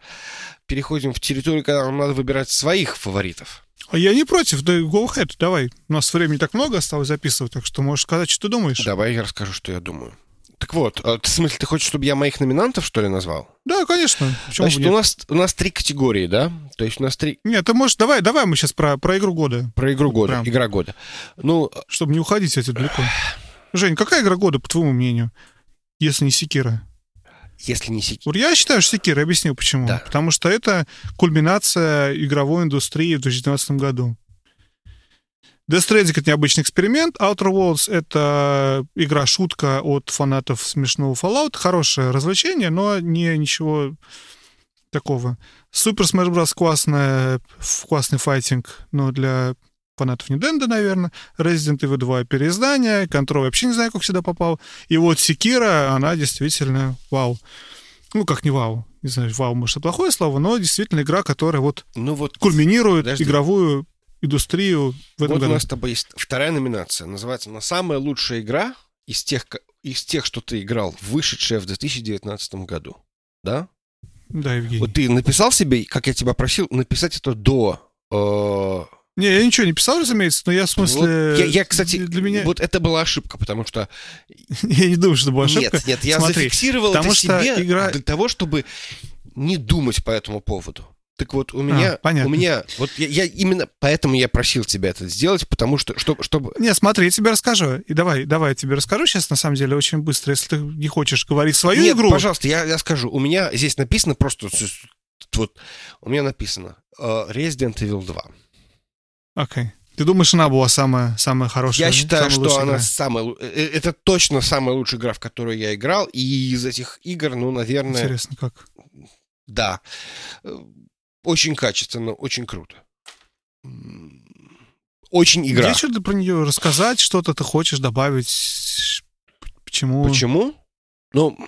переходим в территорию, когда нам надо выбирать своих фаворитов.
А я не против, да go ahead, давай. У нас времени так много осталось записывать, так что можешь сказать, что ты думаешь.
Давай я расскажу, что я думаю. Так вот, а, в смысле, ты хочешь, чтобы я моих номинантов, что ли, назвал?
Да, конечно.
Почему Значит, у нас, у нас три категории, да? То есть у нас три...
Нет, ты можешь... Давай, давай мы сейчас про, про игру года.
Про игру года, Прям. игра года. Ну...
Чтобы не уходить эти далеко. Жень, какая игра года, по твоему мнению, если не Секира?
Если не Секира.
Я считаю, что Секира, объясню почему. Да. Потому что это кульминация игровой индустрии в 2019 году. Death Stranding — это необычный эксперимент. Outer Worlds — это игра-шутка от фанатов смешного Fallout. Хорошее развлечение, но не ничего такого. Super Smash Bros. классная, классный файтинг, но для фанатов Nintendo, наверное. Resident Evil 2 переиздание. Control вообще не знаю, как сюда попал. И вот Секира, она действительно вау. Ну, как не вау. Не знаю, вау, может, это плохое слово, но действительно игра, которая вот,
Ну вот
кульминирует
подожди.
игровую индустрию в этом
Вот у
году.
нас с тобой есть вторая номинация. Называется она «Самая лучшая игра из тех, из тех, что ты играл, вышедшая в 2019 году». Да?
Да, Евгений.
Вот ты написал себе, как я тебя просил, написать это до... э,
Не, я ничего не писал, разумеется, но я в смысле...
вот я, я, кстати,
для меня...
вот это была ошибка, потому что...
я не думаю, что это была ошибка.
Нет, нет, я
Смотри,
зафиксировал
потому
это
что
себе
игра-
для того, чтобы не думать по этому поводу. Так вот, у меня,
А, понятно.
у меня, вот я, я именно поэтому я просил тебя это сделать, потому что, чтобы, чтобы
Не, смотри, я тебе расскажу. И давай, давай я тебе расскажу сейчас, на самом деле, очень быстро. Если ты не хочешь говорить свою
Нет,
игру...
пожалуйста, я, я скажу. У меня здесь написано просто... Вот, у меня написано э, Resident Evil 2.
Окей. Ты думаешь, она была самая, самая хорошая?
Я считаю,
Самая
что она
игра?
самая... э, э, Это точно самая лучшая игра, в которую я играл. И из этих игр, ну, наверное,
Интересно, как?
да. Э, Очень качественно, очень круто. Очень игра.
Есть что-то про нее рассказать, что-то ты хочешь добавить? Почему?
Почему? Ну,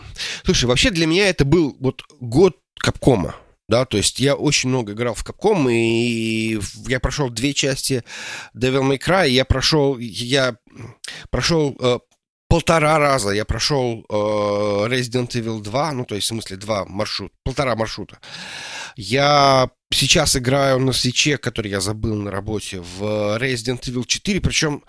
слушай, вообще для меня это был вот год Капкома. Да, то есть я очень много играл в Capcom, и я прошел две части Devil May Cry, я прошел, я прошел э, полтора раза, я прошел э, Resident Evil 2, ну, то есть, в смысле, два маршрута, полтора маршрута. Я сейчас играю на свече, который я забыл на работе, в Resident Evil 4, причем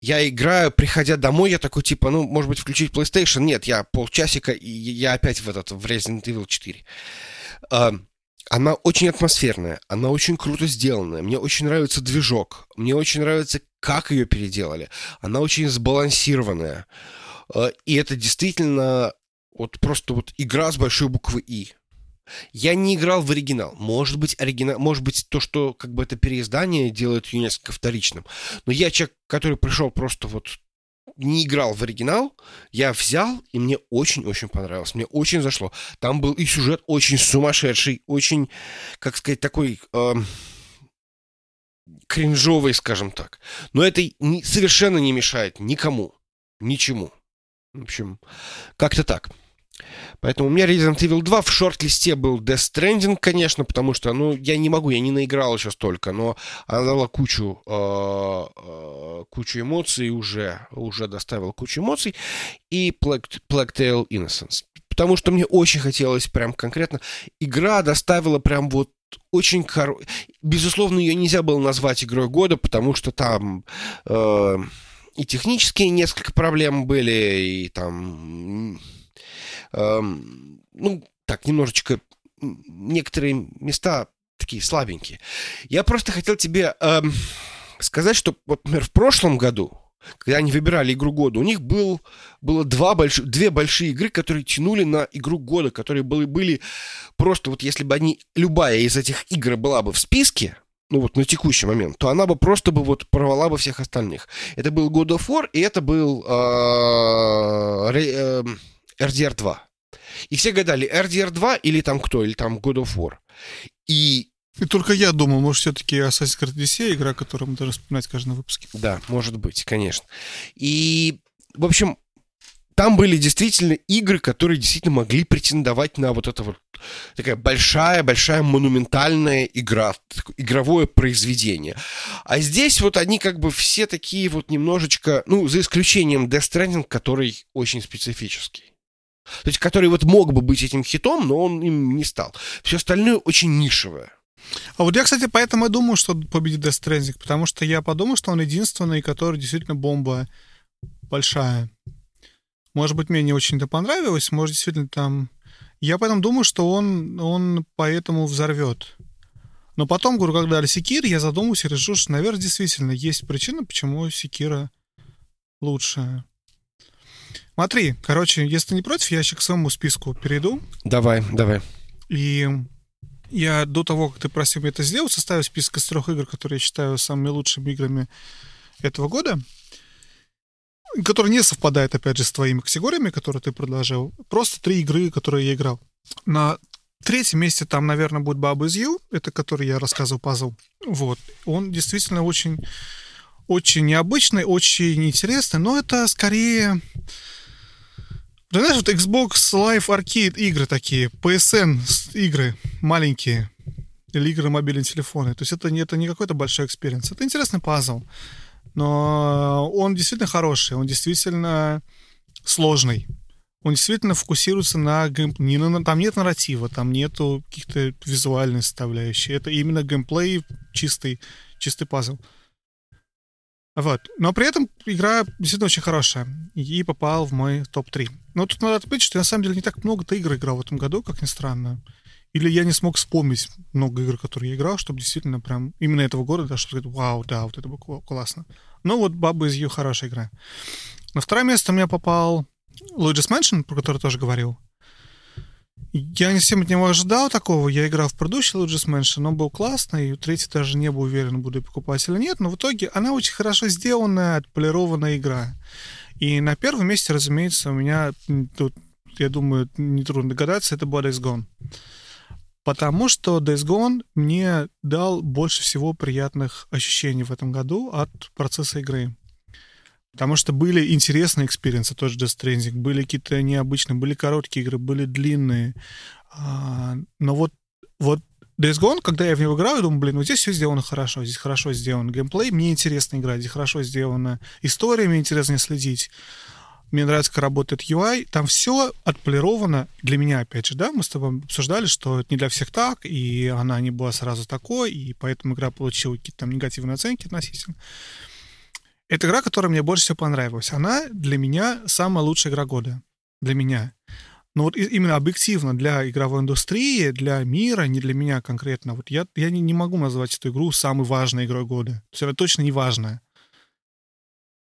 я играю, приходя домой, я такой, типа, ну, может быть, включить PlayStation? Нет, я полчасика, и я опять в этот, в Resident Evil 4. Она очень атмосферная, она очень круто сделанная, мне очень нравится движок, мне очень нравится, как ее переделали. Она очень сбалансированная. А, И это действительно вот просто вот игра с большой буквы «И». Я не играл в оригинал. Может быть, оригинал, может быть, то, что как бы это переиздание делает ее несколько вторичным. Но я человек, который пришел просто вот не играл в оригинал, я взял, и мне очень-очень понравилось. Мне очень зашло. Там был и сюжет очень сумасшедший, очень, как сказать, такой эм, кринжовый, скажем так. Но это совершенно не мешает никому, ничему. В общем, как-то так. Поэтому у меня Resident Evil 2 в шорт-листе был Death Stranding, конечно, потому что, ну, я не могу, я не наиграл еще столько, но она дала кучу, э, э, кучу эмоций уже, уже доставила кучу эмоций, и Plague, Tale Innocence. Потому что мне очень хотелось прям конкретно. Игра доставила прям вот очень хоро... Безусловно, ее нельзя было назвать игрой года, потому что там э, и технические несколько проблем были, и там... эм, ну, так, немножечко... Некоторые места такие слабенькие. Я просто хотел тебе эм, сказать, что, вот, например, в прошлом году, когда они выбирали игру года, у них был, было два больш... две большие игры, которые тянули на игру года, которые были, были просто вот если бы они, любая из этих игр была бы в списке, ну вот на текущий момент, то она бы просто бы вот порвала бы всех остальных. Это был God of War, и это был э, э, RDR 2. И все гадали, RDR 2 или там кто, или там God of War. И
И только я думал, может, все-таки Assassin's Creed Odyssey игра, которую мы должны вспоминать в каждом выпуске.
Да, может быть, конечно. И, в общем, там были действительно игры, которые действительно могли претендовать на вот это вот такая большая-большая монументальная игра, игровое произведение. А здесь вот они как бы все такие вот немножечко, ну, за исключением Death Stranding, который очень специфический. То есть, который вот мог бы быть этим хитом, но он им не стал. Все остальное очень нишевое.
А вот я, кстати, поэтому и думаю, что победит Death Stranding, потому что я подумал, что он единственный, который действительно бомба большая. Может быть, мне не очень-то понравилось, может, действительно там... Я поэтому думаю, что он, он поэтому взорвет. Но потом, говорю, когда дали Секир, я задумался и решил, что, наверное, действительно есть причина, почему Секира лучше. Смотри, короче, если ты не против, я сейчас к своему списку перейду.
Давай, давай.
И я до того, как ты просил меня это сделать, составил список из трех игр, которые я считаю самыми лучшими играми этого года, который не совпадает, опять же, с твоими категориями, которые ты предложил. Просто три игры, которые я играл. На третьем месте там, наверное, будет Baba is You, это который я рассказывал пазл. Вот. Он действительно очень, очень необычный, очень интересный, но это скорее... Ты знаешь, вот Xbox Live Arcade игры такие, PSN игры маленькие, или игры мобильные телефоны. То есть это, не это не какой-то большой experience. Это интересный пазл. Но он действительно хороший, он действительно сложный. Он действительно фокусируется на геймплее. Не, там нет нарратива, там нету каких-то визуальных составляющих. Это именно геймплей чистый, чистый пазл. Вот. Но при этом игра действительно очень хорошая. И попал в мой топ-3. Но тут надо отметить, что я на самом деле не так много-то игр играл в этом году, как ни странно. Или я не смог вспомнить много игр, которые я играл, чтобы действительно прям именно этого года, да, чтобы сказать, вау, да, вот это было классно. Но вот Баба из ее хорошая игра. На второе место у меня попал Luigi's Mansion, про который тоже говорил. Я не совсем от него ожидал такого. Я играл в предыдущий Luigi's Mansion, он был классный. И третий даже не был уверен, буду я покупать или нет. Но в итоге она очень хорошо сделанная, отполированная игра. И на первом месте, разумеется, у меня тут, я думаю, нетрудно догадаться, это была Days Gone. Потому что Days Gone мне дал больше всего приятных ощущений в этом году от процесса игры. Потому что были интересные experience'ы, тоже Death Stranding, были какие-то необычные, были короткие игры, были длинные. А, но вот, вот Days Gone, когда я в него играю, думаю, блин, вот здесь все сделано хорошо, здесь хорошо сделан геймплей, мне интересно играть, здесь хорошо сделана история, мне интересно следить мне нравится, как работает UI, там все отполировано для меня, опять же, да, мы с тобой обсуждали, что это не для всех так, и она не была сразу такой, и поэтому игра получила какие-то там негативные оценки относительно. Это игра, которая мне больше всего понравилась. Она для меня самая лучшая игра года. Для меня. Но вот именно объективно для игровой индустрии, для мира, не для меня конкретно, вот я, я не, не могу назвать эту игру самой важной игрой года. То есть она точно не важная.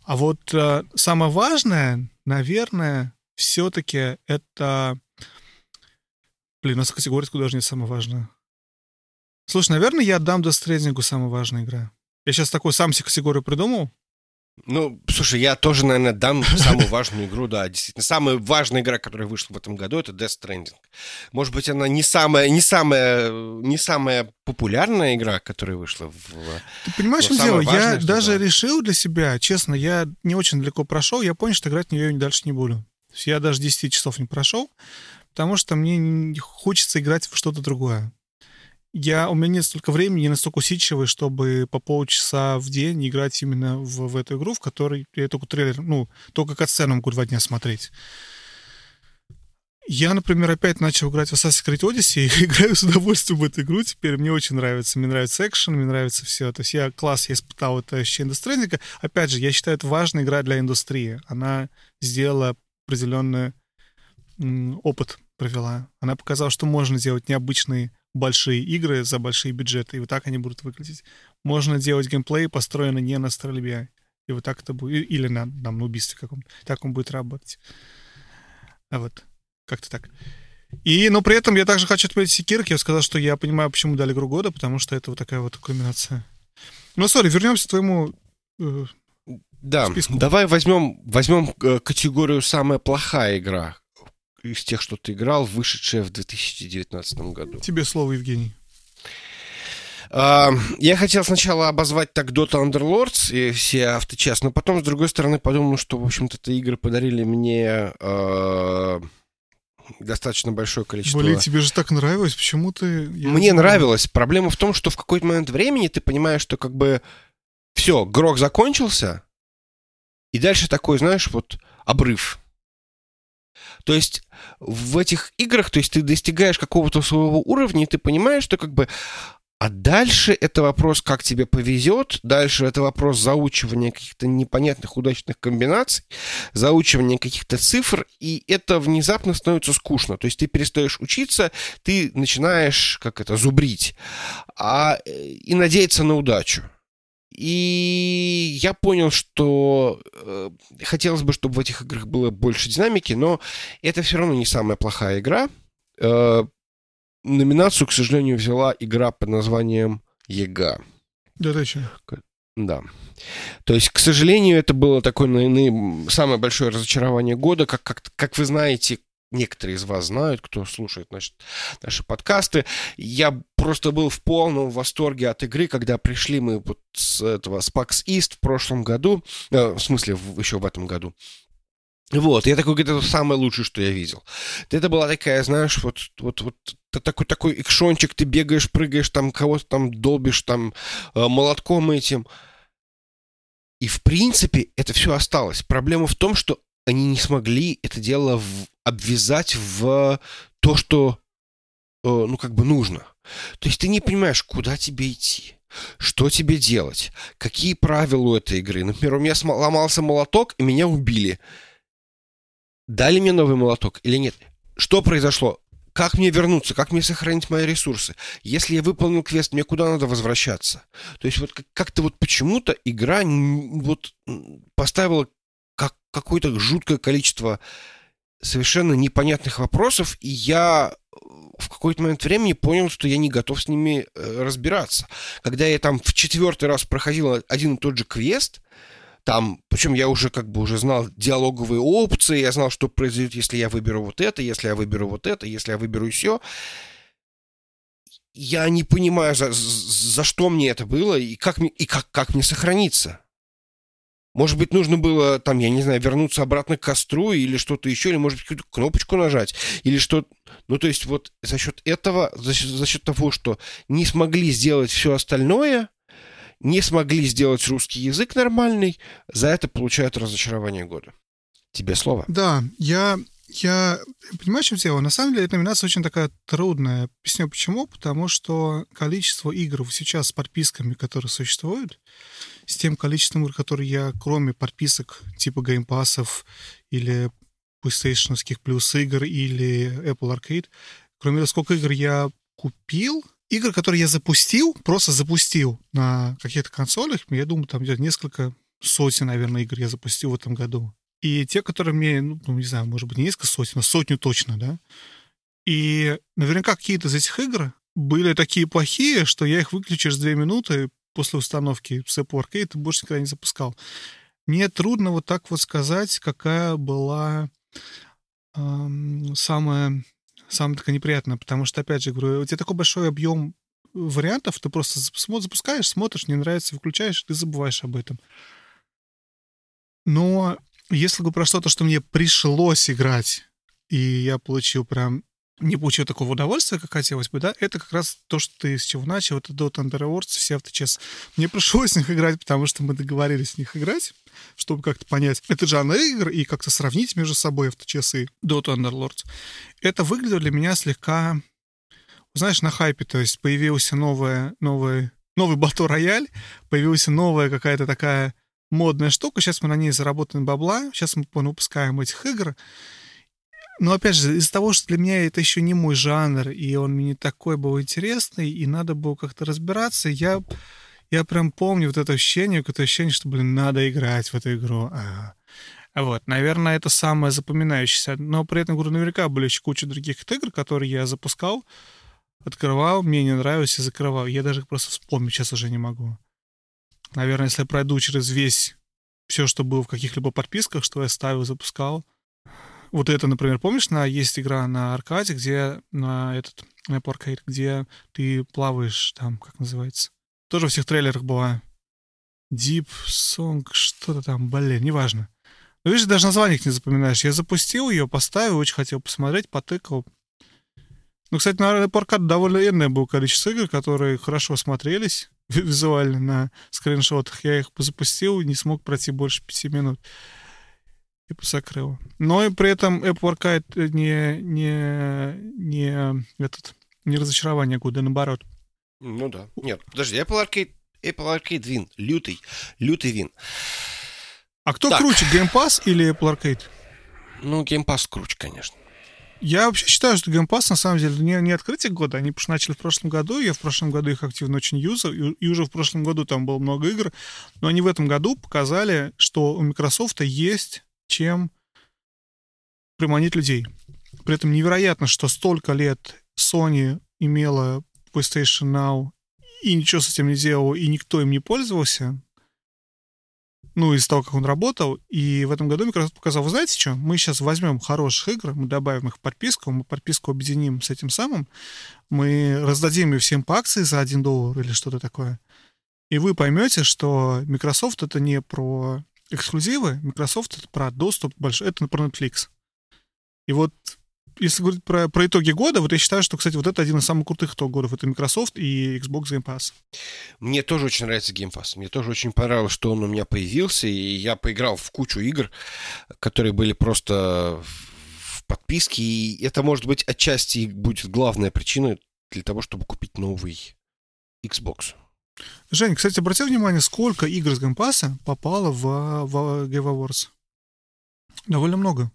А вот э, самое важное, наверное, все-таки это... Блин, у нас категория даже не самое важное. Слушай, наверное, я отдам Death самая важная игра. Я сейчас такой сам себе категорию придумал.
Ну, слушай, я тоже, наверное, дам самую важную игру, да, действительно. Самая важная игра, которая вышла в этом году, это Death Stranding. Может быть, она не самая, не самая, не самая популярная игра, которая вышла в...
Ты понимаешь, что дело? Я что, даже да. решил для себя, честно, я не очень далеко прошел, я понял, что играть в нее дальше не буду. Я даже 10 часов не прошел, потому что мне хочется играть в что-то другое я, у меня нет столько времени, не настолько усидчивый, чтобы по полчаса в день играть именно в, в эту игру, в которой я только трейлер, ну, только катсцену могу два дня смотреть. Я, например, опять начал играть в Assassin's Creed Odyssey и играю с удовольствием в эту игру. Теперь мне очень нравится. Мне нравится экшен, мне нравится все. То есть я класс, я испытал это ощущение индустрийника. Опять же, я считаю, это важная игра для индустрии. Она сделала определенный опыт, провела. Она показала, что можно делать необычные большие игры за большие бюджеты, и вот так они будут выглядеть. Можно делать геймплей, построенный не на стрельбе, и вот так это будет, или на, на убийстве каком-то. Так он будет работать. А вот, как-то так. И, но при этом я также хочу отметить Секирк. Я сказал, что я понимаю, почему дали игру года, потому что это вот такая вот комбинация. Ну, сори, вернемся к твоему э,
да, списку. давай возьмем, возьмем э, категорию «Самая плохая игра» из тех, что ты играл, вышедшая в 2019 году.
Тебе слово, Евгений.
Uh, я хотел сначала обозвать так Dota Underlords и все авточас, но потом, с другой стороны, подумал, что, в общем-то, эти игры подарили мне uh, достаточно большое количество...
Блин, тебе же так нравилось, почему ты...
Я мне нравилось. Проблема в том, что в какой-то момент времени ты понимаешь, что как бы все, грох закончился, и дальше такой, знаешь, вот обрыв. То есть в этих играх, то есть ты достигаешь какого-то своего уровня, и ты понимаешь, что как бы а дальше это вопрос, как тебе повезет. Дальше это вопрос заучивания каких-то непонятных удачных комбинаций, заучивания каких-то цифр, и это внезапно становится скучно. То есть ты перестаешь учиться, ты начинаешь, как это, зубрить, а, э, и надеяться на удачу. И я понял, что э, хотелось бы, чтобы в этих играх было больше динамики, но это все равно не самая плохая игра. Э, номинацию, к сожалению, взяла игра под названием Ега.
Да, ты что?
Да. То есть, к сожалению, это было такое наверное, самое большое разочарование года. Как, как, как вы знаете, некоторые из вас знают, кто слушает значит, наши подкасты. Я просто был в полном восторге от игры, когда пришли мы вот с этого с PAX East в прошлом году, э, в смысле, в, еще в этом году. Вот, я такой, говорит, это самое лучшее, что я видел. Это была такая, знаешь, вот, вот, вот такой, такой экшончик, ты бегаешь, прыгаешь, там кого-то там долбишь, там э, молотком этим. И, в принципе, это все осталось. Проблема в том, что они не смогли это дело в, обвязать в то, что, ну, как бы нужно. То есть ты не понимаешь, куда тебе идти. Что тебе делать? Какие правила у этой игры? Например, у меня сломался молоток, и меня убили. Дали мне новый молоток или нет? Что произошло? Как мне вернуться? Как мне сохранить мои ресурсы? Если я выполнил квест, мне куда надо возвращаться? То есть вот как-то вот почему-то игра вот поставила как какое-то жуткое количество совершенно непонятных вопросов, и я в какой-то момент времени понял, что я не готов с ними э, разбираться. Когда я там в четвертый раз проходил один и тот же квест, там, причем я уже как бы уже знал диалоговые опции, я знал, что произойдет, если я выберу вот это, если я выберу вот это, если я выберу все. Я не понимаю, за, за что мне это было и как, мне, и как, как мне сохраниться. Может быть, нужно было, там, я не знаю, вернуться обратно к костру или что-то еще, или, может быть, какую-то кнопочку нажать, или что Ну, то есть вот за счет этого, за счет, за счет того, что не смогли сделать все остальное, не смогли сделать русский язык нормальный, за это получают разочарование года. Тебе слово.
Да, я, я понимаю, чем дело. На самом деле, эта номинация очень такая трудная. Объясню почему. Потому что количество игр сейчас с подписками, которые существуют, с тем количеством игр, которые я, кроме подписок типа геймпасов или PlayStation плюс игр или Apple Arcade, кроме того, сколько игр я купил — игр, которые я запустил, просто запустил на каких-то консолях, я думаю, там где-то несколько сотен, наверное, игр я запустил в этом году. И те, которые мне, ну, ну, не знаю, может быть, не несколько сотен, а сотню точно, да. И наверняка какие-то из этих игр были такие плохие, что я их выключу через две минуты после установки Apple Arcade и больше никогда не запускал. Мне трудно вот так вот сказать, какая была эм, самая самое такое неприятное, потому что, опять же, говорю, у тебя такой большой объем вариантов, ты просто запускаешь, смотришь, не нравится, выключаешь, ты забываешь об этом. Но если говорю про что-то, что мне пришлось играть, и я получил прям не получил такого удовольствия, как хотелось бы, да, это как раз то, что ты с чего начал, это Dota Under Awards, все авточес. Мне пришлось с них играть, потому что мы договорились с них играть, чтобы как-то понять, это жанр игр, и как-то сравнить между собой авточес и Dota Underlords. Это выглядело для меня слегка, знаешь, на хайпе, то есть появился новая, новая, новый Батл Рояль, появилась новая какая-то такая модная штука, сейчас мы на ней заработаем бабла, сейчас мы выпускаем этих игр, но опять же, из-за того, что для меня это еще не мой жанр, и он мне не такой был интересный, и надо было как-то разбираться, я, я прям помню вот это ощущение, какое-то ощущение, что, блин, надо играть в эту игру. А, вот, наверное, это самое запоминающееся. Но при этом, говорю, наверняка были еще куча других игр, которые я запускал, открывал, мне не нравилось и закрывал. Я даже просто вспомнить сейчас уже не могу. Наверное, если я пройду через весь все, что было в каких-либо подписках, что я ставил, запускал, вот это, например, помнишь, на есть игра на аркаде, где на этот на Apple Arcade, где ты плаваешь там, как называется. Тоже во всех трейлерах была. Deep Song, что-то там, блин, неважно. Но видишь, даже название не запоминаешь. Я запустил ее, поставил, очень хотел посмотреть, потыкал. Ну, кстати, на Apple Arcade довольно энное было количество игр, которые хорошо смотрелись визуально на скриншотах. Я их запустил и не смог пройти больше пяти минут и закрыл. Но и при этом Apple Arcade не, не, не, этот, не разочарование года, наоборот.
Ну да. Нет, подожди, Apple Arcade, Apple Arcade вин, лютый, лютый вин.
А кто так. круче, Game Pass или Apple Arcade?
Ну, Game Pass круче, конечно.
Я вообще считаю, что Game Pass на самом деле не, не открытие года. Они начали в прошлом году, я в прошлом году их активно очень юзал, и, и уже в прошлом году там было много игр, но они в этом году показали, что у Microsoft есть чем приманить людей. При этом невероятно, что столько лет Sony имела PlayStation Now и ничего с этим не делала, и никто им не пользовался. Ну, из того, как он работал. И в этом году Microsoft показал, вы знаете что, мы сейчас возьмем хороших игр, мы добавим их в подписку, мы подписку объединим с этим самым, мы раздадим ее всем по акции за 1 доллар или что-то такое. И вы поймете, что Microsoft это не про эксклюзивы, Microsoft это про доступ большой, это про Netflix. И вот если говорить про, про итоги года, вот я считаю, что, кстати, вот это один из самых крутых итогов годов. Это Microsoft и Xbox Game Pass.
Мне тоже очень нравится Game Pass. Мне тоже очень понравилось, что он у меня появился, и я поиграл в кучу игр, которые были просто в подписке, и это, может быть, отчасти будет главная причина для того, чтобы купить новый Xbox.
Жень, кстати, обрати внимание, сколько игр с Game Pass попало в, в Game Awards. Довольно много.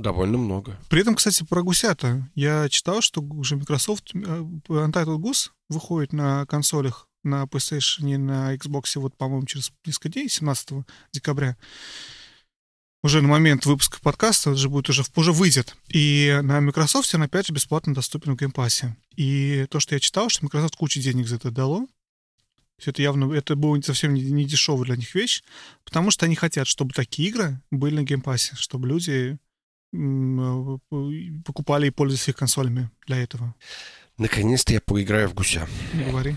Довольно много.
При этом, кстати, про гусята. Я читал, что уже Microsoft э, Untitled Goose выходит на консолях на PlayStation и на Xbox вот, по-моему, через несколько дней, 17 декабря. Уже на момент выпуска подкаста уже будет уже, уже выйдет. И на Microsoft он опять же бесплатно доступен в Pass. И то, что я читал, что Microsoft кучу денег за это дало. Все это явно, это было совсем не, не дешевая для них вещь, потому что они хотят, чтобы такие игры были на Game Pass, чтобы люди покупали и пользовались их консолями для этого.
Наконец-то я поиграю в гуся.
Не говори.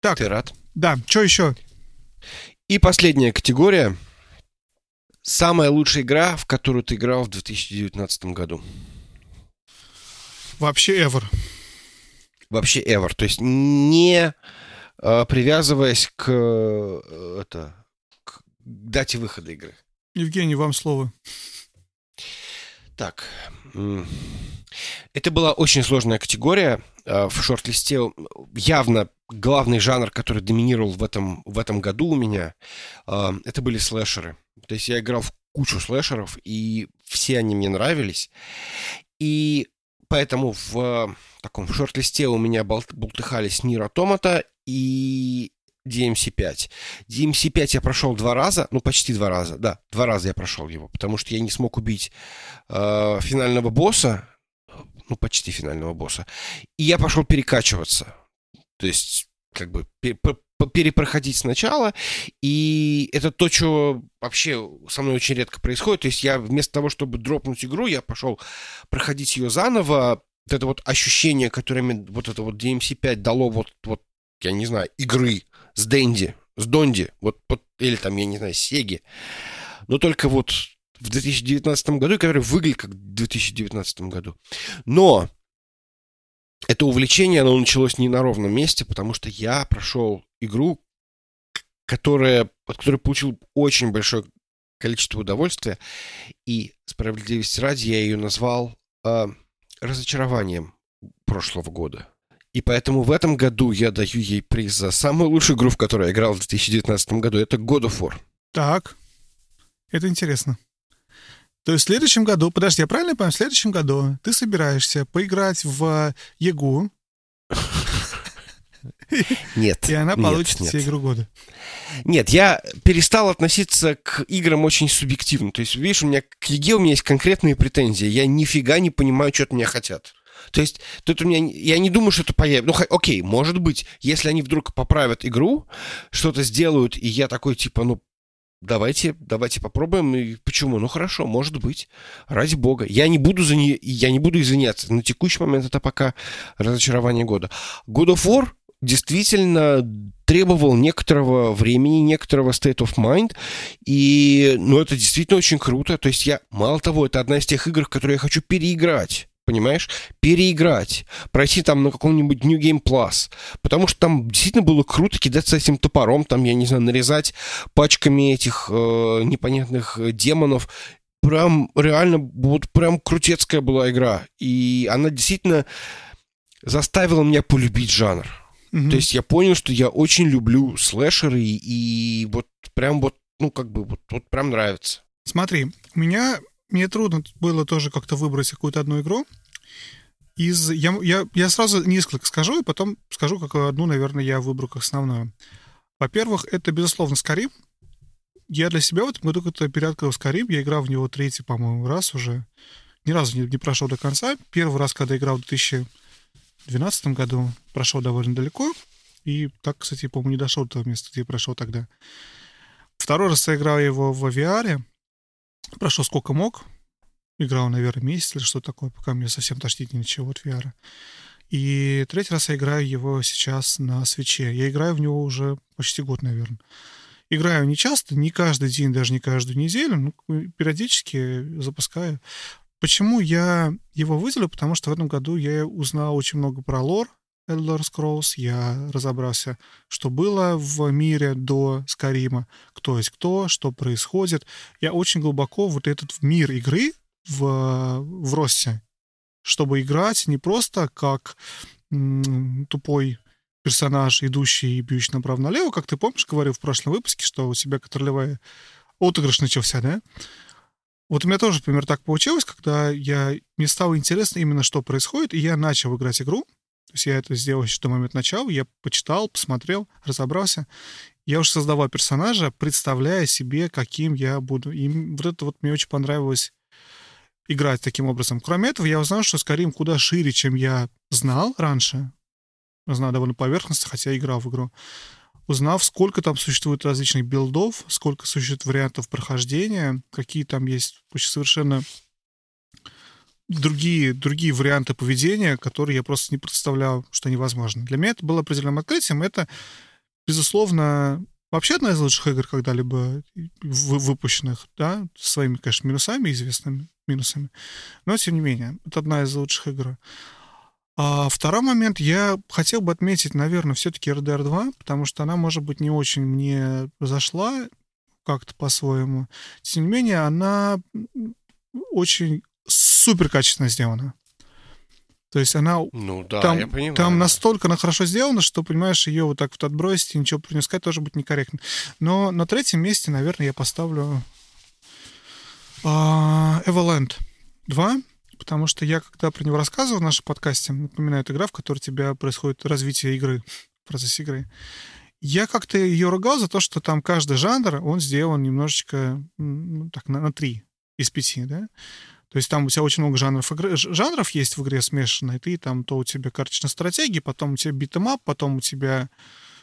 Так.
Ты рад?
Да. Что еще?
И последняя категория. Самая лучшая игра, в которую ты играл в 2019 году.
Вообще ever.
Вообще ever. То есть не э, привязываясь к, э, это, к дате выхода игры.
Евгений, вам слово.
Так. Это была очень сложная категория. А, в шорт-листе явно главный жанр, который доминировал в этом, в этом году у меня, а, это были слэшеры. То есть я играл в кучу слэшеров, и все они мне нравились. И поэтому в таком шорт-листе у меня болтыхались Нир Автомата и DMC5. DMC5 я прошел два раза, ну почти два раза, да, два раза я прошел его, потому что я не смог убить э, финального босса, ну почти финального босса, и я пошел перекачиваться, то есть как бы перепроходить сначала, и это то, что вообще со мной очень редко происходит, то есть я вместо того, чтобы дропнуть игру, я пошел проходить ее заново, вот это вот ощущение, которое мне вот это вот DMC5 дало вот, вот я не знаю, игры, с Дэнди, с Донди, вот, или там, я не знаю, Сеги. Но только вот в 2019 году, который выглядит как в 2019 году. Но это увлечение, оно началось не на ровном месте, потому что я прошел игру, которая, от которой получил очень большое количество удовольствия, и справедливости ради я ее назвал э, разочарованием прошлого года. И поэтому в этом году я даю ей приз за самую лучшую игру, в которой я играл в 2019 году. Это God of War.
Так, это интересно. То есть в следующем году, подожди, я правильно понимаю, в следующем году ты собираешься поиграть в ЕГУ.
Нет.
И она получит
нет.
игру года.
Нет, я перестал относиться к играм очень субъективно. То есть, видишь, у меня к ЕГЭ у меня есть конкретные претензии. Я нифига не понимаю, что от меня хотят. То есть тут у меня... Я не думаю, что это появится. Ну, окей, может быть, если они вдруг поправят игру, что-то сделают, и я такой, типа, ну, давайте, давайте попробуем. И почему? Ну, хорошо, может быть. Ради бога. Я не буду, за не... я не буду извиняться. На текущий момент это пока разочарование года. God of War действительно требовал некоторого времени, некоторого state of mind, и, ну, это действительно очень круто. То есть я, мало того, это одна из тех игр, которые я хочу переиграть понимаешь, переиграть, пройти там на каком-нибудь New Game Plus, потому что там действительно было круто кидаться этим топором, там, я не знаю, нарезать пачками этих э, непонятных демонов, прям реально, вот прям крутецкая была игра, и она действительно заставила меня полюбить жанр. Mm-hmm. То есть я понял, что я очень люблю слэшеры, и вот прям вот, ну, как бы, вот, вот прям нравится.
Смотри, у меня мне трудно было тоже как-то выбрать какую-то одну игру. Из, я, я, я сразу несколько скажу, и потом скажу, какую одну, наверное, я выберу как основную. Во-первых, это, безусловно, Skyrim. Я для себя в этом году как-то переоткрыл Skyrim. Я играл в него третий, по-моему, раз уже. Ни разу не, не прошел до конца. Первый раз, когда играл в 2012 году, прошел довольно далеко. И так, кстати, по-моему, не дошел до того места, где я прошел тогда. Второй раз я играл его в VR. Прошел сколько мог. Играл, наверное, месяц или что такое, пока мне совсем тошнит ничего от VR. И третий раз я играю его сейчас на свече. Я играю в него уже почти год, наверное. Играю не часто, не каждый день, даже не каждую неделю, но периодически запускаю. Почему я его выделил? Потому что в этом году я узнал очень много про лор Elder Scrolls, я разобрался, что было в мире до Скарима, кто есть кто, что происходит. Я очень глубоко вот этот мир игры в, в росте, чтобы играть не просто как м, тупой персонаж, идущий и бьющий направо-налево, как ты помнишь, говорил в прошлом выпуске, что у тебя контролевая отыгрыш начался, да? Вот у меня тоже, например, так получилось, когда я, мне стало интересно именно, что происходит, и я начал играть игру. Есть я это сделал еще до момента начала, я почитал, посмотрел, разобрался. Я уже создавал персонажа, представляя себе, каким я буду. И вот это вот мне очень понравилось играть таким образом. Кроме этого, я узнал, что Skyrim куда шире, чем я знал раньше. Знал довольно поверхностно, хотя играл в игру. Узнав, сколько там существует различных билдов, сколько существует вариантов прохождения, какие там есть совершенно другие, другие варианты поведения, которые я просто не представлял, что невозможно. Для меня это было определенным открытием. Это, безусловно, вообще одна из лучших игр когда-либо выпущенных, да, с своими, конечно, минусами, известными минусами. Но, тем не менее, это одна из лучших игр. А второй момент, я хотел бы отметить, наверное, все-таки RDR 2, потому что она, может быть, не очень мне зашла как-то по-своему. Тем не менее, она очень супер качественно сделана. То есть она...
Ну да,
там,
я понимаю.
Там настолько она хорошо сделана, что, понимаешь, ее вот так вот отбросить и ничего сказать тоже будет некорректно. Но на третьем месте, наверное, я поставлю uh, Everland 2, потому что я, когда про него рассказывал в нашем подкасте, напоминаю, это игра, в которой у тебя происходит развитие игры, процесс игры. Я как-то ее ругал за то, что там каждый жанр, он сделан немножечко ну, так, на, на три из пяти, да. То есть там у тебя очень много жанров, игры, жанров есть в игре смешанной. Ты там то у тебя карточная стратегия, потом у тебя beat 'em up, потом у тебя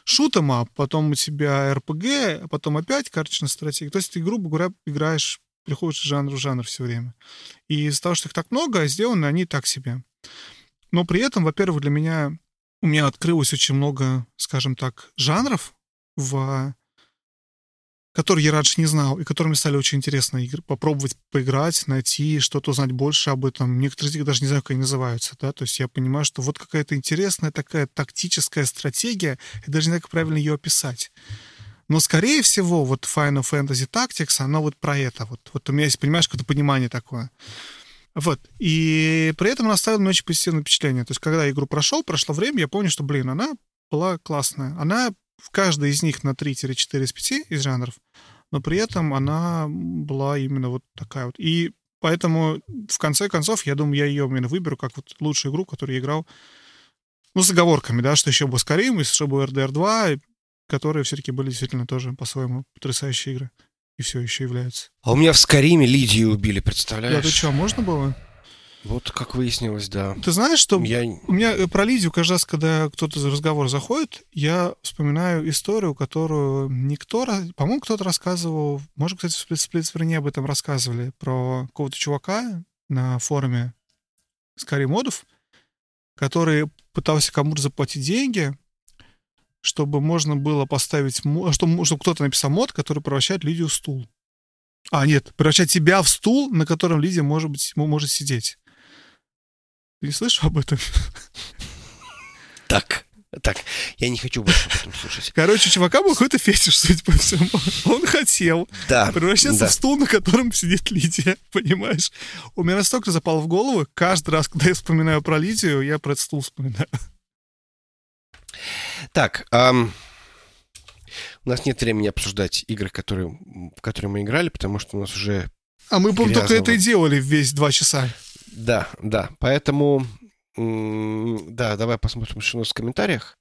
shoot 'em up, потом у тебя РПГ, потом опять карточная стратегия. То есть ты, грубо говоря, играешь, приходишь из жанра в жанр все время. И из-за того, что их так много, сделаны они так себе. Но при этом, во-первых, для меня у меня открылось очень много, скажем так, жанров в которые я раньше не знал, и которые мне стали очень интересно игры, попробовать поиграть, найти, что-то узнать больше об этом. Некоторые из них даже не знаю, как они называются, да, то есть я понимаю, что вот какая-то интересная такая тактическая стратегия, я даже не знаю, как правильно ее описать. Но, скорее всего, вот Final Fantasy Tactics, оно вот про это. Вот, вот у меня есть, понимаешь, какое-то понимание такое. Вот. И при этом она оставила мне очень позитивное впечатление. То есть, когда я игру прошел, прошло время, я понял, что, блин, она была классная. Она в каждой из них на 3-4 из 5 из жанров, но при этом она была именно вот такая вот. И поэтому, в конце концов, я думаю, я ее именно выберу как вот лучшую игру, которую я играл, ну, с оговорками, да, что еще был Skyrim, и что был RDR 2, которые все-таки были действительно тоже по-своему потрясающие игры. И все еще являются.
А у меня в Скариме Лидию убили, представляешь?
Да, ты что, можно было?
Вот как выяснилось, да.
Ты знаешь, что
Я...
у меня э, про Лидию каждый раз, когда кто-то за разговор заходит, я вспоминаю историю, которую никто, по-моему, кто-то рассказывал, может, кстати, в сплитсверне об этом рассказывали, про какого-то чувака на форуме Скорее модов, который пытался кому-то заплатить деньги, чтобы можно было поставить, чтобы, чтобы кто-то написал мод, который превращает Лидию в стул. А, нет, превращать тебя в стул, на котором Лидия может быть, может сидеть. Не слышал об этом?
Так, так, я не хочу больше об этом слушать.
Короче, чувака был какой-то фетиш, судя по всему. Он хотел
да,
превращаться
да.
в стул, на котором сидит Лидия, понимаешь? У меня настолько запало в голову, каждый раз, когда я вспоминаю про Лидию, я про этот стул вспоминаю.
Так, эм, у нас нет времени обсуждать игры, которые, в которые мы играли, потому что у нас уже...
А мы, по-моему, только это и делали весь два часа.
Да, да, поэтому... Да, давай посмотрим, что у нас в комментариях.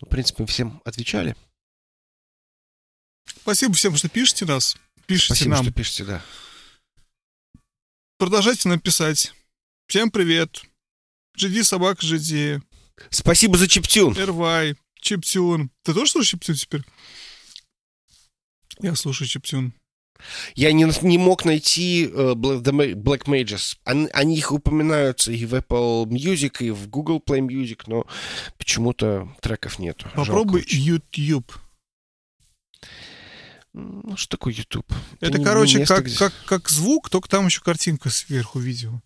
Ну, в принципе, мы всем отвечали.
Спасибо всем, что пишете нас. Пишите
Спасибо,
нам.
что пишете, да.
Продолжайте нам писать. Всем привет. GD собака GD.
Спасибо за чиптюн.
Эрвай. Чиптюн. Ты тоже слушаешь Чиптюн теперь? Я слушаю чиптюн.
Я не, не мог найти э, Black Mages. Они, они их упоминаются и в Apple Music, и в Google Play Music, но почему-то треков нету.
Попробуй. YouTube.
Ну, что такое YouTube?
Это,
не-
короче,
место,
как,
где-
как, как звук, только там еще картинка сверху видео.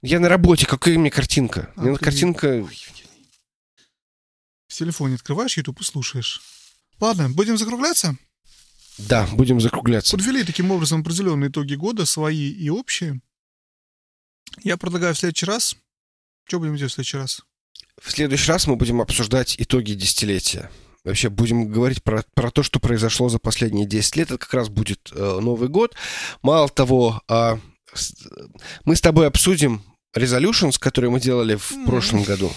Я на работе, какая мне картинка?
А,
Мне
ты-
картинка...
В телефоне открываешь YouTube и слушаешь. Ладно, будем закругляться.
Да, будем закругляться.
Подвели таким образом определенные итоги года, свои и общие. Я предлагаю в следующий раз. Что будем делать в следующий раз?
В следующий раз мы будем обсуждать итоги десятилетия. Вообще будем говорить про, про то, что произошло за последние 10 лет. Это как раз будет э, Новый год. Мало того, с- мы с тобой обсудим resolutions, которые мы делали в прошлом году.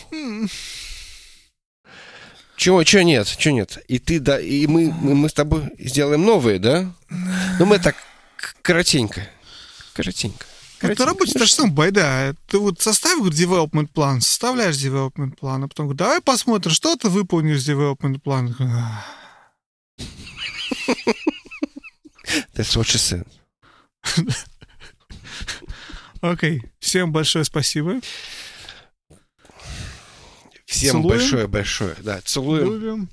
Чего, чего нет, чего нет? И ты, да, и мы, мы, мы с тобой сделаем новые, да? Но мы так коротенько. Коротенько.
Работе
Ну
та же самая байда. Ты вот составь говорит, development план, составляешь development план, а потом говорит, давай посмотрим, что ты выполнишь development план.
That's what she said.
Окей, всем большое спасибо.
Всем большое-большое. Да, целуем.
Любим.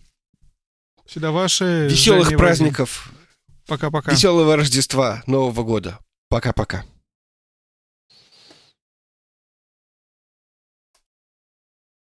Всегда ваши.
Веселых
Женя
праздников,
Пока-пока.
веселого Рождества, Нового года. Пока-пока.